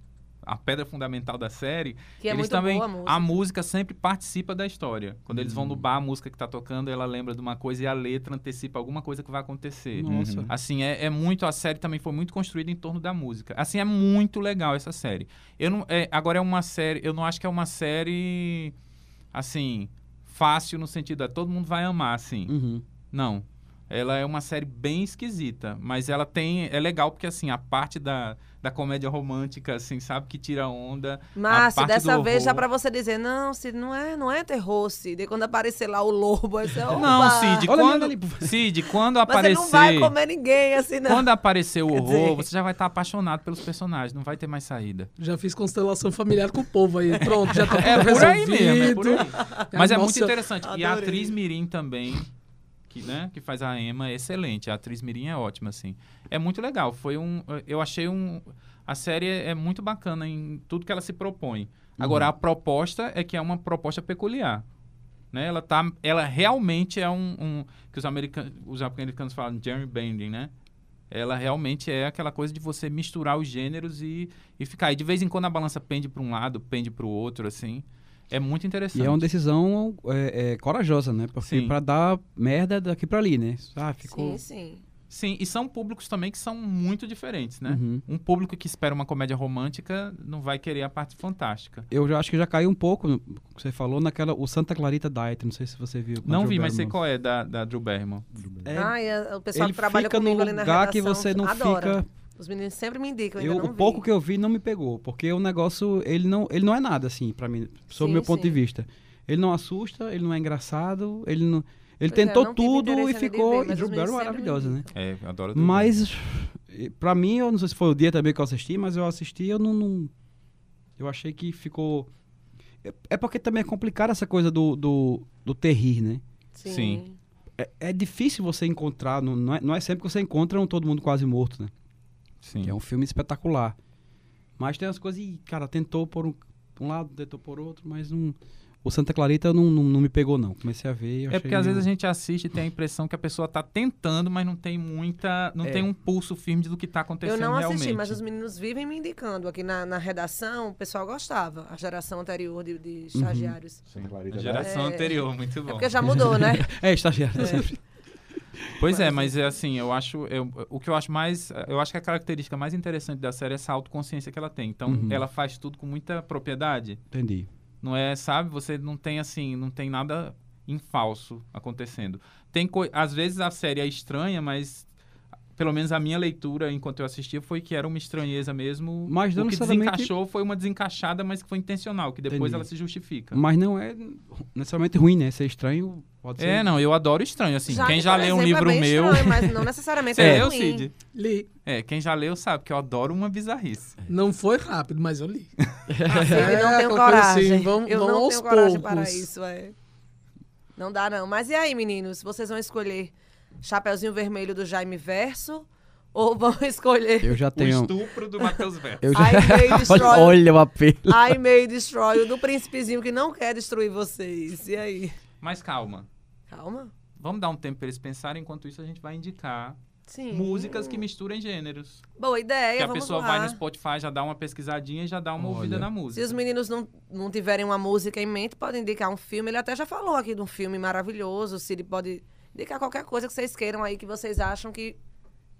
[SPEAKER 3] a pedra fundamental da série
[SPEAKER 2] Que é
[SPEAKER 3] eles
[SPEAKER 2] muito
[SPEAKER 3] também
[SPEAKER 2] boa a música.
[SPEAKER 3] música sempre participa da história. Quando eles vão no bar, a música que tá tocando, ela lembra de uma coisa e a letra antecipa alguma coisa que vai acontecer.
[SPEAKER 4] Nossa.
[SPEAKER 6] Uhum.
[SPEAKER 3] Assim, é, é muito. A série também foi muito construída em torno da música. Assim, é muito legal essa série. Eu não, é, agora é uma série. Eu não acho que é uma série. Assim. Fácil no sentido. É, todo mundo vai amar, assim.
[SPEAKER 4] Uhum.
[SPEAKER 3] Não. Ela é uma série bem esquisita, mas ela tem. É legal porque, assim, a parte da, da comédia romântica, assim, sabe, que tira onda.
[SPEAKER 2] Márcio, dessa
[SPEAKER 3] do
[SPEAKER 2] vez já pra você dizer, não, Cid, não é, não é terror, Cid. E quando aparecer lá o lobo, aí você,
[SPEAKER 3] Não! Cid,
[SPEAKER 4] Olha
[SPEAKER 3] quando,
[SPEAKER 4] ali.
[SPEAKER 3] Cid, quando
[SPEAKER 2] Mas
[SPEAKER 3] aparecer.
[SPEAKER 2] ele não vai comer ninguém, assim, não.
[SPEAKER 3] Quando aparecer o horror,
[SPEAKER 2] dizer-
[SPEAKER 3] você já vai estar apaixonado pelos personagens, não vai ter mais saída.
[SPEAKER 5] Já fiz constelação familiar com o povo aí. Pronto, já tá
[SPEAKER 3] É por aí mesmo, é por aí. Mas é muito interessante. E a
[SPEAKER 2] adorei.
[SPEAKER 3] atriz Mirim também que, né, que faz a Emma é excelente. A atriz Mirim é ótima, assim. É muito legal. Foi um. Eu achei um. A série é muito bacana em tudo que ela se propõe. Agora, a proposta é que é uma proposta peculiar. Né? Ela, tá, ela realmente é um. um que os americanos, os americanos falam gerrymandering, né? Ela realmente é aquela coisa de você misturar os gêneros e, e ficar. E de vez em quando a balança pende para um lado, pende para o outro, assim. É muito interessante.
[SPEAKER 4] E é uma decisão é, é, corajosa, né? Porque pra dar merda daqui pra ali, né? Ah, ficou.
[SPEAKER 2] Sim, sim.
[SPEAKER 3] Sim, e são públicos também que são muito diferentes, né?
[SPEAKER 4] Uhum.
[SPEAKER 3] Um público que espera uma comédia romântica não vai querer a parte fantástica.
[SPEAKER 4] Eu já acho que já caiu um pouco, você falou, naquela. O Santa Clarita Diet, não sei se você viu.
[SPEAKER 3] Não vi, mas sei qual é da, da Drew Barrymore.
[SPEAKER 4] É,
[SPEAKER 2] Ah, e o pessoal
[SPEAKER 4] ele
[SPEAKER 2] que trabalha
[SPEAKER 4] fica no
[SPEAKER 2] comigo ali na
[SPEAKER 4] lugar que
[SPEAKER 2] redação
[SPEAKER 4] você não
[SPEAKER 2] adora.
[SPEAKER 4] fica.
[SPEAKER 2] Os meninos sempre me indicam, eu
[SPEAKER 4] Eu,
[SPEAKER 2] ainda não
[SPEAKER 4] o pouco
[SPEAKER 2] vi.
[SPEAKER 4] que eu vi não me pegou, porque o negócio, ele não, ele não é nada, assim, pra mim, sob
[SPEAKER 2] Sim,
[SPEAKER 4] meu ponto
[SPEAKER 2] sim.
[SPEAKER 4] de vista. Ele não assusta, ele não é engraçado, ele não. Ele
[SPEAKER 2] Pois é,
[SPEAKER 4] tentou
[SPEAKER 2] tive
[SPEAKER 4] tudo e ficou.
[SPEAKER 2] ver,
[SPEAKER 4] e Drew Barrymore é
[SPEAKER 2] sempre me
[SPEAKER 4] maravilhosa, né?
[SPEAKER 3] É, eu adoro Drew
[SPEAKER 4] Mas, pra mim, eu não sei se foi o dia também que eu assisti, mas eu assisti eu não. não- eu achei que ficou. É- É porque também é complicado essa coisa do, do, do terrir, né?
[SPEAKER 2] Sim.
[SPEAKER 3] Sim.
[SPEAKER 4] É, é difícil você encontrar, não, não, é, não é sempre que você encontra um Todo Mundo Quase Morto, né?
[SPEAKER 3] Sim.
[SPEAKER 4] Que é um filme espetacular. Mas tem umas coisas e, cara, tentou por um, um lado, tentou por outro, mas não. O Santa Clarita não, não, não me pegou, não. Comecei a ver e eu
[SPEAKER 3] É
[SPEAKER 4] achei
[SPEAKER 3] porque às vezes a
[SPEAKER 4] meio-
[SPEAKER 3] gente assiste e tem a impressão que a pessoa tá tentando, mas não tem muita. não
[SPEAKER 4] É.
[SPEAKER 3] tem um pulso firme do que tá
[SPEAKER 2] Eu
[SPEAKER 3] acontecendo
[SPEAKER 2] não
[SPEAKER 3] realmente.
[SPEAKER 2] assisti, mas os meninos vivem me indicando. Aqui na, na redação, o pessoal gostava. A geração anterior de, de estagiários.
[SPEAKER 6] Santa Clarita
[SPEAKER 3] A geração
[SPEAKER 2] É.
[SPEAKER 3] anterior, muito
[SPEAKER 2] É
[SPEAKER 3] bom.
[SPEAKER 2] porque já mudou, né?
[SPEAKER 4] É, estagiário. sempre.
[SPEAKER 3] Pois é, mas é assim, eu acho. eu- o que eu acho mais. Eu acho que a característica mais interessante da série é essa autoconsciência que ela tem. Então,
[SPEAKER 4] Uhum.
[SPEAKER 3] ela faz tudo com muita propriedade.
[SPEAKER 4] Entendi.
[SPEAKER 3] Não é, sabe? Você não tem assim, não tem nada em falso acontecendo. Tem às vezes a série é estranha, mas pelo menos a minha leitura enquanto eu assistia foi que era uma estranheza mesmo.
[SPEAKER 4] Mas não
[SPEAKER 3] o que
[SPEAKER 4] necessariamente-
[SPEAKER 3] desencaixou foi uma desencaixada, mas que foi intencional, que depois
[SPEAKER 4] Entendi.
[SPEAKER 3] ela se justifica.
[SPEAKER 4] Mas não é necessariamente ruim, né? Ser estranho pode ser.
[SPEAKER 3] É, não, eu adoro estranho assim. quem já leu um
[SPEAKER 2] exemplo,
[SPEAKER 3] livro
[SPEAKER 2] é bem
[SPEAKER 3] meu,
[SPEAKER 2] Estranho, mas não necessariamente é
[SPEAKER 3] leu,
[SPEAKER 2] ruim.
[SPEAKER 3] Cid?
[SPEAKER 5] Li.
[SPEAKER 3] É, quem já leu sabe que eu adoro uma bizarrice.
[SPEAKER 5] Não foi rápido, mas eu li.
[SPEAKER 2] Assim, ele não
[SPEAKER 5] É,
[SPEAKER 2] tenho coragem.
[SPEAKER 5] assim, vamos-
[SPEAKER 2] eu
[SPEAKER 5] vamos
[SPEAKER 2] não
[SPEAKER 5] aos
[SPEAKER 2] tenho coragem
[SPEAKER 5] poucos.
[SPEAKER 2] para isso, é. Não dá, não. Mas e aí, meninos? Vocês vão escolher Chapeuzinho Vermelho do Jaime Verso? Ou vão escolher
[SPEAKER 4] Eu já
[SPEAKER 3] O
[SPEAKER 4] tenho.
[SPEAKER 3] estupro do Matheus Verso.
[SPEAKER 4] Eu já...
[SPEAKER 2] I May Destroy,
[SPEAKER 4] Olha o apelo.
[SPEAKER 2] I May Destroy, o do príncipezinho que não quer destruir vocês? E aí?
[SPEAKER 3] Mas calma.
[SPEAKER 2] Calma.
[SPEAKER 3] Vamos dar um tempo para eles pensarem, enquanto isso a gente vai indicar
[SPEAKER 2] Sim.
[SPEAKER 3] músicas que misturem gêneros.
[SPEAKER 2] Boa ideia,
[SPEAKER 3] que a
[SPEAKER 2] vamos
[SPEAKER 3] pessoa
[SPEAKER 2] lá.
[SPEAKER 3] vai no Spotify, já dá uma pesquisadinha e já dá uma
[SPEAKER 4] Olha.
[SPEAKER 3] ouvida na
[SPEAKER 2] Se
[SPEAKER 3] música.
[SPEAKER 2] os meninos não, não tiverem uma música em mente, podem indicar um filme. Ele até já falou aqui de um filme maravilhoso. O Cid pode indicar qualquer coisa que vocês queiram aí, que vocês acham que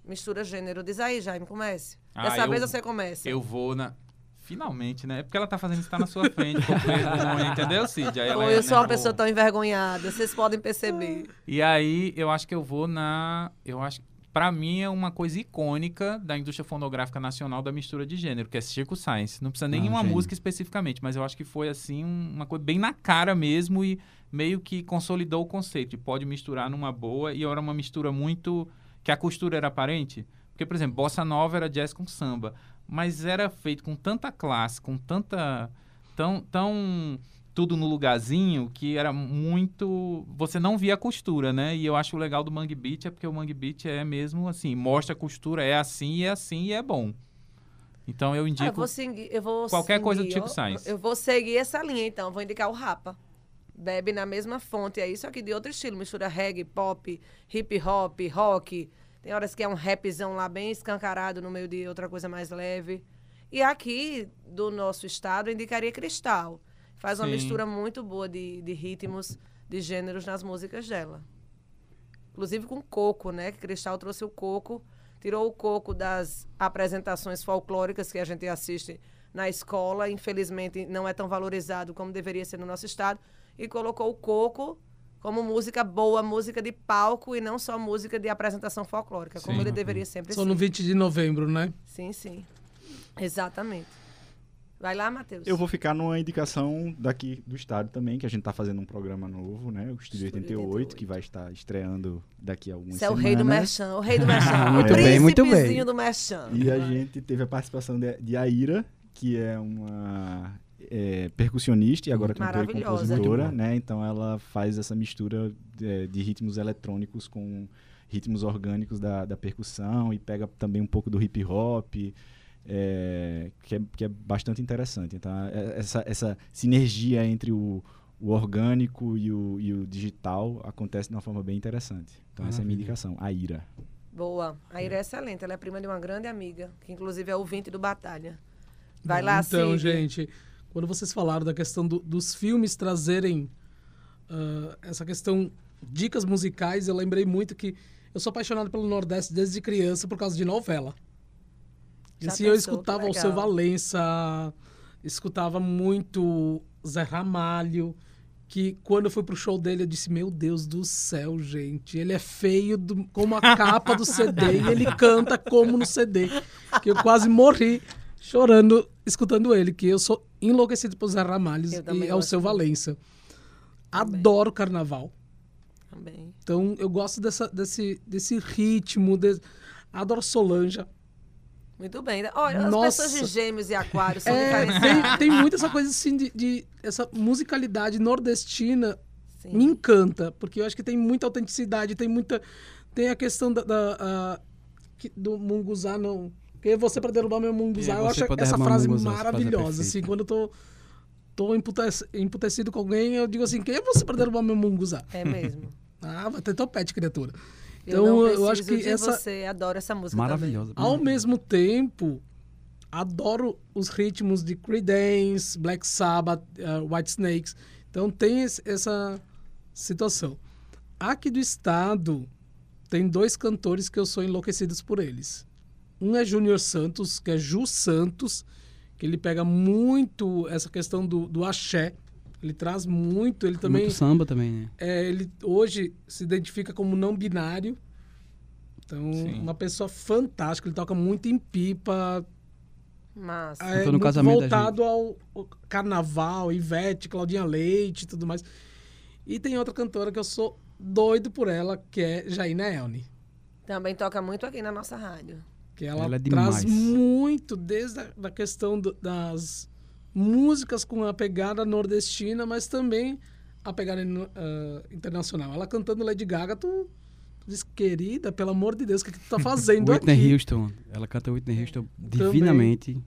[SPEAKER 2] mistura gênero. Diz aí, Jaime, comece.
[SPEAKER 3] Ah,
[SPEAKER 2] Dessa
[SPEAKER 3] eu-
[SPEAKER 2] vez você começa.
[SPEAKER 3] Eu vou na. Finalmente, né? É porque ela tá fazendo isso tá na sua frente, com vergonha, entendeu, Cid? Aí ela
[SPEAKER 2] eu sou uma pessoa tão envergonhada, vocês podem perceber.
[SPEAKER 3] E aí, eu acho que eu vou na. Eu acho Pra mim é uma coisa icônica da indústria fonográfica nacional da mistura de gênero, que é Circo Science. Não precisa nem
[SPEAKER 4] Ah,
[SPEAKER 3] uma música especificamente, mas eu acho que foi assim um- uma coisa bem na cara mesmo e meio que consolidou o conceito de pode misturar numa boa e era uma mistura muito que a costura era aparente. Porque, por exemplo, bossa nova era jazz com samba, mas era feito com tanta classe, com tanta tão tão tudo no lugarzinho que era muito você não via a costura, né? E eu acho o legal do Mangue Beat é porque o Mangue Beat é mesmo assim, mostra a costura, é assim é assim e é bom. Então eu
[SPEAKER 2] Ah, eu
[SPEAKER 3] indico
[SPEAKER 2] vou seguir, eu vou
[SPEAKER 3] qualquer coisa do
[SPEAKER 2] seguir,
[SPEAKER 3] Chico
[SPEAKER 2] ó,
[SPEAKER 3] Sainz.
[SPEAKER 2] Eu vou seguir essa linha, então. Vou indicar o Rapa. Bebe na mesma fonte aí, só que de outro estilo. Mistura reggae, pop, hip hop, rock. Tem horas que é um rapzão lá bem escancarado no meio de outra coisa mais leve. E aqui, do nosso estado, eu indicaria Cristal. Faz uma
[SPEAKER 3] Sim.
[SPEAKER 2] mistura muito boa de, de ritmos, de gêneros nas músicas dela. Inclusive com coco, né? Que Cristal trouxe o coco, tirou o coco das apresentações folclóricas que a gente assiste na escola, infelizmente não é tão valorizado como deveria ser no nosso estado, e colocou o coco como música boa, música de palco e não só música de apresentação folclórica, como
[SPEAKER 3] Sim.
[SPEAKER 2] ele deveria sempre
[SPEAKER 5] Só
[SPEAKER 2] ser.
[SPEAKER 5] no 20 de novembro, né?
[SPEAKER 2] Sim, sim. Exatamente. Vai lá, Matheus.
[SPEAKER 6] Eu vou ficar numa indicação daqui do estado também, que a gente tá fazendo um programa novo, né? O Estúdio
[SPEAKER 2] Estúdio
[SPEAKER 6] 88,
[SPEAKER 2] 88.
[SPEAKER 6] que vai estar estreando daqui a algumas
[SPEAKER 2] Você é o
[SPEAKER 6] semanas.
[SPEAKER 2] rei do merchan, o rei do merchan.
[SPEAKER 4] Muito
[SPEAKER 2] o
[SPEAKER 4] bem, muito bem.
[SPEAKER 2] do merchan.
[SPEAKER 6] E a gente teve a participação de, de Aira, que é uma é percussionista e agora cantora e compositora, né? Então ela faz essa mistura de, de ritmos eletrônicos com ritmos orgânicos da, da percussão e pega também um pouco do hip hop, é, que, é, que é bastante interessante. Então é- essa, essa sinergia entre o, o orgânico e o, e o digital acontece de uma forma bem interessante. Então essa é a minha
[SPEAKER 4] Maravilha.
[SPEAKER 6] indicação, a Ira.
[SPEAKER 2] Boa. A Ira é excelente. Ela é prima de uma grande amiga, que inclusive é ouvinte do Batalha. Vai lá,
[SPEAKER 5] Então,
[SPEAKER 2] Cid.
[SPEAKER 5] gente, quando vocês falaram da questão do- dos filmes trazerem ah, essa questão dicas musicais, eu lembrei muito que eu sou apaixonado pelo Nordeste desde criança por causa de novela.
[SPEAKER 2] Já
[SPEAKER 5] assim, eu
[SPEAKER 2] pensou?
[SPEAKER 5] escutava
[SPEAKER 2] Que
[SPEAKER 5] o seu. Valença, escutava muito Zé Ramalho, que quando eu fui pro show dele eu disse, meu Deus do céu, gente, ele é feio do- como a capa do CD e ele canta como no CD, que eu quase morri chorando escutando ele, que eu sou enlouquecido por Zé Ramalho e ao
[SPEAKER 2] gosto
[SPEAKER 5] seu. Valença. Adoro carnaval.
[SPEAKER 2] Também.
[SPEAKER 5] Então eu gosto dessa, desse, desse ritmo, de- adoro Solange.
[SPEAKER 2] Muito bem. Olha, as
[SPEAKER 5] Nossa.
[SPEAKER 2] pessoas de gêmeos e aquários são
[SPEAKER 5] É, tem, tem muito essa coisa assim de, de- essa musicalidade nordestina
[SPEAKER 2] Sim.
[SPEAKER 5] me encanta, porque eu acho que tem muita autenticidade, tem muita. Tem a questão da, da- a- que- do munguzá, não. Quem é você para derrubar meu munguzá?
[SPEAKER 4] É
[SPEAKER 5] eu acho essa frase
[SPEAKER 4] munguzá?
[SPEAKER 5] Maravilhosa. assim, quando eu tô, tô emputec- emputecido com alguém, eu digo assim: quem é você para derrubar meu munguzá?
[SPEAKER 2] É mesmo.
[SPEAKER 5] Ah, vai ter topete, criatura.
[SPEAKER 2] Eu,
[SPEAKER 5] Então,
[SPEAKER 2] não
[SPEAKER 5] eu
[SPEAKER 2] preciso
[SPEAKER 5] acho que
[SPEAKER 2] de
[SPEAKER 5] essa-
[SPEAKER 2] você. Adoro essa música
[SPEAKER 4] Maravilhosa.
[SPEAKER 5] Ao mesmo tempo, adoro os ritmos de Creedence, Black Sabbath, uh, White Snakes. Então tem esse- essa situação. Aqui do estado, tem dois cantores que eu sou enlouquecidos por eles. Um é Júnior Santos, que é Ju Santos, que ele pega muito essa questão do, do axé. Ele traz muito, ele também...
[SPEAKER 4] Muito samba também, né?
[SPEAKER 5] É, ele hoje se identifica como não binário. Então,
[SPEAKER 3] Sim.
[SPEAKER 5] uma pessoa fantástica. Ele toca muito em pipa.
[SPEAKER 2] Massa.
[SPEAKER 5] É,
[SPEAKER 4] no
[SPEAKER 5] muito
[SPEAKER 4] casamento
[SPEAKER 5] voltado ao, ao carnaval, Ivete, Claudinha Leite e tudo mais. E tem outra cantora que eu sou doido por ela, que é Jaina Elne.
[SPEAKER 2] Também toca muito aqui na nossa rádio.
[SPEAKER 5] Que ela,
[SPEAKER 4] Ela é
[SPEAKER 5] traz muito, desde a da questão do- das músicas com a pegada nordestina, mas também a pegada ah, internacional. Ela cantando Lady Gaga, tu, tu diz, querida, pelo amor de Deus, o que, que tu tá fazendo
[SPEAKER 4] Whitney
[SPEAKER 5] aqui?
[SPEAKER 4] Houston. Ela canta Whitney Houston divinamente.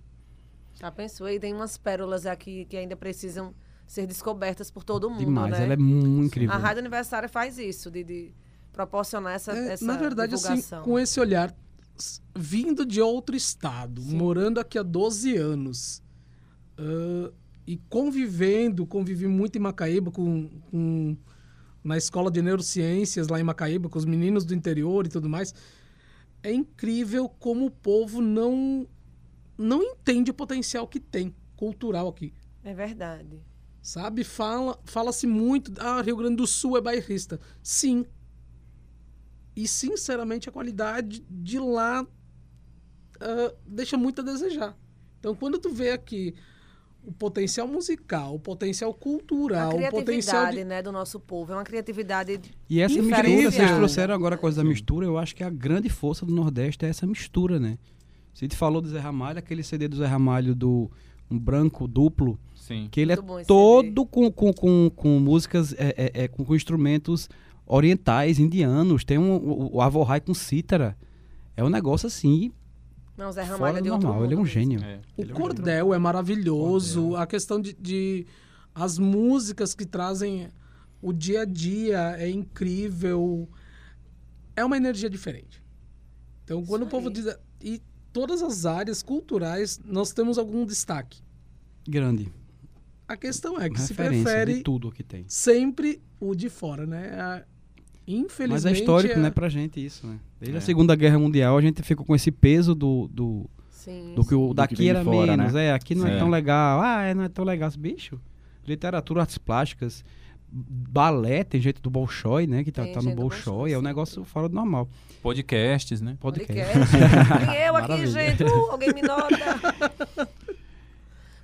[SPEAKER 2] Já pensou? E tem umas pérolas aqui que ainda precisam ser descobertas por todo mundo,
[SPEAKER 4] Demais.
[SPEAKER 2] né?
[SPEAKER 4] Ela é muito incrível.
[SPEAKER 2] A Rádio Aniversário faz isso, de, de proporcionar essa,
[SPEAKER 5] É,
[SPEAKER 2] essa
[SPEAKER 5] na verdade, assim,
[SPEAKER 2] divulgação.
[SPEAKER 5] com esse olhar, vindo de outro estado,
[SPEAKER 2] Sim.
[SPEAKER 5] morando aqui há 12 anos, ãh, e convivendo, convivi muito em Macaíba com, com- na escola de neurociências lá em Macaíba, com os meninos do interior e tudo mais, é incrível como o povo não, não entende o potencial que tem cultural aqui.
[SPEAKER 2] É verdade.
[SPEAKER 5] Sabe? Fala, fala-se muito, ah, Rio Grande do Sul é bairrista. Sim. E, sinceramente, a qualidade de lá ah, deixa muito a desejar. Então, quando tu vê aqui o potencial musical, o potencial cultural, o potencial
[SPEAKER 2] criatividade
[SPEAKER 5] de...
[SPEAKER 2] né, do nosso povo. É uma criatividade...
[SPEAKER 4] E essa mistura, vocês trouxeram agora a coisa da mistura, eu acho que a grande força do Nordeste é essa mistura, né? Você te falou do Zé Ramalho, aquele CD do Zé Ramalho do um branco duplo,
[SPEAKER 3] Sim.
[SPEAKER 4] que ele
[SPEAKER 2] Muito bom
[SPEAKER 4] é todo com, com, com, com músicas, é, é, é, com, com instrumentos orientais, indianos. Tem um, o, o Avorrai com cítara. É um negócio assim,
[SPEAKER 2] Não, Zé Ramalho é de outro
[SPEAKER 4] normal. Ele é um
[SPEAKER 2] mundo mesmo.
[SPEAKER 4] gênio.
[SPEAKER 3] É.
[SPEAKER 5] O
[SPEAKER 4] Ele é um
[SPEAKER 5] cordel é maravilhoso,
[SPEAKER 4] Cordel.
[SPEAKER 5] a questão de, de- as músicas que trazem o dia a dia é incrível. É uma energia diferente. Então, quando o
[SPEAKER 2] Isso
[SPEAKER 5] povo
[SPEAKER 2] aí.
[SPEAKER 5] diz e todas as áreas culturais nós temos algum destaque.
[SPEAKER 4] Grande.
[SPEAKER 5] A questão é que se
[SPEAKER 4] Referência de
[SPEAKER 5] prefere
[SPEAKER 4] tudo que tem.
[SPEAKER 5] sempre o de fora, né? A- Infelizmente
[SPEAKER 4] Mas é histórico,
[SPEAKER 5] é-
[SPEAKER 4] né, pra gente isso, né? Desde
[SPEAKER 3] É.
[SPEAKER 4] a Segunda Guerra Mundial a gente ficou com esse peso do, do,
[SPEAKER 2] Sim,
[SPEAKER 4] do que o
[SPEAKER 6] que
[SPEAKER 4] daqui
[SPEAKER 6] de
[SPEAKER 4] era
[SPEAKER 6] fora,
[SPEAKER 4] menos.
[SPEAKER 6] né?
[SPEAKER 4] É, aqui não é.
[SPEAKER 6] É.
[SPEAKER 4] tão legal. Ah, é, não é tão legal. Bicho, literatura, artes plásticas, balé, tem gente do Bolshoi, né? Que tá,
[SPEAKER 2] Tem
[SPEAKER 4] tá no Bolshoi.
[SPEAKER 2] Bolshoi,
[SPEAKER 4] É um negócio fora do normal.
[SPEAKER 3] Podcasts, né?
[SPEAKER 4] Podcast.
[SPEAKER 2] Podcast. E eu aqui, gente. Uh, alguém me nota.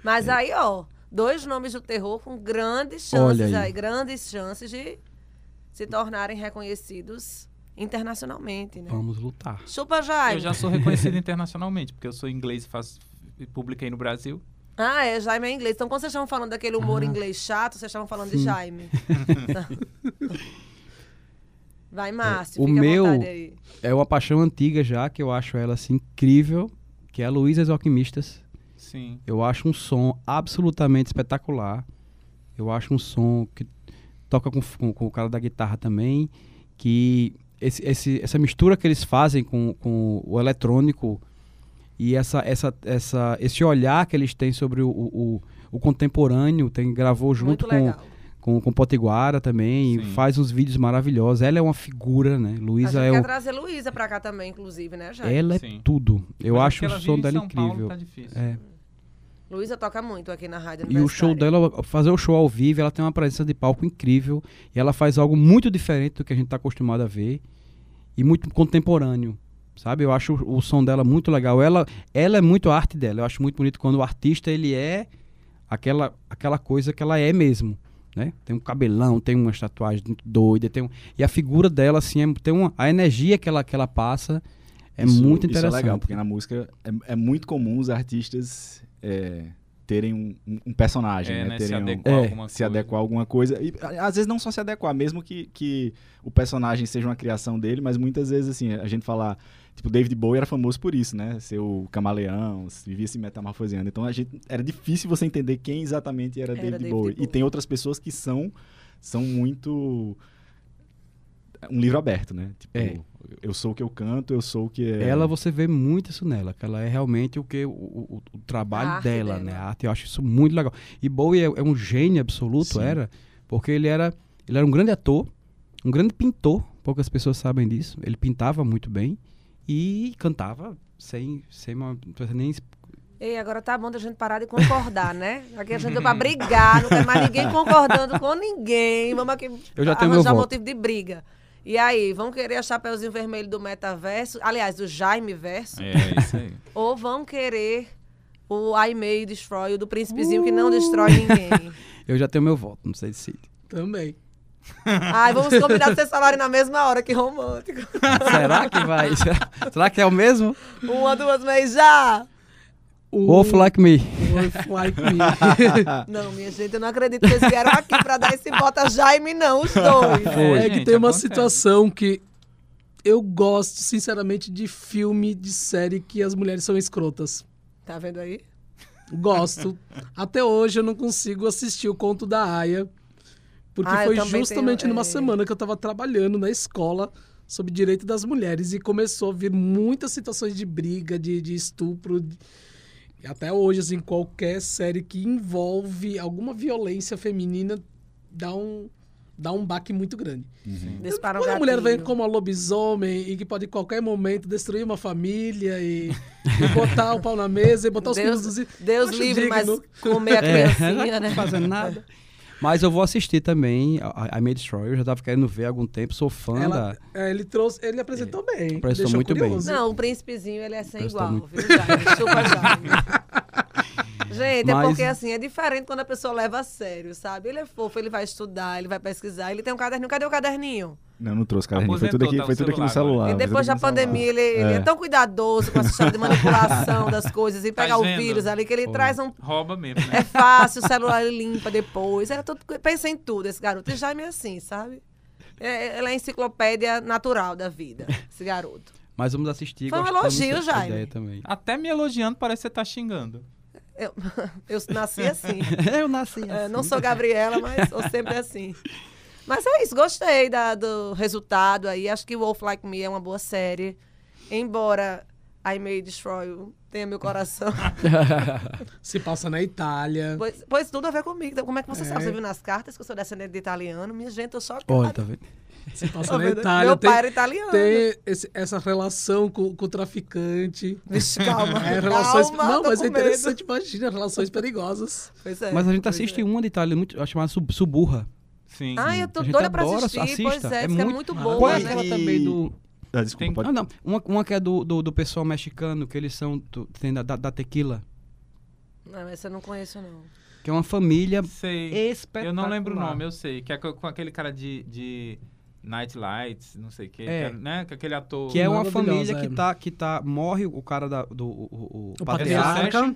[SPEAKER 2] Mas aí, ó, dois nomes do terror com grandes chances
[SPEAKER 4] aí.
[SPEAKER 2] aí. grandes chances de se tornarem reconhecidos internacionalmente, né?
[SPEAKER 4] Vamos lutar.
[SPEAKER 2] Chupa, Jaime.
[SPEAKER 3] Eu já sou reconhecido internacionalmente, porque eu sou inglês e faço, e publiquei no Brasil.
[SPEAKER 2] Ah, é, Jaime é inglês. Então, quando vocês estavam falando daquele humor
[SPEAKER 4] Ah.
[SPEAKER 2] inglês chato, vocês estavam falando de Jaime. Vai, Márcio,
[SPEAKER 4] É, o
[SPEAKER 2] fica
[SPEAKER 4] meu-
[SPEAKER 2] à vontade aí.
[SPEAKER 4] É uma paixão antiga já, que eu acho ela assim incrível, que é a Luísa e Alquimistas.
[SPEAKER 3] Sim.
[SPEAKER 4] Eu acho um som absolutamente espetacular. Eu acho um som que toca com, com, com o cara da guitarra também, que esse, esse- essa mistura que eles fazem com, com o eletrônico e essa, essa, essa, esse olhar que eles têm sobre o, o, o contemporâneo, tem, gravou junto com, com, com Potiguara também, faz uns vídeos maravilhosos. Ela é uma figura, né?
[SPEAKER 2] A
[SPEAKER 4] Luísa
[SPEAKER 2] gente
[SPEAKER 4] é
[SPEAKER 2] quer
[SPEAKER 4] o,
[SPEAKER 2] trazer Luísa pra cá também, inclusive, né, Jaime?
[SPEAKER 4] ela é
[SPEAKER 3] Sim.
[SPEAKER 4] tudo. Eu
[SPEAKER 3] Mas é
[SPEAKER 4] acho o som dela
[SPEAKER 3] São Paulo,
[SPEAKER 4] incrível.
[SPEAKER 3] tá difícil.
[SPEAKER 4] É.
[SPEAKER 2] Luísa toca muito aqui na rádio
[SPEAKER 4] E o show dela, fazer o show ao vivo, ela tem uma presença de palco incrível. E ela faz algo muito diferente do que a gente está acostumado a ver. E muito contemporâneo. Sabe? Eu acho o, o som dela muito legal. Ela, ela é muito a arte dela. Eu acho muito bonito quando o artista ele é aquela, aquela coisa que ela é mesmo. Né? Tem um cabelão, tem uma tatuagem muito doida. Tem um, e a figura dela, assim, é, tem uma, a energia que ela, que ela passa é
[SPEAKER 6] Isso-
[SPEAKER 4] muito interessante.
[SPEAKER 6] Isso é legal, porque na música é, é muito comum os artistas é, terem um, um- um personagem,
[SPEAKER 3] É,
[SPEAKER 6] né?
[SPEAKER 3] né? Se
[SPEAKER 6] Terem um-
[SPEAKER 3] adequar a
[SPEAKER 4] É,
[SPEAKER 3] alguma
[SPEAKER 6] se
[SPEAKER 3] coisa.
[SPEAKER 6] adequar a alguma coisa. E às vezes não só se adequar, mesmo que, que o personagem seja uma criação dele, mas muitas vezes, assim, a gente fala. Tipo, David Bowie era famoso por isso, né? Ser o camaleão, vivia se metamorfoseando. Então a gente, era difícil você entender quem exatamente era,
[SPEAKER 2] Era
[SPEAKER 6] David,
[SPEAKER 2] David
[SPEAKER 6] Bowie.
[SPEAKER 2] Bowie.
[SPEAKER 6] E tem outras pessoas que são, são muito. Um livro aberto, né? Tipo,
[SPEAKER 4] É.
[SPEAKER 6] eu sou o que eu canto, eu sou o que é.
[SPEAKER 4] Ela, você vê muito isso nela, que ela é realmente o que o, o, o trabalho
[SPEAKER 2] A arte
[SPEAKER 4] dela,
[SPEAKER 2] dela.
[SPEAKER 4] né? A arte, eu acho isso muito legal. E Bowie é, é um gênio absoluto,
[SPEAKER 6] Sim.
[SPEAKER 4] era, porque ele era, ele era um grande ator, um grande pintor, poucas pessoas sabem disso. Ele pintava muito bem e cantava sem, sem uma, nem
[SPEAKER 2] Ei, agora tá bom da gente parar de concordar, né? Aqui a gente veio pra brigar, não tem mais ninguém concordando com ninguém. Vamos aqui
[SPEAKER 4] Eu já tenho meu
[SPEAKER 2] arranjar
[SPEAKER 4] voto.
[SPEAKER 2] motivo de briga. E aí, vão querer a Chapeuzinho Vermelho do Metaverso, aliás, do Jaime Verso,
[SPEAKER 3] É, isso aí.
[SPEAKER 2] ou vão querer o I May Destroy, o do Príncipezinho que não destrói ninguém.
[SPEAKER 4] Eu já tenho meu voto, não sei se
[SPEAKER 5] Também.
[SPEAKER 2] Ai, vamos combinar vocês falarem na mesma hora, que romântico.
[SPEAKER 4] Será que vai? Será, será que é o mesmo?
[SPEAKER 2] Uma, duas, meia, já!
[SPEAKER 5] O
[SPEAKER 4] Wolf Like Me.
[SPEAKER 5] Wolf Like Me.
[SPEAKER 2] Não, minha gente, eu não acredito que vocês vieram aqui pra dar esse bota Jaime, não, os dois.
[SPEAKER 3] É,
[SPEAKER 5] é que
[SPEAKER 3] gente,
[SPEAKER 5] tem uma
[SPEAKER 3] acontece.
[SPEAKER 5] situação que eu gosto, sinceramente, de filme, de série que as mulheres são escrotas.
[SPEAKER 2] Tá vendo aí?
[SPEAKER 5] Gosto. Até hoje eu não consigo assistir o Conto da Aya. Porque
[SPEAKER 2] Ah,
[SPEAKER 5] foi justamente
[SPEAKER 2] tenho,
[SPEAKER 5] numa
[SPEAKER 2] é.
[SPEAKER 5] semana que eu estava trabalhando na escola sobre direito das mulheres e começou a vir muitas situações de briga, de, de estupro. de- até hoje, assim, qualquer série que envolve alguma violência feminina dá um, dá um baque muito grande.
[SPEAKER 2] Dispara um
[SPEAKER 5] Quando a mulher vem como uma lobisomem e que pode em ququalquer momento destruir uma família e, e botar o pau na mesa e botar os
[SPEAKER 2] Deus,
[SPEAKER 5] filhos dos...
[SPEAKER 2] Deus livre, mas
[SPEAKER 5] digno.
[SPEAKER 2] comer a criancinha,
[SPEAKER 4] não
[SPEAKER 2] né?
[SPEAKER 4] tá fazendo nada. Mas eu vou assistir também a, a I May Destroy. Eu já tava querendo ver há algum tempo. Sou fã
[SPEAKER 5] Ela,
[SPEAKER 4] da.
[SPEAKER 5] é, ele trouxe, ele apresentou bem.
[SPEAKER 4] Apresentou muito bem.
[SPEAKER 5] curioso.
[SPEAKER 2] Não, o príncipezinho, ele é sem igual,
[SPEAKER 4] muito.
[SPEAKER 2] viu, Jaime. Gente, é
[SPEAKER 4] Mas-
[SPEAKER 2] porque assim, é diferente quando a pessoa leva a sério, sabe? Ele é fofo, ele vai estudar, ele vai pesquisar, ele tem um caderninho. Cadê o caderninho?
[SPEAKER 6] Não, não trouxe caderninho. Foi tudo aqui,
[SPEAKER 3] tá
[SPEAKER 6] foi
[SPEAKER 3] no
[SPEAKER 6] tudo aqui no
[SPEAKER 3] celular
[SPEAKER 2] e depois da pandemia, ele, ele é.
[SPEAKER 6] É.
[SPEAKER 2] tão cuidadoso com essa história de manipulação das coisas e
[SPEAKER 3] Tá
[SPEAKER 2] pegar
[SPEAKER 3] vendo?
[SPEAKER 2] vírus ali, que ele
[SPEAKER 4] Foi.
[SPEAKER 2] traz um.
[SPEAKER 3] Rouba mesmo,
[SPEAKER 2] É
[SPEAKER 3] né?
[SPEAKER 2] fácil, o celular ele limpa depois. Era tudo, pensa em tudo, esse garoto. E Jaime é assim, sabe? É, ele é a enciclopédia natural da vida, esse garoto.
[SPEAKER 4] Mas vamos assistir.
[SPEAKER 2] Foi um elogio, Jaime.
[SPEAKER 3] Até me elogiando, parece que você tá xingando.
[SPEAKER 2] Eu, eu nasci assim.
[SPEAKER 4] eu nasci assim.
[SPEAKER 2] É, não sou Gabriela, mas sou sempre assim. Mas é isso, gostei da- do resultado aí. Acho que Wolf Like Me é uma boa série. Embora I May Destroy You tenha meu coração.
[SPEAKER 5] Se passa na Itália.
[SPEAKER 2] pois, pois tudo a ver comigo. Então, como é que você
[SPEAKER 5] É.
[SPEAKER 2] sabe? Você viu nas cartas que eu sou descendente de italiano? Minha gente, eu só
[SPEAKER 4] Olha, tá vendo?
[SPEAKER 5] Se passa
[SPEAKER 2] Tá
[SPEAKER 5] na? Itália.
[SPEAKER 2] Meu
[SPEAKER 5] tem,
[SPEAKER 2] pai era italiano.
[SPEAKER 5] tem esse- essa relação com, com o traficante.
[SPEAKER 2] Vixe, calma.
[SPEAKER 5] É, relações.
[SPEAKER 2] calma,
[SPEAKER 5] não, mas é
[SPEAKER 2] medo.
[SPEAKER 5] interessante, imagina, relações perigosas.
[SPEAKER 2] Pois é,
[SPEAKER 4] Mas a gente
[SPEAKER 2] pois
[SPEAKER 4] assiste
[SPEAKER 2] é.
[SPEAKER 4] uma de Itália muito, chamada Sub- Suburra.
[SPEAKER 3] Sim.
[SPEAKER 2] Ah, eu tô doida pra assistir.
[SPEAKER 4] assista.
[SPEAKER 2] Pois é,
[SPEAKER 4] É
[SPEAKER 2] que é
[SPEAKER 4] muito-
[SPEAKER 2] muito
[SPEAKER 5] Qual
[SPEAKER 2] boa,
[SPEAKER 4] Qual é
[SPEAKER 2] né?
[SPEAKER 4] aquela também do.
[SPEAKER 6] Ah, desculpa,
[SPEAKER 3] Tem-
[SPEAKER 6] pode...
[SPEAKER 4] Ah, não. Uma, uma que é do, do, do pessoal mexicano, que eles são. do- tem da, da, da tequila.
[SPEAKER 2] Não, essa eu não conheço, não.
[SPEAKER 4] Que é uma família
[SPEAKER 3] Sei.
[SPEAKER 4] espetacular.
[SPEAKER 3] Eu não lembro o nome, eu sei. Que é co- com aquele cara de, de Night Lights, não sei o quê.
[SPEAKER 4] É.
[SPEAKER 3] que era, né? Que aquele ator.
[SPEAKER 4] Que é uma família
[SPEAKER 5] é.
[SPEAKER 4] que tá, que tá. Morre o cara da, do. O, o,
[SPEAKER 5] O
[SPEAKER 4] patriarca.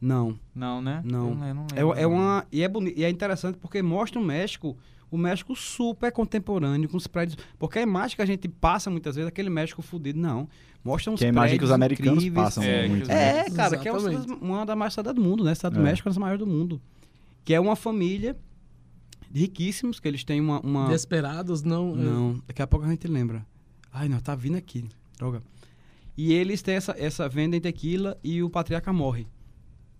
[SPEAKER 4] Não,
[SPEAKER 3] Não, né?
[SPEAKER 4] Não.
[SPEAKER 3] Eu não
[SPEAKER 4] é,
[SPEAKER 3] lembro.
[SPEAKER 4] é uma e é bonito e é interessante porque mostra o México, o México super contemporâneo com os prédios, porque a imagem que a gente passa muitas vezes é aquele México fudido, não. Mostra uns
[SPEAKER 6] Que é a imagem que os americanos
[SPEAKER 4] incríveis.
[SPEAKER 6] passam
[SPEAKER 3] É,
[SPEAKER 6] muito. né?
[SPEAKER 4] É, cara, que é uma,
[SPEAKER 5] Exatamente.
[SPEAKER 4] das maiores cidades do mundo, né? A cidade do
[SPEAKER 6] É.
[SPEAKER 4] México é uma das maiores do mundo. Que é uma família riquíssimos, que eles têm uma. uma...
[SPEAKER 5] Desesperados, não. é.
[SPEAKER 4] Não, daqui a pouco a gente lembra. Ai, não, tá vindo aqui. Droga. E eles têm essa, essa vendem tequila e o patriarca morre.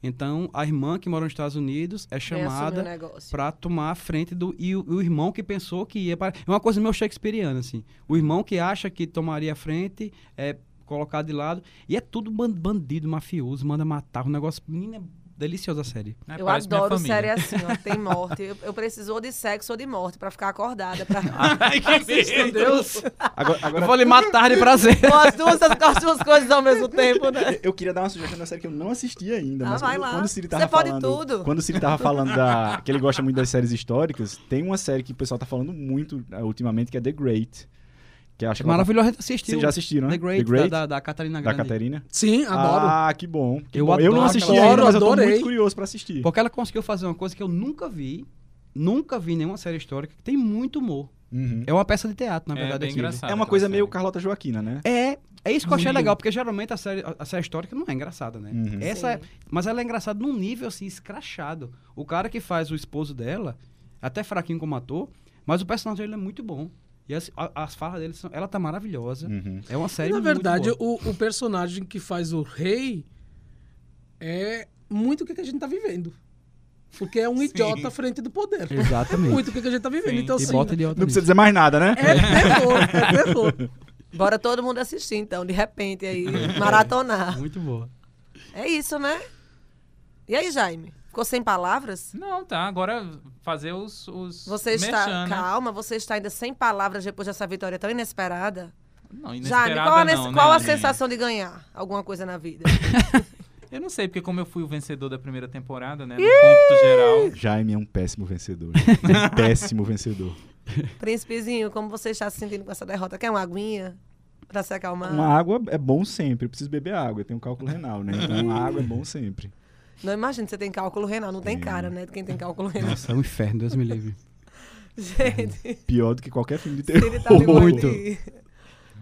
[SPEAKER 4] Então, a irmã que mora nos Estados Unidos é
[SPEAKER 2] o
[SPEAKER 4] chamada pra tomar a frente do. E o, o irmão que pensou que ia para. É uma coisa meio shakespeariana, assim. O irmão que acha que tomaria a frente é colocado de lado. E é tudo ban- bandido, mafioso, manda matar. Um negócio. Menina, é deliciosa a série.
[SPEAKER 3] É,
[SPEAKER 2] Eu adoro série assim, ó. Tem morte. Eu, eu preciso ou de sexo ou de morte pra ficar acordada. Pra...
[SPEAKER 3] Ai, que
[SPEAKER 4] Meu Deus!
[SPEAKER 6] Agora,
[SPEAKER 4] Eu
[SPEAKER 6] agora
[SPEAKER 4] vou lhe matar de prazer.
[SPEAKER 2] Com as duas, com as duas coisas ao mesmo tempo, né?
[SPEAKER 6] eu queria dar uma sugestão da série que eu não assisti ainda,
[SPEAKER 2] Ah,
[SPEAKER 6] mas
[SPEAKER 2] vai
[SPEAKER 6] quando,
[SPEAKER 2] lá.
[SPEAKER 6] quando o Siri
[SPEAKER 2] Você
[SPEAKER 6] tava
[SPEAKER 2] pode
[SPEAKER 6] falando,
[SPEAKER 2] tudo.
[SPEAKER 6] quando o Siri tava falando da que ele gosta muito das séries históricas, tem uma série que o pessoal tá falando muito eh, ultimamente que é The Great, que eu acho que ela tá-
[SPEAKER 4] Maravilhoso, a gente assistiu.
[SPEAKER 6] Vocês já assistiram, né?
[SPEAKER 4] The Great, Da, da, da Catarina
[SPEAKER 6] da
[SPEAKER 4] Grande.
[SPEAKER 6] Caterina.
[SPEAKER 5] Sim, adoro.
[SPEAKER 6] Ah, que bom. que
[SPEAKER 4] Eu
[SPEAKER 6] bom. eu não
[SPEAKER 4] adoro
[SPEAKER 6] assisti ainda, mas eu tô
[SPEAKER 5] Adorei.
[SPEAKER 6] muito curioso pra assistir.
[SPEAKER 4] Porque ela conseguiu fazer uma coisa que eu nunca vi. Nunca vi nenhuma série histórica que tem muito humor.
[SPEAKER 6] Uhum.
[SPEAKER 4] É uma peça de teatro, na
[SPEAKER 3] É
[SPEAKER 4] verdade.
[SPEAKER 3] bem
[SPEAKER 4] aquilo.
[SPEAKER 3] engraçado.
[SPEAKER 6] É uma coisa
[SPEAKER 3] série.
[SPEAKER 6] meio Carlota Joaquina, né?
[SPEAKER 4] É, é isso que eu achei
[SPEAKER 5] Muito.
[SPEAKER 4] legal, porque geralmente a série, a, série histórica não é engraçada, né?
[SPEAKER 6] Uhum.
[SPEAKER 4] Essa é- mas ela é engraçada num nível assim, escrachado. O cara que faz o esposo dela, até fraquinho como ator, mas o personagem dele é muito bom. E as, a- as falas dele são. Ela tá maravilhosa.
[SPEAKER 6] Uhum.
[SPEAKER 4] É uma série
[SPEAKER 5] Na
[SPEAKER 4] muito
[SPEAKER 5] verdade,
[SPEAKER 4] boa.
[SPEAKER 5] o, o personagem que faz o rei é muito o que a gente tá vivendo. Porque é um
[SPEAKER 3] Sim.
[SPEAKER 5] idiota à frente do poder.
[SPEAKER 4] Exatamente.
[SPEAKER 5] Muito o que a gente tá vivendo.
[SPEAKER 3] Sim.
[SPEAKER 5] Então,
[SPEAKER 4] e
[SPEAKER 5] assim,
[SPEAKER 6] Não precisa dizer mais nada, né?
[SPEAKER 5] é terror, é terror.
[SPEAKER 2] Bora todo mundo assistir, então, de repente aí, maratonar.
[SPEAKER 4] Muito boa.
[SPEAKER 2] É isso, né? E aí, Jaime? Ficou sem palavras?
[SPEAKER 3] Não, tá. Agora fazer os. os
[SPEAKER 2] Você está.
[SPEAKER 3] merchan, né?
[SPEAKER 2] Calma, você está ainda sem palavras depois dessa vitória tão inesperada?
[SPEAKER 3] Não,
[SPEAKER 2] Jaime,
[SPEAKER 3] inesperada
[SPEAKER 2] qual, a,
[SPEAKER 3] não, né,
[SPEAKER 2] qual a
[SPEAKER 3] Aline?
[SPEAKER 2] sensação de ganhar alguma coisa na vida?
[SPEAKER 3] Eu não sei, porque como eu fui o vencedor da primeira temporada, né? No cômputo geral.
[SPEAKER 6] Jaime é um péssimo vencedor. Um péssimo vencedor.
[SPEAKER 2] Príncipezinho, como você está se sentindo com essa derrota? Quer uma aguinha pra se acalmar?
[SPEAKER 6] Uma água é bom sempre. Eu preciso beber água. Eu tenho cálculo renal, né? Então a água é bom sempre.
[SPEAKER 2] Não imagina, você tem cálculo renal. Não tem
[SPEAKER 6] Tenho.
[SPEAKER 2] cara, né? De quem tem cálculo renal.
[SPEAKER 4] Nossa, é um inferno, Deus me livre.
[SPEAKER 2] Gente,
[SPEAKER 6] Pior do que qualquer filme de terror.
[SPEAKER 2] ele tá
[SPEAKER 4] Muito.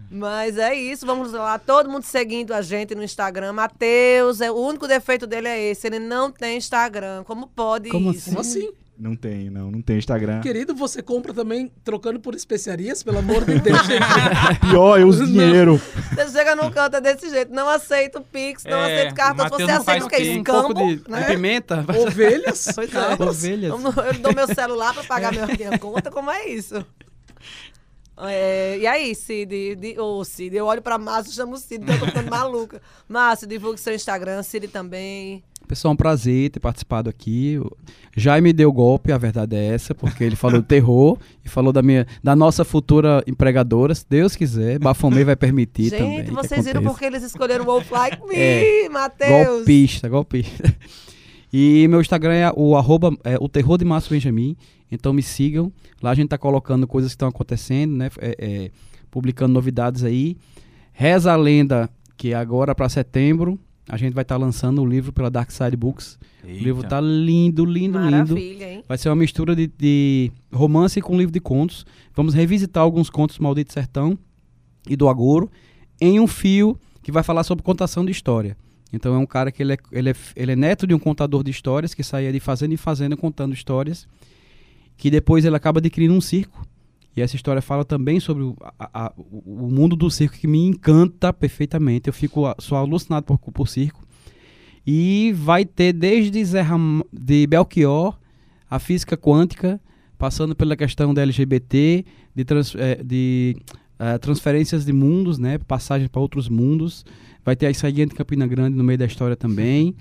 [SPEAKER 2] Mas é isso, vamos lá. Todo mundo seguindo a gente no Instagram. Matheus, é, o único defeito dele é esse. Ele não tem Instagram. Como pode
[SPEAKER 4] Como
[SPEAKER 2] isso?
[SPEAKER 5] Como assim?
[SPEAKER 6] Não tem, não. Não tem Instagram.
[SPEAKER 5] Querido, você compra também trocando por especiarias? Pelo amor de Deus, gente.
[SPEAKER 6] Pior, eu uso dinheiro.
[SPEAKER 2] Você chega num canto é desse jeito. Não aceito Pix, não
[SPEAKER 3] É,
[SPEAKER 2] aceito cartão. Você
[SPEAKER 3] não
[SPEAKER 2] aceita o quê?
[SPEAKER 3] Pix.
[SPEAKER 4] Um
[SPEAKER 2] Escambo?
[SPEAKER 4] de, de
[SPEAKER 2] né?
[SPEAKER 4] pimenta.
[SPEAKER 5] Ovelhas?
[SPEAKER 2] Pois é.
[SPEAKER 4] Ovelhas.
[SPEAKER 2] Eu, dou meu celular pra pagar minha, minha conta, como é isso? É, e aí, Cid? Di- Ô, Cid, eu olho pra Márcio e chamo o Cid, porque eu tô ficando maluca. Márcio, divulgue seu Instagram, Cid também.
[SPEAKER 4] Pessoal, é um prazer ter participado aqui. O Jaime deu golpe, a verdade é essa, porque ele falou do terror e falou da minha, da nossa futura empregadora, se Deus quiser. Bafomei vai permitir também.
[SPEAKER 2] Gente, vocês viram porque eles escolheram o Like Me,
[SPEAKER 4] É,
[SPEAKER 2] Matheus.
[SPEAKER 4] Golpista, golpista. E meu Instagram é o arroba, é, o terror de Márcio Benjamin. Então me sigam. Lá a gente tá colocando coisas que estão acontecendo, né? É, é, publicando novidades aí. Reza a lenda que agora para setembro a gente vai estar lançando o livro pela Dark Side Books. O livro tá lindo, lindo, lindo.
[SPEAKER 2] Maravilha, hein?
[SPEAKER 4] Vai ser uma mistura de, de romance com livro de contos. Vamos revisitar alguns contos do Maldito Sertão e do Agouro em um fio que vai falar sobre contação de história. Então é um cara que ele é, ele é, ele é neto de um contador de histórias que saía de fazenda em fazenda contando histórias, que depois ele acaba adquirindo um circo. E essa história fala também sobre o, a- a- o mundo do circo que me encanta perfeitamente. Eu fico a- sou alucinado por, por circo. E vai ter desde Zé Ram- de Belchior, a física quântica, passando pela questão da LGBT, de, trans- eh, de, eh, transferências de mundos, né, passagem para outros mundos. Vai ter a saída de Campina Grande no meio da história também.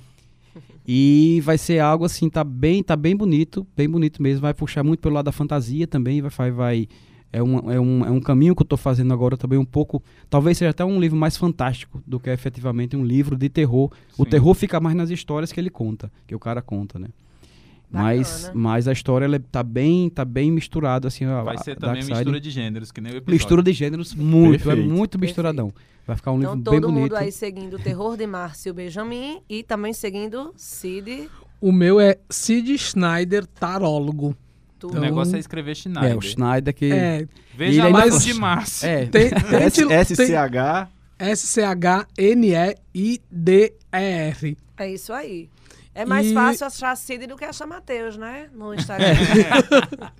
[SPEAKER 4] E vai ser algo assim, tá bem, tá bem bonito, bem bonito mesmo. Vai puxar muito pelo lado da fantasia também, vai, vai, é, um, é, um, é um caminho que eu estou fazendo agora também um pouco. Talvez seja até um livro mais fantástico do que efetivamente um livro de terror. O
[SPEAKER 3] Sim.
[SPEAKER 4] terror fica mais nas histórias que ele conta, que o cara conta, né? Mas,
[SPEAKER 2] Bacana.
[SPEAKER 4] mas a história ela tá bem, tá bem misturada assim.
[SPEAKER 3] Vai
[SPEAKER 4] a
[SPEAKER 3] ser também mistura de gêneros, que nem o episódio.
[SPEAKER 4] Mistura de gêneros muito,
[SPEAKER 6] Perfeito.
[SPEAKER 4] é muito misturadão. Vai ficar um
[SPEAKER 2] Então,
[SPEAKER 4] livro bem
[SPEAKER 2] todo mundo
[SPEAKER 4] bonito.
[SPEAKER 2] aí seguindo o Terror de Márcio Benjamin e também seguindo Cid.
[SPEAKER 5] O meu é Sid Schneider, tarólogo.
[SPEAKER 2] Tudo.
[SPEAKER 3] O negócio é escrever
[SPEAKER 4] É,
[SPEAKER 3] Schneider.
[SPEAKER 4] o Schneider que
[SPEAKER 5] É,
[SPEAKER 3] Veja
[SPEAKER 4] Ele ainda-
[SPEAKER 3] o de Márcio.
[SPEAKER 4] é,
[SPEAKER 5] tem, tem,
[SPEAKER 6] S-
[SPEAKER 5] tem-
[SPEAKER 6] SCH.
[SPEAKER 5] S-C-H-N-E-I-D-E-R.
[SPEAKER 2] É isso aí. É mais
[SPEAKER 5] E-
[SPEAKER 2] fácil achar Cid do que achar Matheus, né? No Instagram.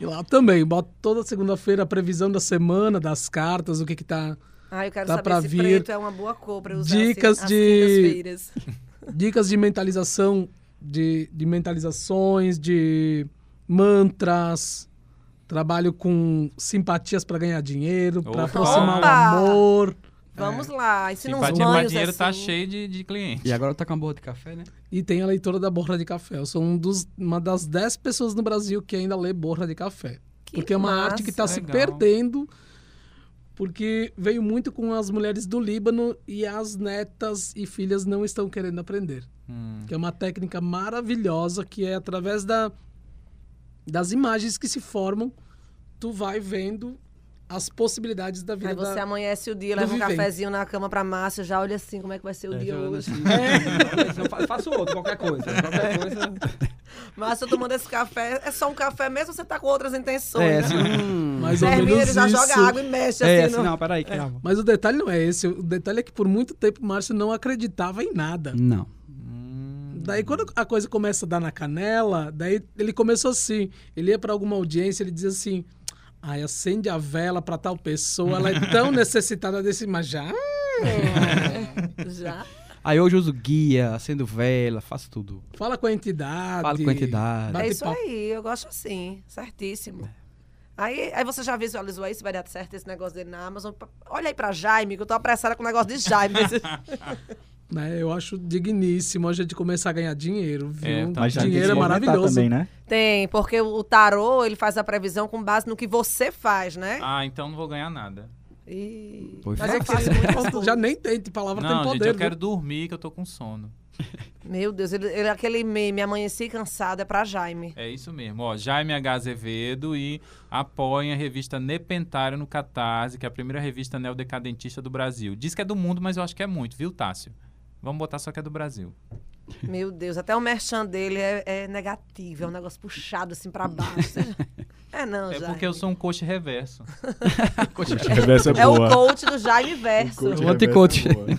[SPEAKER 5] E lá também, boto toda segunda-feira a previsão da semana, das cartas, o que que tá...
[SPEAKER 2] Ah, eu quero
[SPEAKER 5] Dá
[SPEAKER 2] saber se
[SPEAKER 5] vir
[SPEAKER 2] preto é uma boa cor pra eu usar
[SPEAKER 5] dicas
[SPEAKER 2] assim,
[SPEAKER 5] de-. Dicas de mentalização, de, de mentalizações, de mantras. Trabalho com simpatias para ganhar dinheiro, para aproximar
[SPEAKER 2] Opa!
[SPEAKER 5] o amor.
[SPEAKER 2] Vamos lá, ensina uns banhos
[SPEAKER 3] dinheiro
[SPEAKER 2] assim.
[SPEAKER 3] tá cheio de, de cliente.
[SPEAKER 4] E agora tá com a boa de café, né?
[SPEAKER 5] E tem a leitura da borra de café. Eu sou um dos, uma das 10 pessoas no Brasil que ainda lê borra de café.
[SPEAKER 2] Que
[SPEAKER 5] porque é uma arte que está
[SPEAKER 2] massa.
[SPEAKER 5] se
[SPEAKER 3] Legal.
[SPEAKER 5] perdendo. Porque veio muito com as mulheres do Líbano e as netas e filhas não estão querendo aprender.
[SPEAKER 3] Hum.
[SPEAKER 5] Que é uma técnica maravilhosa que é através da, das imagens que se formam, tu vai vendo as possibilidades da vida.
[SPEAKER 2] Aí você
[SPEAKER 5] da...
[SPEAKER 2] amanhece o dia, leva um
[SPEAKER 5] vivente.
[SPEAKER 2] cafezinho na cama pra Márcia, já olha assim como é que vai ser o
[SPEAKER 4] É,
[SPEAKER 2] dia hoje.
[SPEAKER 4] assim. Eu fa- faço outro, qualquer coisa. Qualquer coisa.
[SPEAKER 2] Márcia tomando esse café, é só um café mesmo você tá com outras intenções?
[SPEAKER 4] É,
[SPEAKER 2] né?
[SPEAKER 4] assim, hum,
[SPEAKER 5] Mais
[SPEAKER 2] Termina, ele já
[SPEAKER 5] isso.
[SPEAKER 2] joga água e mexe
[SPEAKER 4] É,
[SPEAKER 2] assim.
[SPEAKER 4] assim,
[SPEAKER 2] no-
[SPEAKER 4] não, peraí, calma.
[SPEAKER 5] Mas o detalhe não é esse. O detalhe é que por muito tempo o Márcio não acreditava em nada.
[SPEAKER 4] Não.
[SPEAKER 3] Hum.
[SPEAKER 5] Daí quando a coisa começa a dar na canela, daí ele começou assim. Ele ia pra alguma audiência, ele dizia assim: "Ai, acende a vela pra tal pessoa, ela é tão necessitada desse mas já".
[SPEAKER 2] Já.
[SPEAKER 4] Aí hoje eu uso guia, acendo vela, faço tudo.
[SPEAKER 5] Fala com a entidade.
[SPEAKER 4] Fala com a entidade.
[SPEAKER 2] É isso aí, eu gosto assim, certíssimo. Aí, aí você já visualizou aí se vai dar certo esse negócio dele na Amazon? Olha aí pra Jaime, que eu tô apressada com o negócio de Jaime.
[SPEAKER 5] Né, eu acho digníssimo a gente começar a ganhar dinheiro, viu?
[SPEAKER 3] É, tá
[SPEAKER 6] tem
[SPEAKER 5] dinheiro é maravilhoso.
[SPEAKER 6] também, né?
[SPEAKER 2] Tem, porque o tarô, ele faz a previsão com base no que você faz, né?
[SPEAKER 3] Ah, então não vou ganhar nada.
[SPEAKER 2] E...
[SPEAKER 4] Pois
[SPEAKER 2] Mas
[SPEAKER 4] é.
[SPEAKER 2] eu faço muitas
[SPEAKER 5] Já nem tente, palavra tem
[SPEAKER 3] Não,
[SPEAKER 5] poder.
[SPEAKER 3] gente, eu
[SPEAKER 5] viu?
[SPEAKER 3] quero dormir que eu tô com sono.
[SPEAKER 2] Meu Deus, ele, ele- aquele meme, amanheci cansada, é pra Jaime.
[SPEAKER 3] É isso mesmo. Ó, Jaime H. Azevedo e apoiem a revista Nepentário no Catarse, que é a primeira revista neodecadentista do Brasil. Diz que é do mundo, mas eu acho que é muito, viu, Tássio? Vamos botar só que é do Brasil.
[SPEAKER 2] Meu Deus, até o merchan dele é, é negativo, é um negócio puxado assim pra baixo. É não,
[SPEAKER 3] É
[SPEAKER 2] Jaime.
[SPEAKER 3] porque eu sou um coach reverso.
[SPEAKER 6] Reverso
[SPEAKER 2] É o
[SPEAKER 6] boa.
[SPEAKER 2] coach do Jaime Verso.
[SPEAKER 6] coach
[SPEAKER 4] O anticoach.
[SPEAKER 6] é.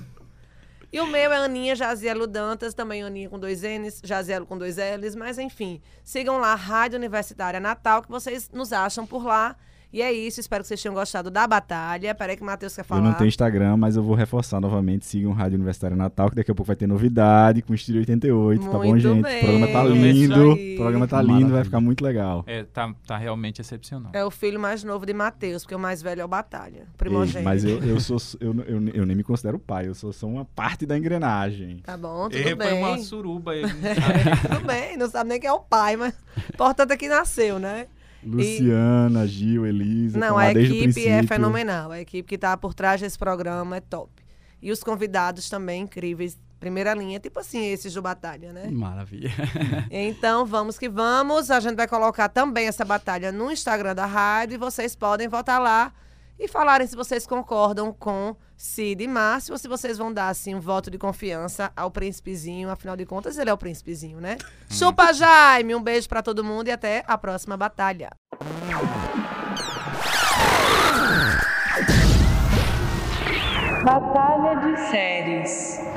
[SPEAKER 2] E o meu é Aninha Jazielo Dantas, também Aninha com dois N's, Jazielo com dois L's, mas enfim. Sigam lá, Rádio Universitária Natal, que vocês nos acham por lá. E é isso, espero que vocês tenham gostado da batalha. Peraí que o Matheus quer falar.
[SPEAKER 6] Eu não tenho Instagram, mas eu vou reforçar novamente. Sigam Rádio Universitária Natal, que daqui a pouco vai ter novidade com o Estúdio 88, tá bom,
[SPEAKER 2] Muito
[SPEAKER 6] gente?
[SPEAKER 2] bem.
[SPEAKER 6] O programa tá lindo.
[SPEAKER 2] aí.
[SPEAKER 6] O programa tá lindo,
[SPEAKER 4] Maravilha.
[SPEAKER 6] vai ficar muito legal.
[SPEAKER 3] É, tá, tá realmente excepcional.
[SPEAKER 2] É o filho mais novo de Matheus, porque o mais velho é o Batalha,
[SPEAKER 6] Ei,
[SPEAKER 2] primogênito.
[SPEAKER 6] mas eu, eu sou. Eu, eu, eu nem me considero pai, eu sou só uma parte da engrenagem.
[SPEAKER 2] Tá bom, tudo
[SPEAKER 3] Ele foi
[SPEAKER 2] bem.
[SPEAKER 3] uma suruba. Ele não sabe.
[SPEAKER 2] tudo bem, não sabe nem quem é o pai, mas o importante é que nasceu, né?
[SPEAKER 6] Luciana, Gil, Elisa.
[SPEAKER 2] Não,
[SPEAKER 6] tão
[SPEAKER 2] a equipe é fenomenal. A equipe que tá por trás desse programa é top. E os convidados também incríveis. Primeira linha, tipo assim, esses do Batalha, né?
[SPEAKER 4] Maravilha.
[SPEAKER 2] Então, vamos que vamos. A gente vai colocar também essa batalha no Instagram da rádio e vocês podem votar lá e falarem se vocês concordam com Cid e Márcio ou se vocês vão dar, assim, um voto de confiança ao príncipezinho. Afinal de contas, ele é o príncipezinho, né? Chupa, Jaime! Um beijo pra todo mundo e até a próxima batalha.
[SPEAKER 1] Batalha de séries.